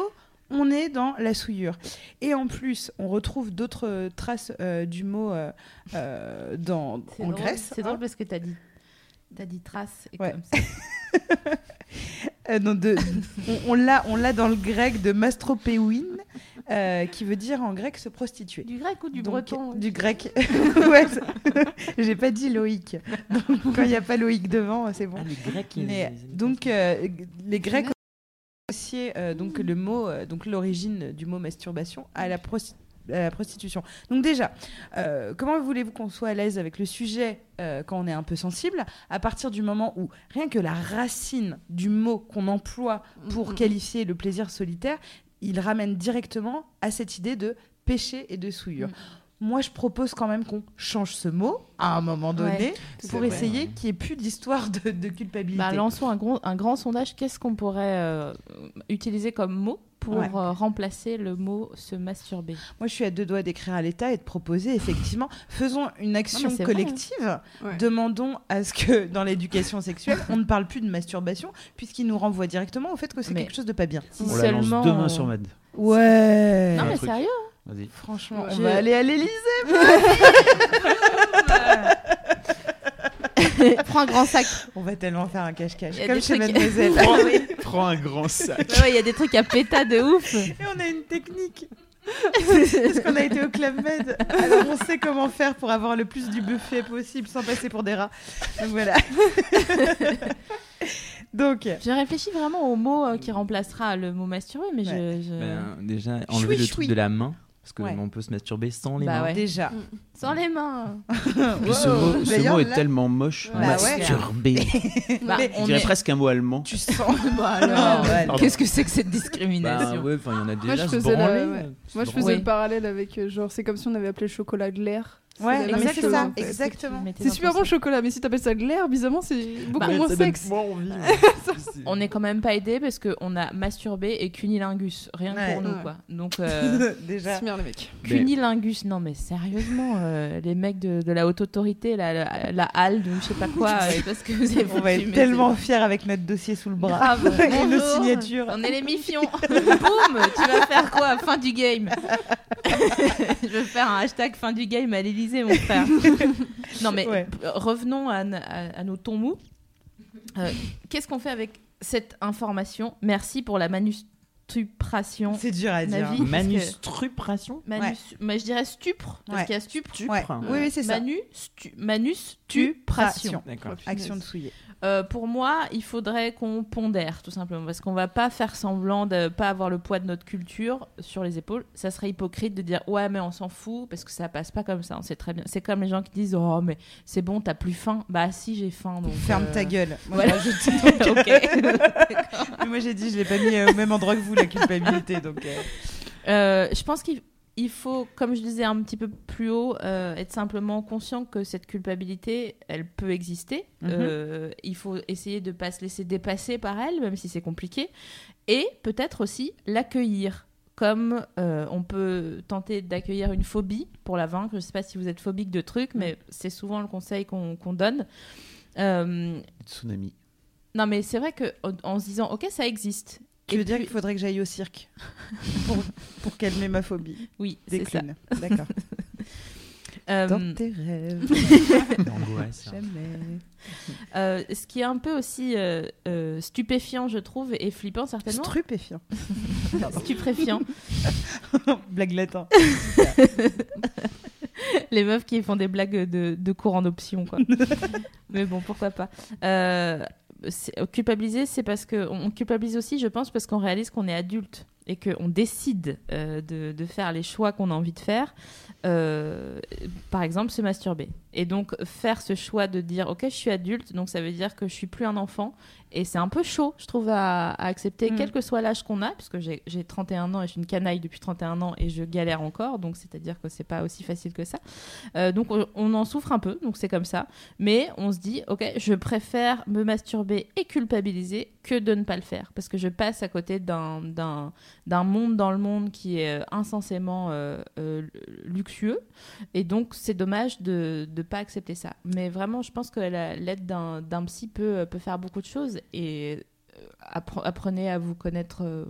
on est dans la souillure. Et en plus, on retrouve d'autres euh, traces euh, du mot euh, dans, en drôle, Grèce. C'est hein. drôle parce que t'as dit, t'as dit trace et Ouais. comme ça. Euh, non, de- on on l'a dans le grec de mastropéouine, euh, qui veut dire en grec se prostituer. Du grec ou du Donc, breton Du grec. Ouais, J'ai pas dit Loïc. Donc, quand il n'y a pas Loïc devant, c'est bon. Ah, les Grecs, Mais, donc euh, les Grecs ont associé euh, donc le mot euh, donc l'origine du mot masturbation à la, prosti- à la prostitution. Donc déjà, euh, comment voulez-vous qu'on soit à l'aise avec le sujet euh, quand on est un peu sensible à partir du moment où rien que la racine du mot qu'on emploie pour Mm, mm. qualifier le plaisir solitaire, il ramène directement à cette idée de péché et de souillure. Mm. Moi, je propose quand même qu'on change ce mot à un moment donné Ouais, pour essayer ouais. qu'il n'y ait plus d'histoire de, de culpabilité. Bah, lançons un, gros, un grand sondage. Qu'est-ce qu'on pourrait euh, utiliser comme mot pour Ouais. euh, remplacer le mot se masturber Moi, je suis à deux doigts d'écrire à l'État et de proposer, effectivement, faisons une action Non, vrai, collective. Ouais. Demandons à ce que dans l'éducation sexuelle, on ne parle plus de masturbation, puisqu'il nous renvoie directement au fait que c'est quelque chose de pas bien. Si On la lance seulement. demain on- sur Mad. Ouais. Non, mais sérieux Vas-y. Franchement, on Je- va aller à l'Élysée. Prends un grand sac. On va tellement faire un cache-cache, comme chez trucs- Mademoiselle. Prends un grand sac. Ouais, Il y a des trucs à péta de ouf. Et on a une technique. Parce qu'on a été au Club Med. Alors on sait comment faire pour avoir le plus du buffet possible sans passer pour des rats. Donc voilà. Donc, Je réfléchis vraiment au mot euh, qui remplacera le mot masturber, mais je. je- Ben, déjà, enlever le truc de la main. Parce Ouais. qu'on peut se masturber sans les Bah mains. ouais. déjà, Mm. Sans les mains. Puis ce mot, ce D'ailleurs, mot est là- tellement moche. Bah ouais. Masturbé. Bah, On on dirait est- presque un mot allemand. Tu sens. Bah alors, Ouais, pardon. qu'est-ce que c'est que cette Bah discrimination ouais, enfin il y en a Moi, déjà je se faisais, ouais. Moi, je faisais le parallèle avec, euh, genre, c'est comme si on avait appelé le chocolat de l'air. Ouais, chose, ça, en fait. exactement. C'est super bon le chocolat, mais si t'appelles ça de l'air, bizarrement, c'est beaucoup Bah, moins sexe. moins envie. On n'est quand même pas aidé parce qu'on a masturbé et cunilingus, rien que Ouais. pour nous Ouais. quoi. Donc euh, Déjà. Bien les mecs. Cunilingus, non mais sérieusement, euh, les mecs de, de la haute autorité, la, la, la HALD ou je sais pas quoi, euh, parce que vous avez On va être tellement fiers avec notre dossier sous le bras. Grave. Et nos signatures. On est les mifions. Boum, tu vas faire quoi? Fin du game. Je vais faire un hashtag fin du game à mon frère. non mais Ouais. revenons à, à- à nos tons mous. Euh, Qu'est-ce qu'on fait avec cette information? Merci pour la manustupration. C'est dur à dire. Navi. Manustupration? Manus, mais je dirais stupre, parce Ouais. qu'il y a stupre. Ouais. Oui, oui, c'est ça. Manu, stu, manustupration. D'accord. Action de souiller. Euh, pour moi, il faudrait qu'on pondère, tout simplement, parce qu'on va pas faire semblant de pas avoir le poids de notre culture sur les épaules. Ça serait hypocrite de dire ouais, mais on s'en fout, parce que ça passe pas comme ça. On sait très bien. C'est comme les gens qui disent oh mais c'est bon, t'as plus faim. Bah si, j'ai faim. Donc Ferme euh, ta gueule. Moi, Voilà. je rajoute- ok. Mais moi j'ai dit, je l'ai pas mis euh, au même endroit que vous, la culpabilité. Donc, euh, Euh, je pense qu'il il faut, comme je disais un petit peu plus haut, euh, être simplement conscient que cette culpabilité, elle peut exister. Mhm. Euh, il faut essayer de pas se laisser dépasser par elle, même si c'est compliqué. Et peut-être aussi l'accueillir. Comme euh, on peut tenter d'accueillir une phobie pour la vaincre. Je ne sais pas si vous êtes phobique de trucs, mais c'est souvent le conseil qu'on donne. Euh, Tsunami. non, mais c'est vrai qu'en en se disant, ok, ça existe. Tu veux dire qu'il faudrait que j'aille au cirque pour, pour calmer ma phobie Oui, c'est ça. D'accord. Euh, Dans tes rêves, L'angoisse. jamais. Euh, ce qui est un peu aussi euh, euh, stupéfiant, je trouve, et flippant certainement. Stupéfiant. Stupéfiant. Blague latin. Les meufs qui font des blagues de, de cours en option, quoi. Mais bon, pourquoi pas. Euh, culpabiliser, c'est parce que on culpabilise aussi, je pense, parce qu'on réalise qu'on est adulte et qu'on décide euh, de, de faire les choix qu'on a envie de faire. Euh, par exemple, se masturber. Et donc, faire ce choix de dire, OK, je suis adulte, donc ça veut dire que je suis plus un enfant. Et c'est un peu chaud, je trouve, à, à accepter, Mm. quel que soit l'âge qu'on a, puisque j'ai j'ai 31 ans et je suis une canaille depuis 31 ans et je galère encore, donc c'est-à-dire que c'est pas aussi facile que ça. Euh, donc on, on en souffre un peu, donc c'est comme ça. Mais on se dit, ok, je préfère me masturber et culpabiliser que de ne pas le faire, parce que je passe à côté d'un monde dans le monde qui est euh, insensément euh, euh, luxueux, et donc c'est dommage de ne pas accepter ça. Mais vraiment, je pense que la- l'aide d'un d'un psy peut, peut faire beaucoup de choses, et euh, appre- apprenez à vous connaître. euh,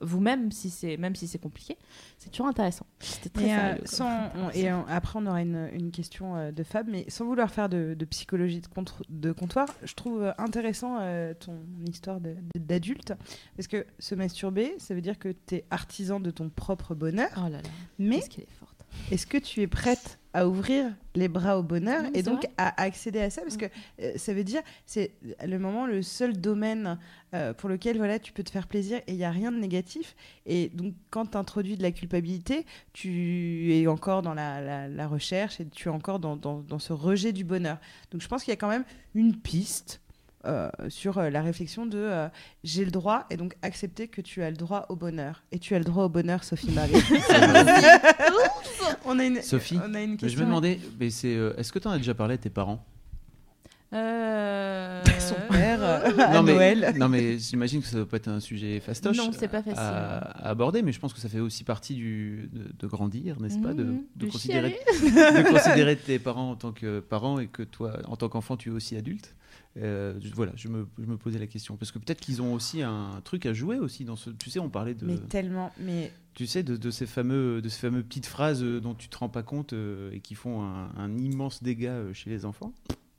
vous-même si c'est même si c'est compliqué c'est toujours intéressant c'était très Et, euh, sérieux, comme sans- on- et on- après, on aura une, une question euh, de Fab, mais sans vouloir faire de, de psychologie de, contre- de comptoir, je trouve intéressant euh, ton histoire d'adulte. Parce que se masturber, ça veut dire que tu es artisan de ton propre bonheur. oh là là Mais qu'est-ce qu'elle est est-ce que tu es prête à ouvrir les bras au bonheur Non, et donc vrai. à accéder à ça Parce que euh, ça veut dire, c'est le moment, le seul domaine euh, pour lequel voilà, tu peux te faire plaisir et il n'y a rien de négatif. Et donc, quand tu introduis de la culpabilité, tu es encore dans la, la- la recherche et tu es encore dans, dans- dans ce rejet du bonheur. Donc, je pense qu'il y a quand même une piste. euh, sur euh, la réflexion de euh, j'ai le droit et donc accepter que tu as le droit au bonheur et tu as le droit au bonheur Sophie Marie on a une Sophie, on a une je me demandais, mais c'est, euh, est-ce que tu en as déjà parlé à tes parents? Euh, son père euh, à non, mais, Noël non, mais j'imagine que ça doit pas être un sujet fastoche Non, c'est pas facile. à, à aborder, mais je pense que ça fait aussi partie du, de, de grandir, n'est-ce pas de, de de considérer, de considérer tes parents en tant que parents et que toi, en tant qu'enfant, tu es aussi adulte. Euh, voilà, je me, je me posais la question. Parce que peut-être qu'ils ont aussi un truc à jouer aussi dans ce. Tu sais, on parlait de. mais tellement mais tu sais, de, de ces fameux, de ces fameux petites phrases euh, dont tu te rends pas compte euh, et qui font un, un immense dégât chez les enfants.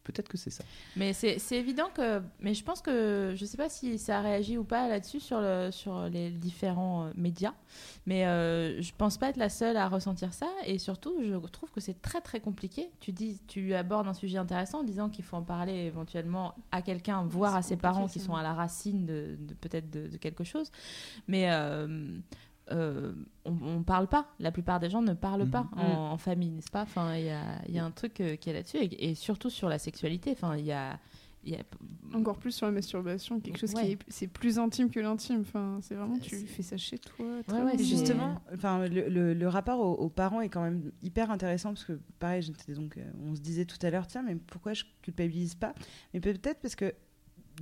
Peut-être que c'est ça. Mais c'est évident que. Mais je pense que. Je sais pas si ça a réagi ou pas là-dessus sur, le, sur les différents euh, médias. Mais euh, je pense pas être la seule à ressentir ça. Et surtout, je trouve que c'est très très compliqué. Tu, dis, tu abordes un sujet intéressant en disant qu'il faut en parler éventuellement à quelqu'un, voire à ses parents qui sont à la racine de, de- peut-être de, de quelque chose. Mais. euh, euh, on, on parle pas. La plupart des gens ne parlent pas Mhm. en, en famille, n'est-ce pas? Enfin, il y a, il y a un truc euh, qui est là-dessus et, et surtout sur la sexualité. Enfin, il y a, il y a- Encore plus sur la masturbation, quelque chose Ouais. qui est, c'est plus intime que l'intime. Enfin, c'est vraiment, tu C'est- fais ça chez toi. Ouais, ouais, justement, enfin, le, le- le rapport aux, aux parents est quand même hyper intéressant parce que, pareil, j'étais donc, euh, on se disait tout à l'heure, tiens, mais pourquoi je culpabilise pas? Mais peut-être parce que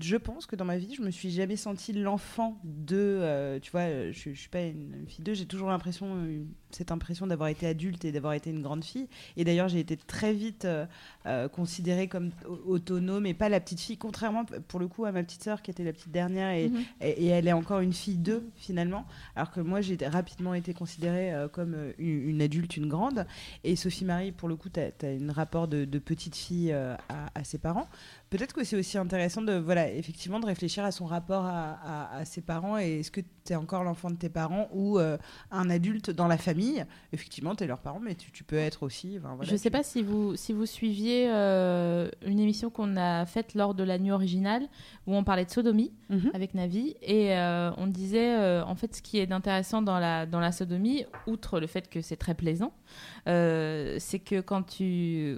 je pense que dans ma vie, je me suis jamais sentie l'enfant de, euh, tu vois, euh, je, je suis pas une fille d'eux, j'ai toujours l'impression, euh, cette impression d'avoir été adulte et d'avoir été une grande fille. Et d'ailleurs, j'ai été très vite euh, euh, considérée comme au- autonome et pas la petite fille, contrairement pour le coup à ma petite sœur qui était la petite dernière et, Mhm. et, et elle est encore une fille d'eux finalement, alors que moi j'ai rapidement été considérée euh, comme une, une adulte, une grande. Et Sophie Marie, pour le coup, tu as, un rapport de, de petite fille euh, à, à ses parents. Peut-être que c'est aussi intéressant de, voilà, effectivement, de réfléchir à son rapport à, à- à ses parents et est-ce que tu es encore l'enfant de tes parents ou euh, un adulte dans la famille. Effectivement, tu es leurs parents, mais tu, tu peux être aussi. voilà, je sais tu- pas si vous, si vous suiviez euh, une émission qu'on a faite lors de la nuit originale où on parlait de sodomie Mhm. avec Navi et euh, on disait en fait ce qui est d'intéressant dans la, dans la sodomie, outre le fait que c'est très plaisant, c'est que quand tu,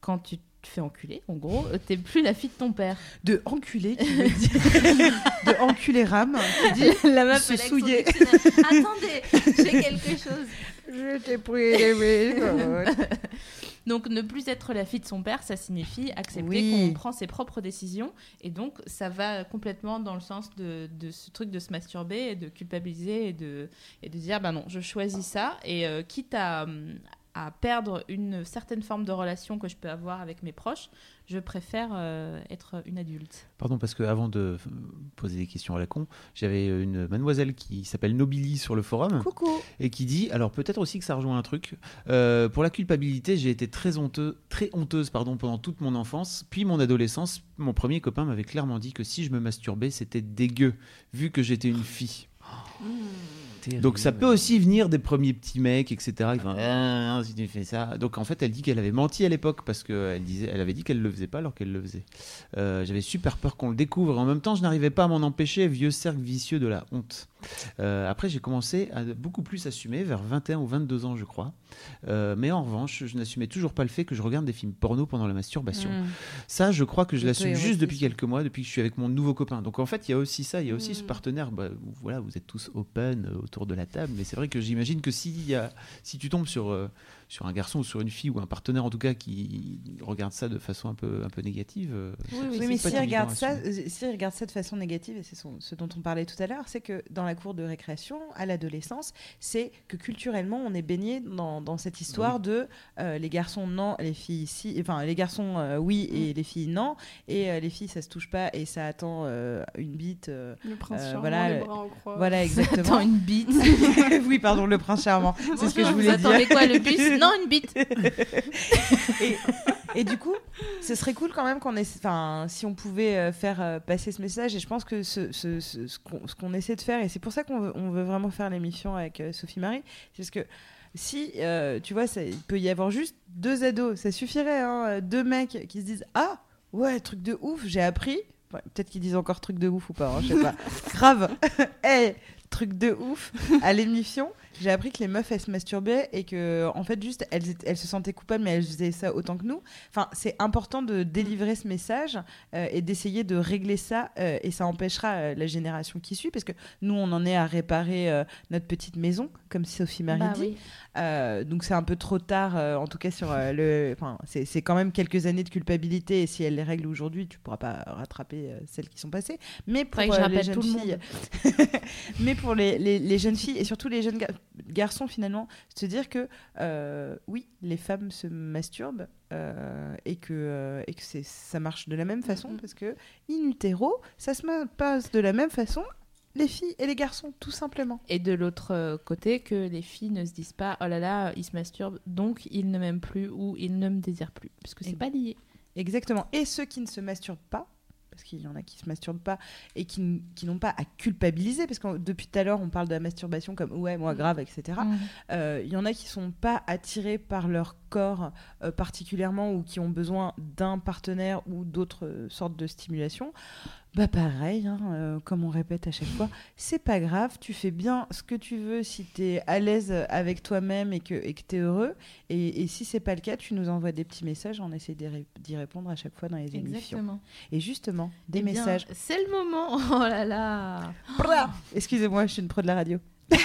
quand tu te fais enculer, en gros, euh, t'es plus la fille de ton père. De enculé, qui veut dire. de enculé rame, qui dit la meuf se souiller. Attendez, j'ai quelque chose. Je t'ai pris les. Donc ne plus être la fille de son père, ça signifie accepter Oui. qu'on prend ses propres décisions. Et donc ça va complètement dans le sens de, de ce truc de se masturber et de culpabiliser et de, et de dire, ben non, je choisis ça. Et euh, quitte à, à perdre une certaine forme de relation que je peux avoir avec mes proches, je préfère euh, être une adulte. Pardon, parce que avant de euh, poser des questions à la con, j'avais une mademoiselle qui s'appelle Nobili sur le forum Coucou. et qui dit, alors peut-être aussi que ça rejoint un truc, euh, pour la culpabilité, j'ai été très, honteux, très honteuse pardon, pendant toute mon enfance, puis mon adolescence. Mon premier copain m'avait clairement dit que si je me masturbais, c'était dégueu, vu que j'étais une fille. Donc ça peut aussi venir des premiers petits mecs, etc. Ah, si tu fais ça. Donc en fait, elle dit qu'elle avait menti à l'époque parce qu'elle disait, elle avait dit qu'elle le faisait pas alors qu'elle le faisait. Euh, J'avais super peur qu'on le découvre. En même temps, je n'arrivais pas à m'en empêcher. Vieux cercle vicieux de la honte. Euh, après, j'ai commencé à beaucoup plus assumer vers 21 ou 22 ans, je crois. Euh, mais en revanche, je n'assumais toujours pas le fait que je regarde des films porno pendant la masturbation. Mm. Ça, je crois que je l'assume juste depuis quelques mois, depuis que je suis avec mon nouveau copain. Donc en fait, il y a aussi ça, il y a aussi ce Mm. partenaire. Bah, voilà, vous êtes tous open euh, autour de la table, mais c'est vrai que j'imagine que si, y a, si tu tombes sur, euh, sur un garçon ou sur une fille ou un partenaire en tout cas qui regarde ça de façon un peu, un peu négative, euh, Oui, Oui, mais s'il regarde ça, euh, s'il regarde ça de façon négative, et c'est ce dont on parlait tout à l'heure, c'est que dans la cour de récréation, à l'adolescence, c'est que culturellement, on est baigné dans, dans cette histoire de euh, les garçons non, les filles si, enfin les garçons euh, oui et les filles non, et euh, les filles ça se touche pas et ça attend euh, une bite. euh, Le prince Euh, charmant, voilà, les bras en croix. voilà exactement. une bite. oui, pardon, le prince charmant. C'est ce que je voulais vous dire. attendez quoi, le bus? Non, une bite. et, et du coup, ce serait cool quand même qu'on enfin, si on pouvait euh, faire euh, passer ce message. Et je pense que ce, ce, ce, ce qu'on essaie de faire, et c'est pour ça qu'on veut, on veut vraiment faire l'émission avec euh, Sophie Marie, c'est parce que si, euh, tu vois, ça, il peut y avoir juste deux ados, ça suffirait, hein, deux mecs qui se disent Ah, ouais, truc de ouf, j'ai appris. Ouais, Peut-être qu'ils disent encore truc de ouf ou pas, hein, je sais pas. Grave. hey, truc de ouf. À l'émission, j'ai appris que les meufs, elles se masturbaient et que, en fait, juste, elles, étaient- elles se sentaient coupables, mais elles faisaient ça autant que nous. Enfin, c'est important de délivrer ce message euh, et d'essayer de régler ça, euh, et ça empêchera euh, la génération qui suit, parce que nous, on en est à réparer notre petite maison, comme Sophie Marie Bah dit. oui. Donc c'est un peu trop tard, en tout cas sur le. Enfin, c'est c'est quand même quelques années de culpabilité, et si elle les règle aujourd'hui, tu pourras pas rattraper celles qui sont passées. Mais pour les jeunes filles, mais pour les, jeunes filles et surtout les jeunes gar- garçons finalement, se dire que euh, oui, les femmes se masturbent euh, et que euh, et que c'est ça marche de la même façon parce que in utero, ça se passe de la même façon. Les filles et les garçons, tout simplement. Et de l'autre côté, que les filles ne se disent pas oh là là, il se masturbe, donc il ne m'aime plus ou il ne me désire plus. Parce que c'est pas lié. Exactement. Et ceux qui ne se masturbent pas, parce qu'il y en a qui se masturbent pas et qui, n'ont pas à culpabiliser, parce que depuis tout à l'heure on parle de la masturbation comme ouais, moi grave, etc. Mhm. Euh, Il y en a qui sont pas attirés par leur corps euh, particulièrement ou qui ont besoin d'un partenaire ou d'autres euh, sortes de stimulation. Bah pareil, hein, euh, comme on répète à chaque fois, c'est pas grave, tu fais bien ce que tu veux si tu es à l'aise avec toi-même et que tu es heureux. Et, et si c'est pas le cas, tu nous envoies des petits messages, on essaie d'y ré- d'y répondre à chaque fois dans les émissions. Exactement. Et justement, des Eh bien, messages. C'est le moment. Oh là là. Excusez-moi, je suis une pro de la radio.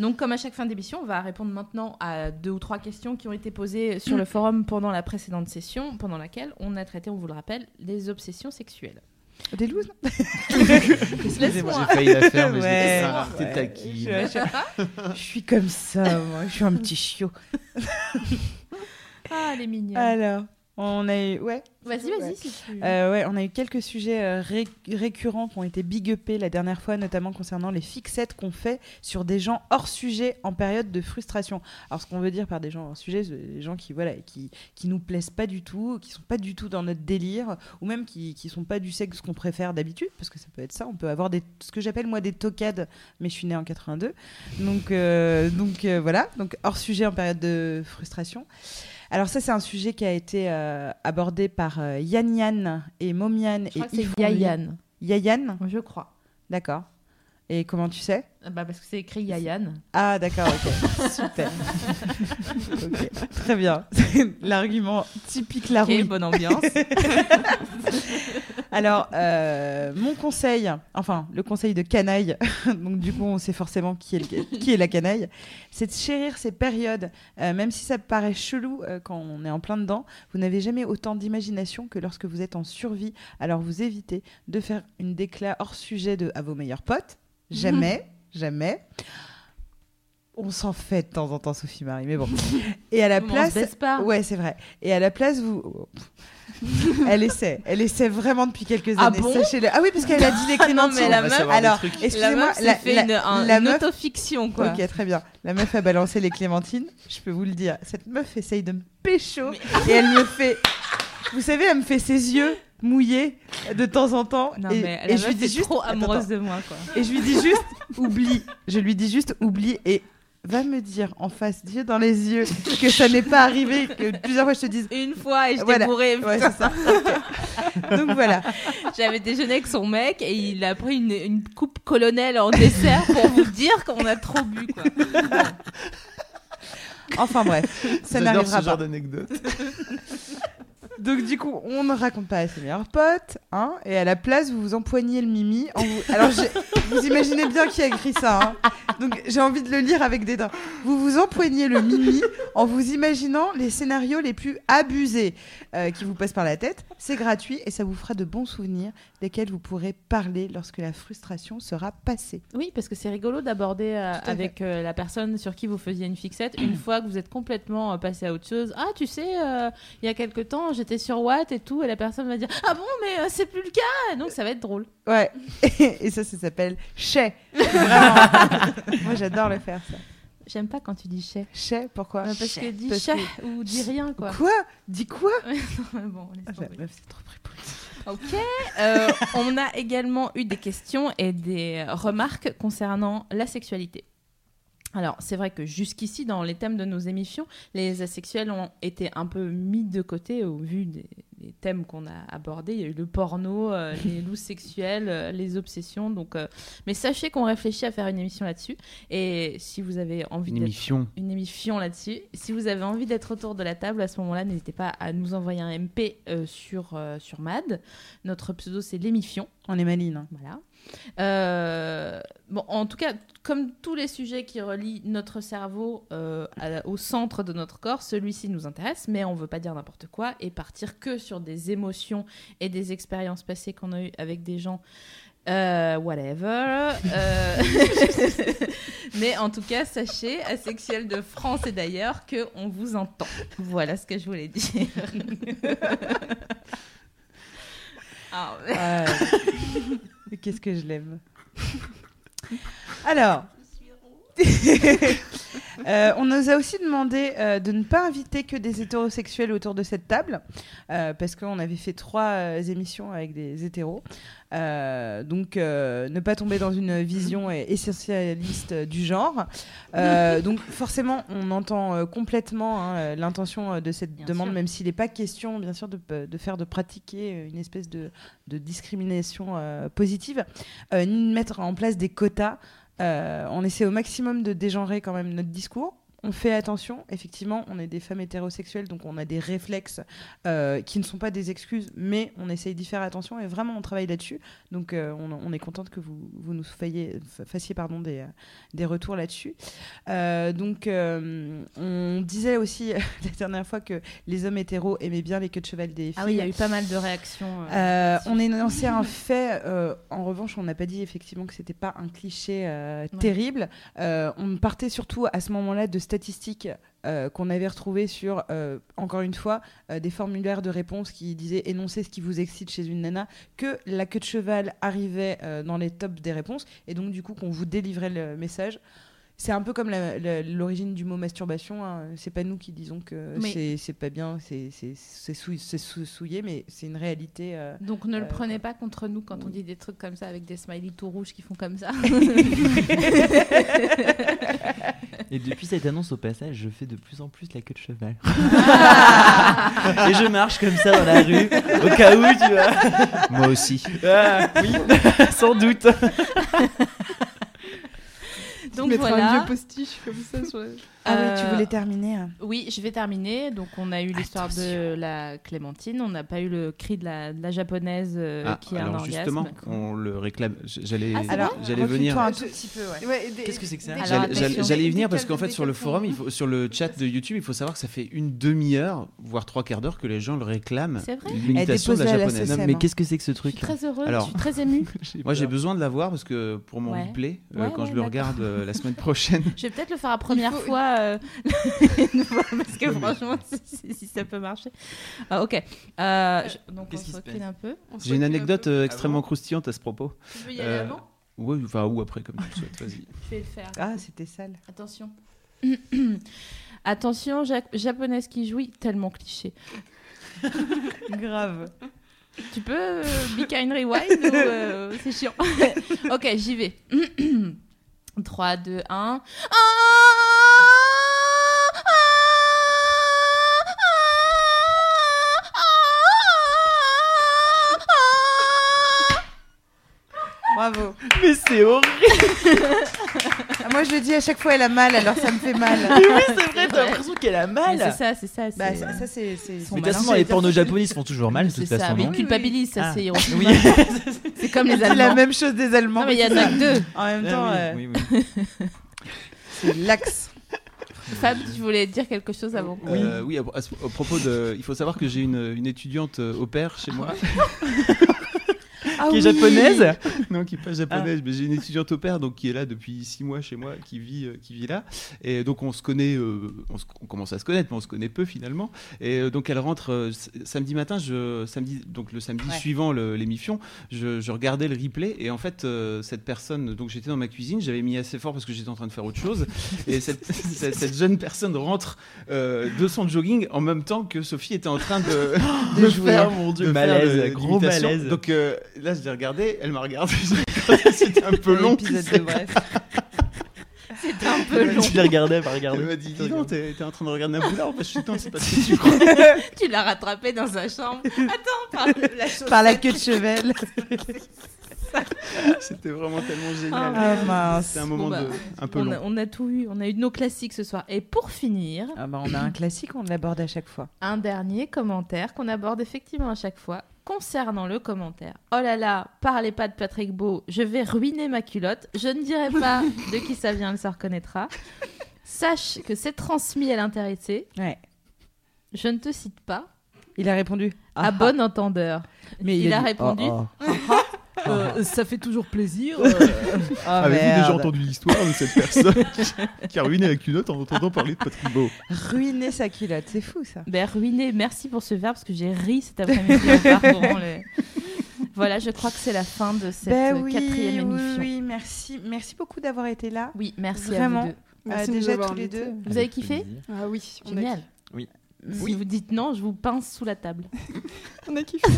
Donc, comme à chaque fin d'émission, on va répondre maintenant à deux ou trois questions qui ont été posées sur le forum pendant la précédente session, pendant laquelle on a traité, on vous le rappelle, les obsessions sexuelles. Des looses? Laisse-moi. J'ai failli la faire, mais Ouais. je Ouais. Je, je- je suis comme ça, moi. Je suis un petit chiot. Ah, les mignonnes. Alors, on a eu... Ouais. Vas-y, vas-y, Ouais. si tu Euh, ouais, on a eu quelques sujets euh, ré- récurrents qui ont été big upés la dernière fois, notamment concernant les fixettes qu'on fait sur des gens hors sujet en période de frustration. Alors, ce qu'on veut dire par des gens hors sujet, c'est des gens qui, voilà, qui, qui nous plaisent pas du tout, qui sont pas du tout dans notre délire, ou même qui, qui sont pas du sexe qu'on préfère d'habitude, parce que ça peut être ça. On peut avoir des, ce que j'appelle moi des tocades, mais je suis née en 82. Donc, euh, donc euh, voilà, donc hors sujet en période de frustration. Alors ça, c'est un sujet qui a été euh, abordé par euh, Yann Yann et Momian et. Yayan. Yayan? Je crois. D'accord. Et comment tu sais? Bah, parce que c'est écrit Yayan. Ah d'accord, ok. Super. Ok, Très bien. L'argument typique la Ok, bonne ambiance. Alors, euh, mon conseil, enfin, le conseil de canaille, donc du coup, on sait forcément qui est, le- qui est la canaille, c'est de chérir ces périodes. Euh, même si ça paraît chelou euh, quand on est en plein dedans, vous n'avez jamais autant d'imagination que lorsque vous êtes en survie. Alors, vous évitez de faire une déclat hors sujet de, à vos meilleurs potes. Jamais, jamais. On s'en fait de temps en temps, Sophie Marie, mais bon. Et à la On se place. baisse pas. Ouais, c'est vrai. Et à la place, vous. elle essaie. Elle essaie vraiment depuis quelques Ah années. bon? Sachez-le. Ah oui, parce qu'elle a dit les Ah clémentines. mais la On meuf- Alors, excusez-moi, la, fait la- une, un- la une meuf. autofiction, quoi. Ok, très bien. La meuf a balancé les clémentines. Je peux vous le dire. Cette meuf essaye de me pécho et elle me fait. Vous savez, elle me fait ses yeux mouillés de temps en temps. Non, et, mais et je lui dis est juste. trop amoureuse attends. de moi, quoi. Et je lui dis juste, oublie. Je lui dis juste, oublie. Et va me dire en face, Dieu dans les yeux, que ça n'est pas arrivé, que plusieurs fois je te dise. Une fois, et j'étais Voilà. Ouais, ça. Ok. Donc voilà. J'avais déjeuné avec son mec et il a pris une, une coupe colonel en dessert pour vous dire qu'on a trop bu, quoi. Enfin bref, ça J'adore n'arrivera ce genre pas. d'anecdote. Donc du coup, on ne raconte pas à ses meilleurs potes, hein, et à la place, vous vous empoignez le mimi. En vous... Alors, vous imaginez bien qui a écrit ça. hein. Donc j'ai envie de le lire avec des dents. Vous vous empoignez le mimi en vous imaginant les scénarios les plus abusés euh, qui vous passent par la tête. C'est gratuit et ça vous fera de bons souvenirs desquels vous pourrez parler lorsque la frustration sera passée. Oui, parce que c'est rigolo d'aborder euh, avec euh, la personne sur qui vous faisiez une fixette une fois que vous êtes complètement euh, passé à autre chose. Ah, tu sais, il y a quelque temps, j'étais sur Watt et tout, et la personne va dire Ah bon, mais c'est plus le cas Donc ça va être drôle. Ouais, et ça, ça s'appelle chais. Vraiment. Moi, j'adore le faire, ça. J'aime pas quand tu dis chais. Chais, pourquoi parce que dis que- ou dis rien, quoi. Quoi? Dis quoi? Bon, laisse Ah, tomber. la meuf, c'est trop pour Ok. Euh, on a également eu des questions et des remarques concernant la sexualité. Alors, c'est vrai que jusqu'ici, dans les thèmes de nos émissions, les asexuels ont été un peu mis de côté au vu des, des thèmes qu'on a abordés. Il y a eu le porno, euh, les loups sexuels, euh, les obsessions. Donc, euh, mais sachez qu'on réfléchit à faire une émission là-dessus. Et si vous avez envie Une d'être émission. une émission là-dessus. Si vous avez envie d'être autour de la table, à ce moment-là, n'hésitez pas à nous envoyer un MP euh, sur, euh, sur MAD. Notre pseudo, c'est l'émission. On est maline. Voilà. Euh, bon, en tout cas, comme tous les sujets qui relient notre cerveau euh, à- au centre de notre corps, celui-ci nous intéresse, mais on veut pas dire n'importe quoi et partir que sur des émotions et des expériences passées qu'on a eues avec des gens. euh, whatever. Euh, mais en tout cas, sachez, asexuel de France et d'ailleurs, que on vous entend. Voilà ce que je voulais dire. Ah, mais- Ah, mais Qu'est-ce que je l'aime. Alors. Euh, on nous a aussi demandé euh, de ne pas inviter que des hétérosexuels autour de cette table, euh, parce qu'on avait fait trois émissions avec des hétéros. Donc, ne pas tomber dans une vision essentialiste du genre. Donc, forcément, on entend complètement hein, l'intention de cette Bien demande, sûr. même s'il n'est pas question, bien sûr, de, de faire de pratiquer une espèce de, de discrimination positive, ni de mettre en place des quotas. Euh, on essaie au maximum de dégenrer quand même notre discours. On fait attention, effectivement, on est des femmes hétérosexuelles, donc on a des réflexes euh, qui ne sont pas des excuses, mais on essaye d'y faire attention et vraiment on travaille là-dessus. Donc euh, on, on est contente que vous, vous nous fassiez, fassiez pardon, des, euh, des retours là-dessus. Euh, donc on disait aussi la dernière fois que les hommes hétéros aimaient bien les queues de cheval des filles. Ah oui, il y a eu pas mal de réactions. on a énoncé un fait. en revanche, on n'a pas dit effectivement que c'était pas un cliché Ouais. terrible. On partait surtout à ce moment-là de statistiques euh, qu'on avait retrouvées sur, euh, encore une fois, euh, des formulaires de réponse qui disaient énoncer ce qui vous excite chez une nana, que la queue de cheval arrivait dans les tops des réponses, et donc du coup qu'on vous délivrait le message. C'est un peu comme l'origine du mot masturbation. hein. C'est pas nous qui disons que Mais- c'est- pas bien, c'est c'est- c'est sou- c'est sou- souillé, mais c'est une réalité. euh, Donc ne le Euh, prenez pas contre nous quand on dit des trucs comme ça avec des smileys tout rouges qui font comme ça. Et depuis cette annonce au passage, je fais de plus en plus la queue de cheval. Ah. Et je marche comme ça dans la rue, au cas où, tu vois. Moi aussi. Ah, oui, sans doute. Donc Mettre un voilà. vieux postiche comme ça sur la- Ah oui, tu Euh, voulais terminer. hein. Oui, je vais terminer. Donc, on a eu l'histoire de la Clémentine. On n'a pas eu le cri de la, de la japonaise euh, Ah, qui a un alors orgasme. justement, on le réclame. J'allais, Ah, j'allais venir. recule-toi un tout petit peu. ouais. Ouais, des- Qu'est-ce que c'est que ça J'allais- y venir parce qu'en fait sur le forum, il calmes. faut, sur le chat de YouTube, il faut savoir que ça fait une demi-heure, voire trois quarts d'heure que les gens le réclament. C'est vrai L'imitation de la japonaise. Mais qu'est-ce que c'est que ce Je suis truc très Alors- je suis très émue. Moi j'ai besoin de la voir parce que pour mon replay, euh, quand je le regarde euh, la semaine prochaine. Je vais peut-être le faire la première fois, euh, une fois, parce que franchement, si, si- si ça peut marcher. Ah, ok. Euh, je- donc on se recule un peu. J'ai une un anecdote peu. euh, Ah extrêmement croustillante à ce propos. Tu veux y aller Euh, avant? Ouais, enfin ou après comme tu le souhaites. Vas-y. Je vais le faire. Ah, c'était sale. Attention. Attention, ja- japonaise qui jouit, tellement cliché. Grave. Tu peux euh, be kind rewind ou euh, c'est chiant Ok, j'y vais. 3, 2, 1. Bravo. Mais c'est horrible. Ah, Moi, je le dis à chaque fois, elle a mal, alors ça me fait mal. Mais oui, c'est vrai, t'as l'impression qu'elle a Mais mal. C'est ça, c'est ça. Bah, c'est- ça, ça, c'est. c'est- Son Mais de toute façon, les pornos japonais ils se font toujours mal de C'est toute ça, façon. mais ils culpabilisent, ça Ah. c'est ironique. Oui. C'est comme les C'est Allemands. la même chose des Allemands. Non, mais il y en a que deux. En même temps, Ah euh, oui, oui, oui. c'est l'axe. Fab, tu voulais dire quelque chose avant Euh, oui, à, propos de, il faut savoir que j'ai une, une étudiante euh, au pair chez moi. Ah Qui est japonaise non, qui est pas japonaise, mais j'ai une étudiante au pair donc qui est là depuis six mois chez moi, qui vit, euh, qui vit là. Et donc on se connaît, euh, on, se- on commence à se connaître, mais on se connaît peu finalement. Et euh, donc elle rentre euh, samedi matin, je, samedi, donc le samedi Ouais. suivant l'émission, je, je regardais le replay et en fait euh, cette personne, donc j'étais dans ma cuisine, j'avais mis assez fort parce que j'étais en train de faire autre chose. et cette, cette, cette jeune personne rentre euh, de son jogging en même temps que Sophie était en train de, De jouer. faire, mon dieu, de faire malaise, gros malaise. Donc euh, là, je l'ai regardé, elle m'a regardé, regardé, c'était un peu long. L'épisode tu sais. de bref. C'était un peu long. Tu les regardais, pas Elle regarder. m'a dit, dis donc, t'es en train de regarder un boulard Bah, je suis c'est pas ce que tu crois. tu l'as rattrapé dans sa chambre. Attends, par la chose. Par la queue de cheval. C'était vraiment tellement génial. Ah mince. C'était un moment Bon, bah, de, un peu On long. a, on a tout eu, on a eu nos classiques ce soir. Et pour finir, Ah bah, on a un classique, on l'aborde à chaque fois. un dernier commentaire qu'on aborde effectivement à chaque fois concernant le commentaire. Oh là là, parlez pas de Patrick Beau, je vais ruiner ma culotte. Je ne dirai pas de qui ça vient, elle se reconnaîtra. Sache que c'est transmis à l'intéressé. Ouais. Je ne te cite pas. Il a répondu. à Ah, bon entendeur. Mais il, il a a, dit, répondu oh, Euh, Ça fait toujours plaisir. Ah, Avez-vous déjà entendu l'histoire de cette personne qui- qui a ruiné la culotte en entendant parler de Patrick Beau Ruiner sa culotte, c'est fou ça. Ben, ruiné, merci pour ce verbe parce que j'ai ri cet après-midi Voilà, je crois que c'est la fin de cette Ben euh, oui, quatrième oui, émission. oui, merci, merci beaucoup d'avoir été là. Oui, merci Vraiment. à vous deux. Merci de nous déjà tous les deux. Vous avez kiffé Ah oui, on a, Génial. Oui. Si vous dites non, je vous pince sous la table. on a kiffé.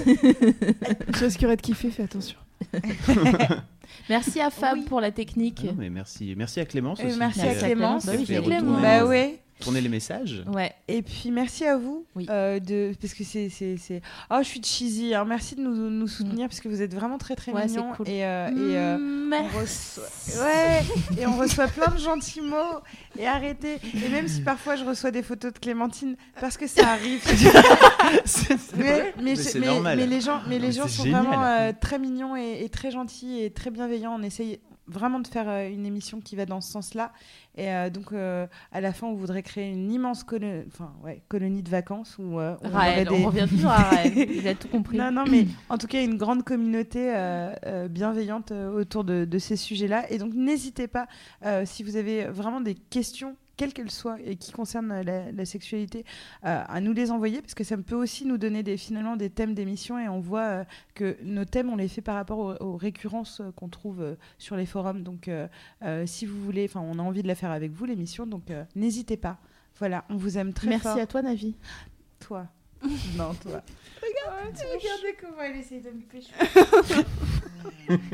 je risquerais de kiffer, fais attention. Merci à Fab Oui. pour la technique. Ah non, mais merci, merci à Clémence aussi. merci à Clémence. Bah oui, Clémence. Bah ouais. Tourné les messages. Ouais. Et puis merci à vous Oui. euh, de parce que c'est c'est c'est oh je suis cheesy hein. merci de nous, nous soutenir parce que vous êtes vraiment très très Ouais, c'est mignons cool. et euh, et euh, on reçoit ouais et on reçoit plein de gentils mots et arrêtez et même si parfois je reçois des photos de Clémentine parce que ça arrive mais, mais, Mais je- c'est mais- normal. mais les gens mais les gens sont génial. vraiment euh, très mignons et, et très gentils et très bienveillants on essaye vraiment de faire euh, une émission qui va dans ce sens-là et euh, donc euh, à la fin on voudrait créer une immense colo- enfin ouais colonie de vacances où, on aurait Raël, des- on revient toujours à Raël. Il a tout compris. non, non, mais en tout cas, une grande communauté bienveillante autour de, de ces sujets-là. Et donc, n'hésitez pas, si vous avez vraiment des questions, quelles qu'elles soient, et qui concernent euh, la, la sexualité, euh, à nous les envoyer, parce que ça peut aussi nous donner des, finalement des thèmes d'émission. Et on voit euh, que nos thèmes, on les fait par rapport aux, aux récurrences euh, qu'on trouve euh, sur les forums. Donc, euh, euh, si vous voulez, enfin, on a envie de la faire avec vous, l'émission. Donc, euh, n'hésitez pas. Voilà, on vous aime très Merci fort. à toi, Navi. toi. non, toi. Regarde, tu regardais comment elle essaye de me pêcher.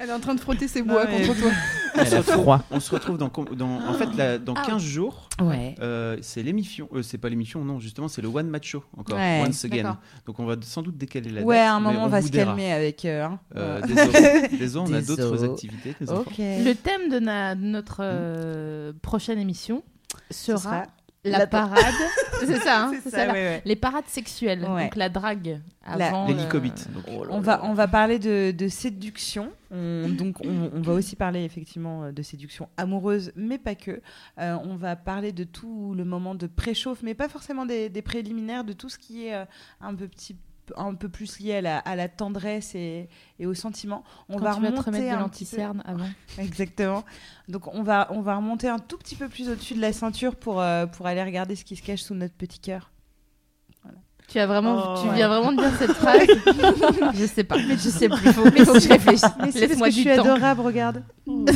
Elle est en train de frotter ses bois contre toi. Elle a froid. On se retrouve dans, en fait là, dans Ah. 15 jours. Ouais. euh, c'est l'émission, euh, c'est pas l'émission, non, justement, c'est le One Match Show encore, Ouais. Once Again. Donc on va sans doute décaler la Ouais, date. à un moment, on on va se dira. calmer avec eux. hein. Euh, Ouais. désolé, désolé, on a d'autres activités. les enfants. Ok. Le thème de na- notre euh, prochaine émission sera, sera la, la- parade. c'est ça, hein, c'est ça, la- ouais, ouais. Les parades sexuelles, Ouais. donc la drague avant. L'hélicobite, euh, donc. oh là On va, on va parler de, de séduction. On- donc, on, on va aussi parler effectivement euh, de séduction amoureuse, mais pas que. Euh, on va parler de tout le moment de préchauffe, mais pas forcément des, des préliminaires, de tout ce qui est euh, un peu petit un peu plus lié à la, à la tendresse et, et au sentiment. On Quand va tu vas te remonter remettre de peu- l'anticerne avant. Exactement. Donc on va, on va remonter un tout petit peu plus au-dessus de la ceinture pour, euh, pour aller regarder ce qui se cache sous notre petit cœur. Tu as vraiment, Oh, tu ouais. viens vraiment de dire cette phrase. je sais pas, mais je sais plus. Faut, mais faut que je réfléchisse. Mais c'est parce Laisse-moi que je du suis temps. adorable, regarde.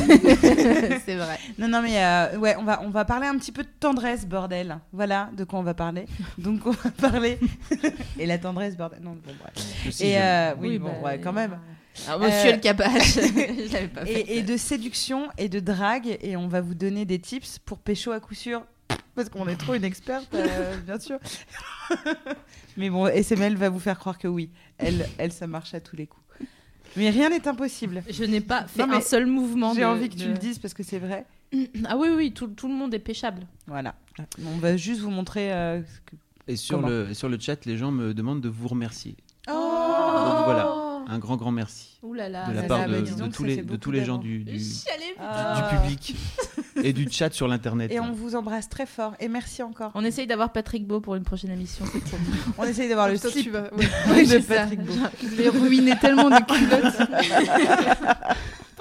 c'est vrai. Non, non, mais euh, ouais, on va, on va parler un petit peu de tendresse, bordel. Voilà de quoi on va parler. Donc, on va parler. Et la tendresse, bordel. Non, bon, bref. Et euh, oui, bon, bah, ouais, quand même. Alors, monsieur Euh, le capache, je l'avais pas fait. Et, et de séduction et de drague. Et on va vous donner des tips pour pécho à coup sûr. Parce qu'on est trop une experte, euh, bien sûr. mais bon, SML va vous faire croire que oui. Elle, elle, ça marche à tous les coups. Mais rien n'est impossible. Je n'ai pas fait Non, un seul mouvement. J'ai envie que de- tu le dises parce que c'est vrai. Ah oui, oui, tout, tout le monde est pêchable. Voilà. On va juste vous montrer. euh, ce que- Et sur Comment le, sur le chat, les gens me demandent de vous remercier. Oh, Donc voilà, un grand, grand merci. Ouh là là. de la part de, bah, de tous les, de tous les gens du, du. Ah. du public et du chat sur l'internet. Et on vous embrasse très fort. Et merci encore. On essaye d'avoir Patrick Beau pour une prochaine émission. On essaye d'avoir le Toi, slip tu vas- ouais. Oui, de c'est ça. Patrick Beau. Je vais ruiner tellement de culottes.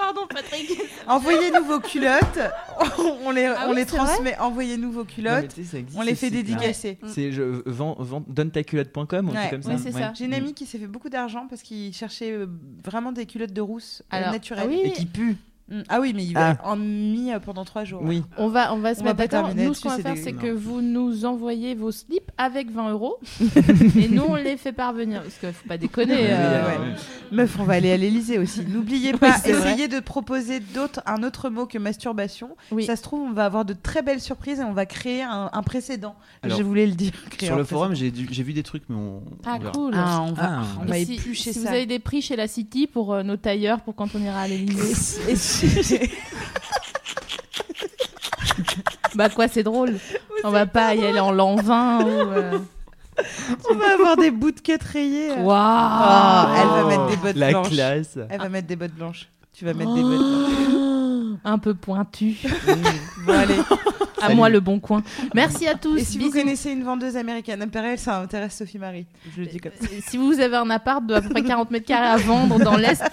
Pardon, Patrick. Envoyez-nous vos culottes. on les, Ah on oui, les transmet. Envoyez-nous vos culottes. tu sais, ça existe, on les fait dédicacer. C'est je vends, vends- donne-ta-culotte.com ou un Ouais. truc comme Ouais, ça. c'est ça. J'ai une amie qui s'est fait beaucoup d'argent parce qu'il cherchait euh, vraiment des culottes de rousse euh, Alors, naturelles. ah oui, Et qui pue. Mm. Ah oui, mais il Ah. va en mis euh, pendant trois jours. Oui. On va, on va se On mettre d'accord. terminer Nous, ce qu'on va faire, c'est des- que vous nous envoyez vos slips avec 20 euros. et nous, on les fait parvenir. Parce qu'il faut pas déconner. Euh, ouais, ouais. Meuf, on va aller à l'Elysée aussi. N'oubliez pas, essayez de proposer d'autres, un autre mot que masturbation. Oui. Ça se trouve, on va avoir de très belles surprises et on va créer un, un précédent. Alors, Je voulais le dire. Sur le forum, j'ai vu des trucs, mais on, Ah, on cool. Ah, on va, Ah. on va si, éplucher si ça. vous avez des prix chez la City pour euh, nos tailleurs pour quand on ira à l'Elysée. Bah quoi, c'est drôle. On va pas y aller en l'an 20 ou. euh, on va avoir des bouts de quête rayés. Waouh Ah, elle va mettre des bottes La blanches. classe. Elle va mettre des bottes blanches. Tu vas mettre des bottes blanches. Un peu pointu. Bon, allez. À Salut. moi le bon coin. Merci à tous. Et si vous Bisous. connaissez une vendeuse américaine, Impérial, ça intéresse Sophie Marie. Je le dis comme ça. Si vous avez un appart de à peu près 40 mètres carrés à vendre dans l'Est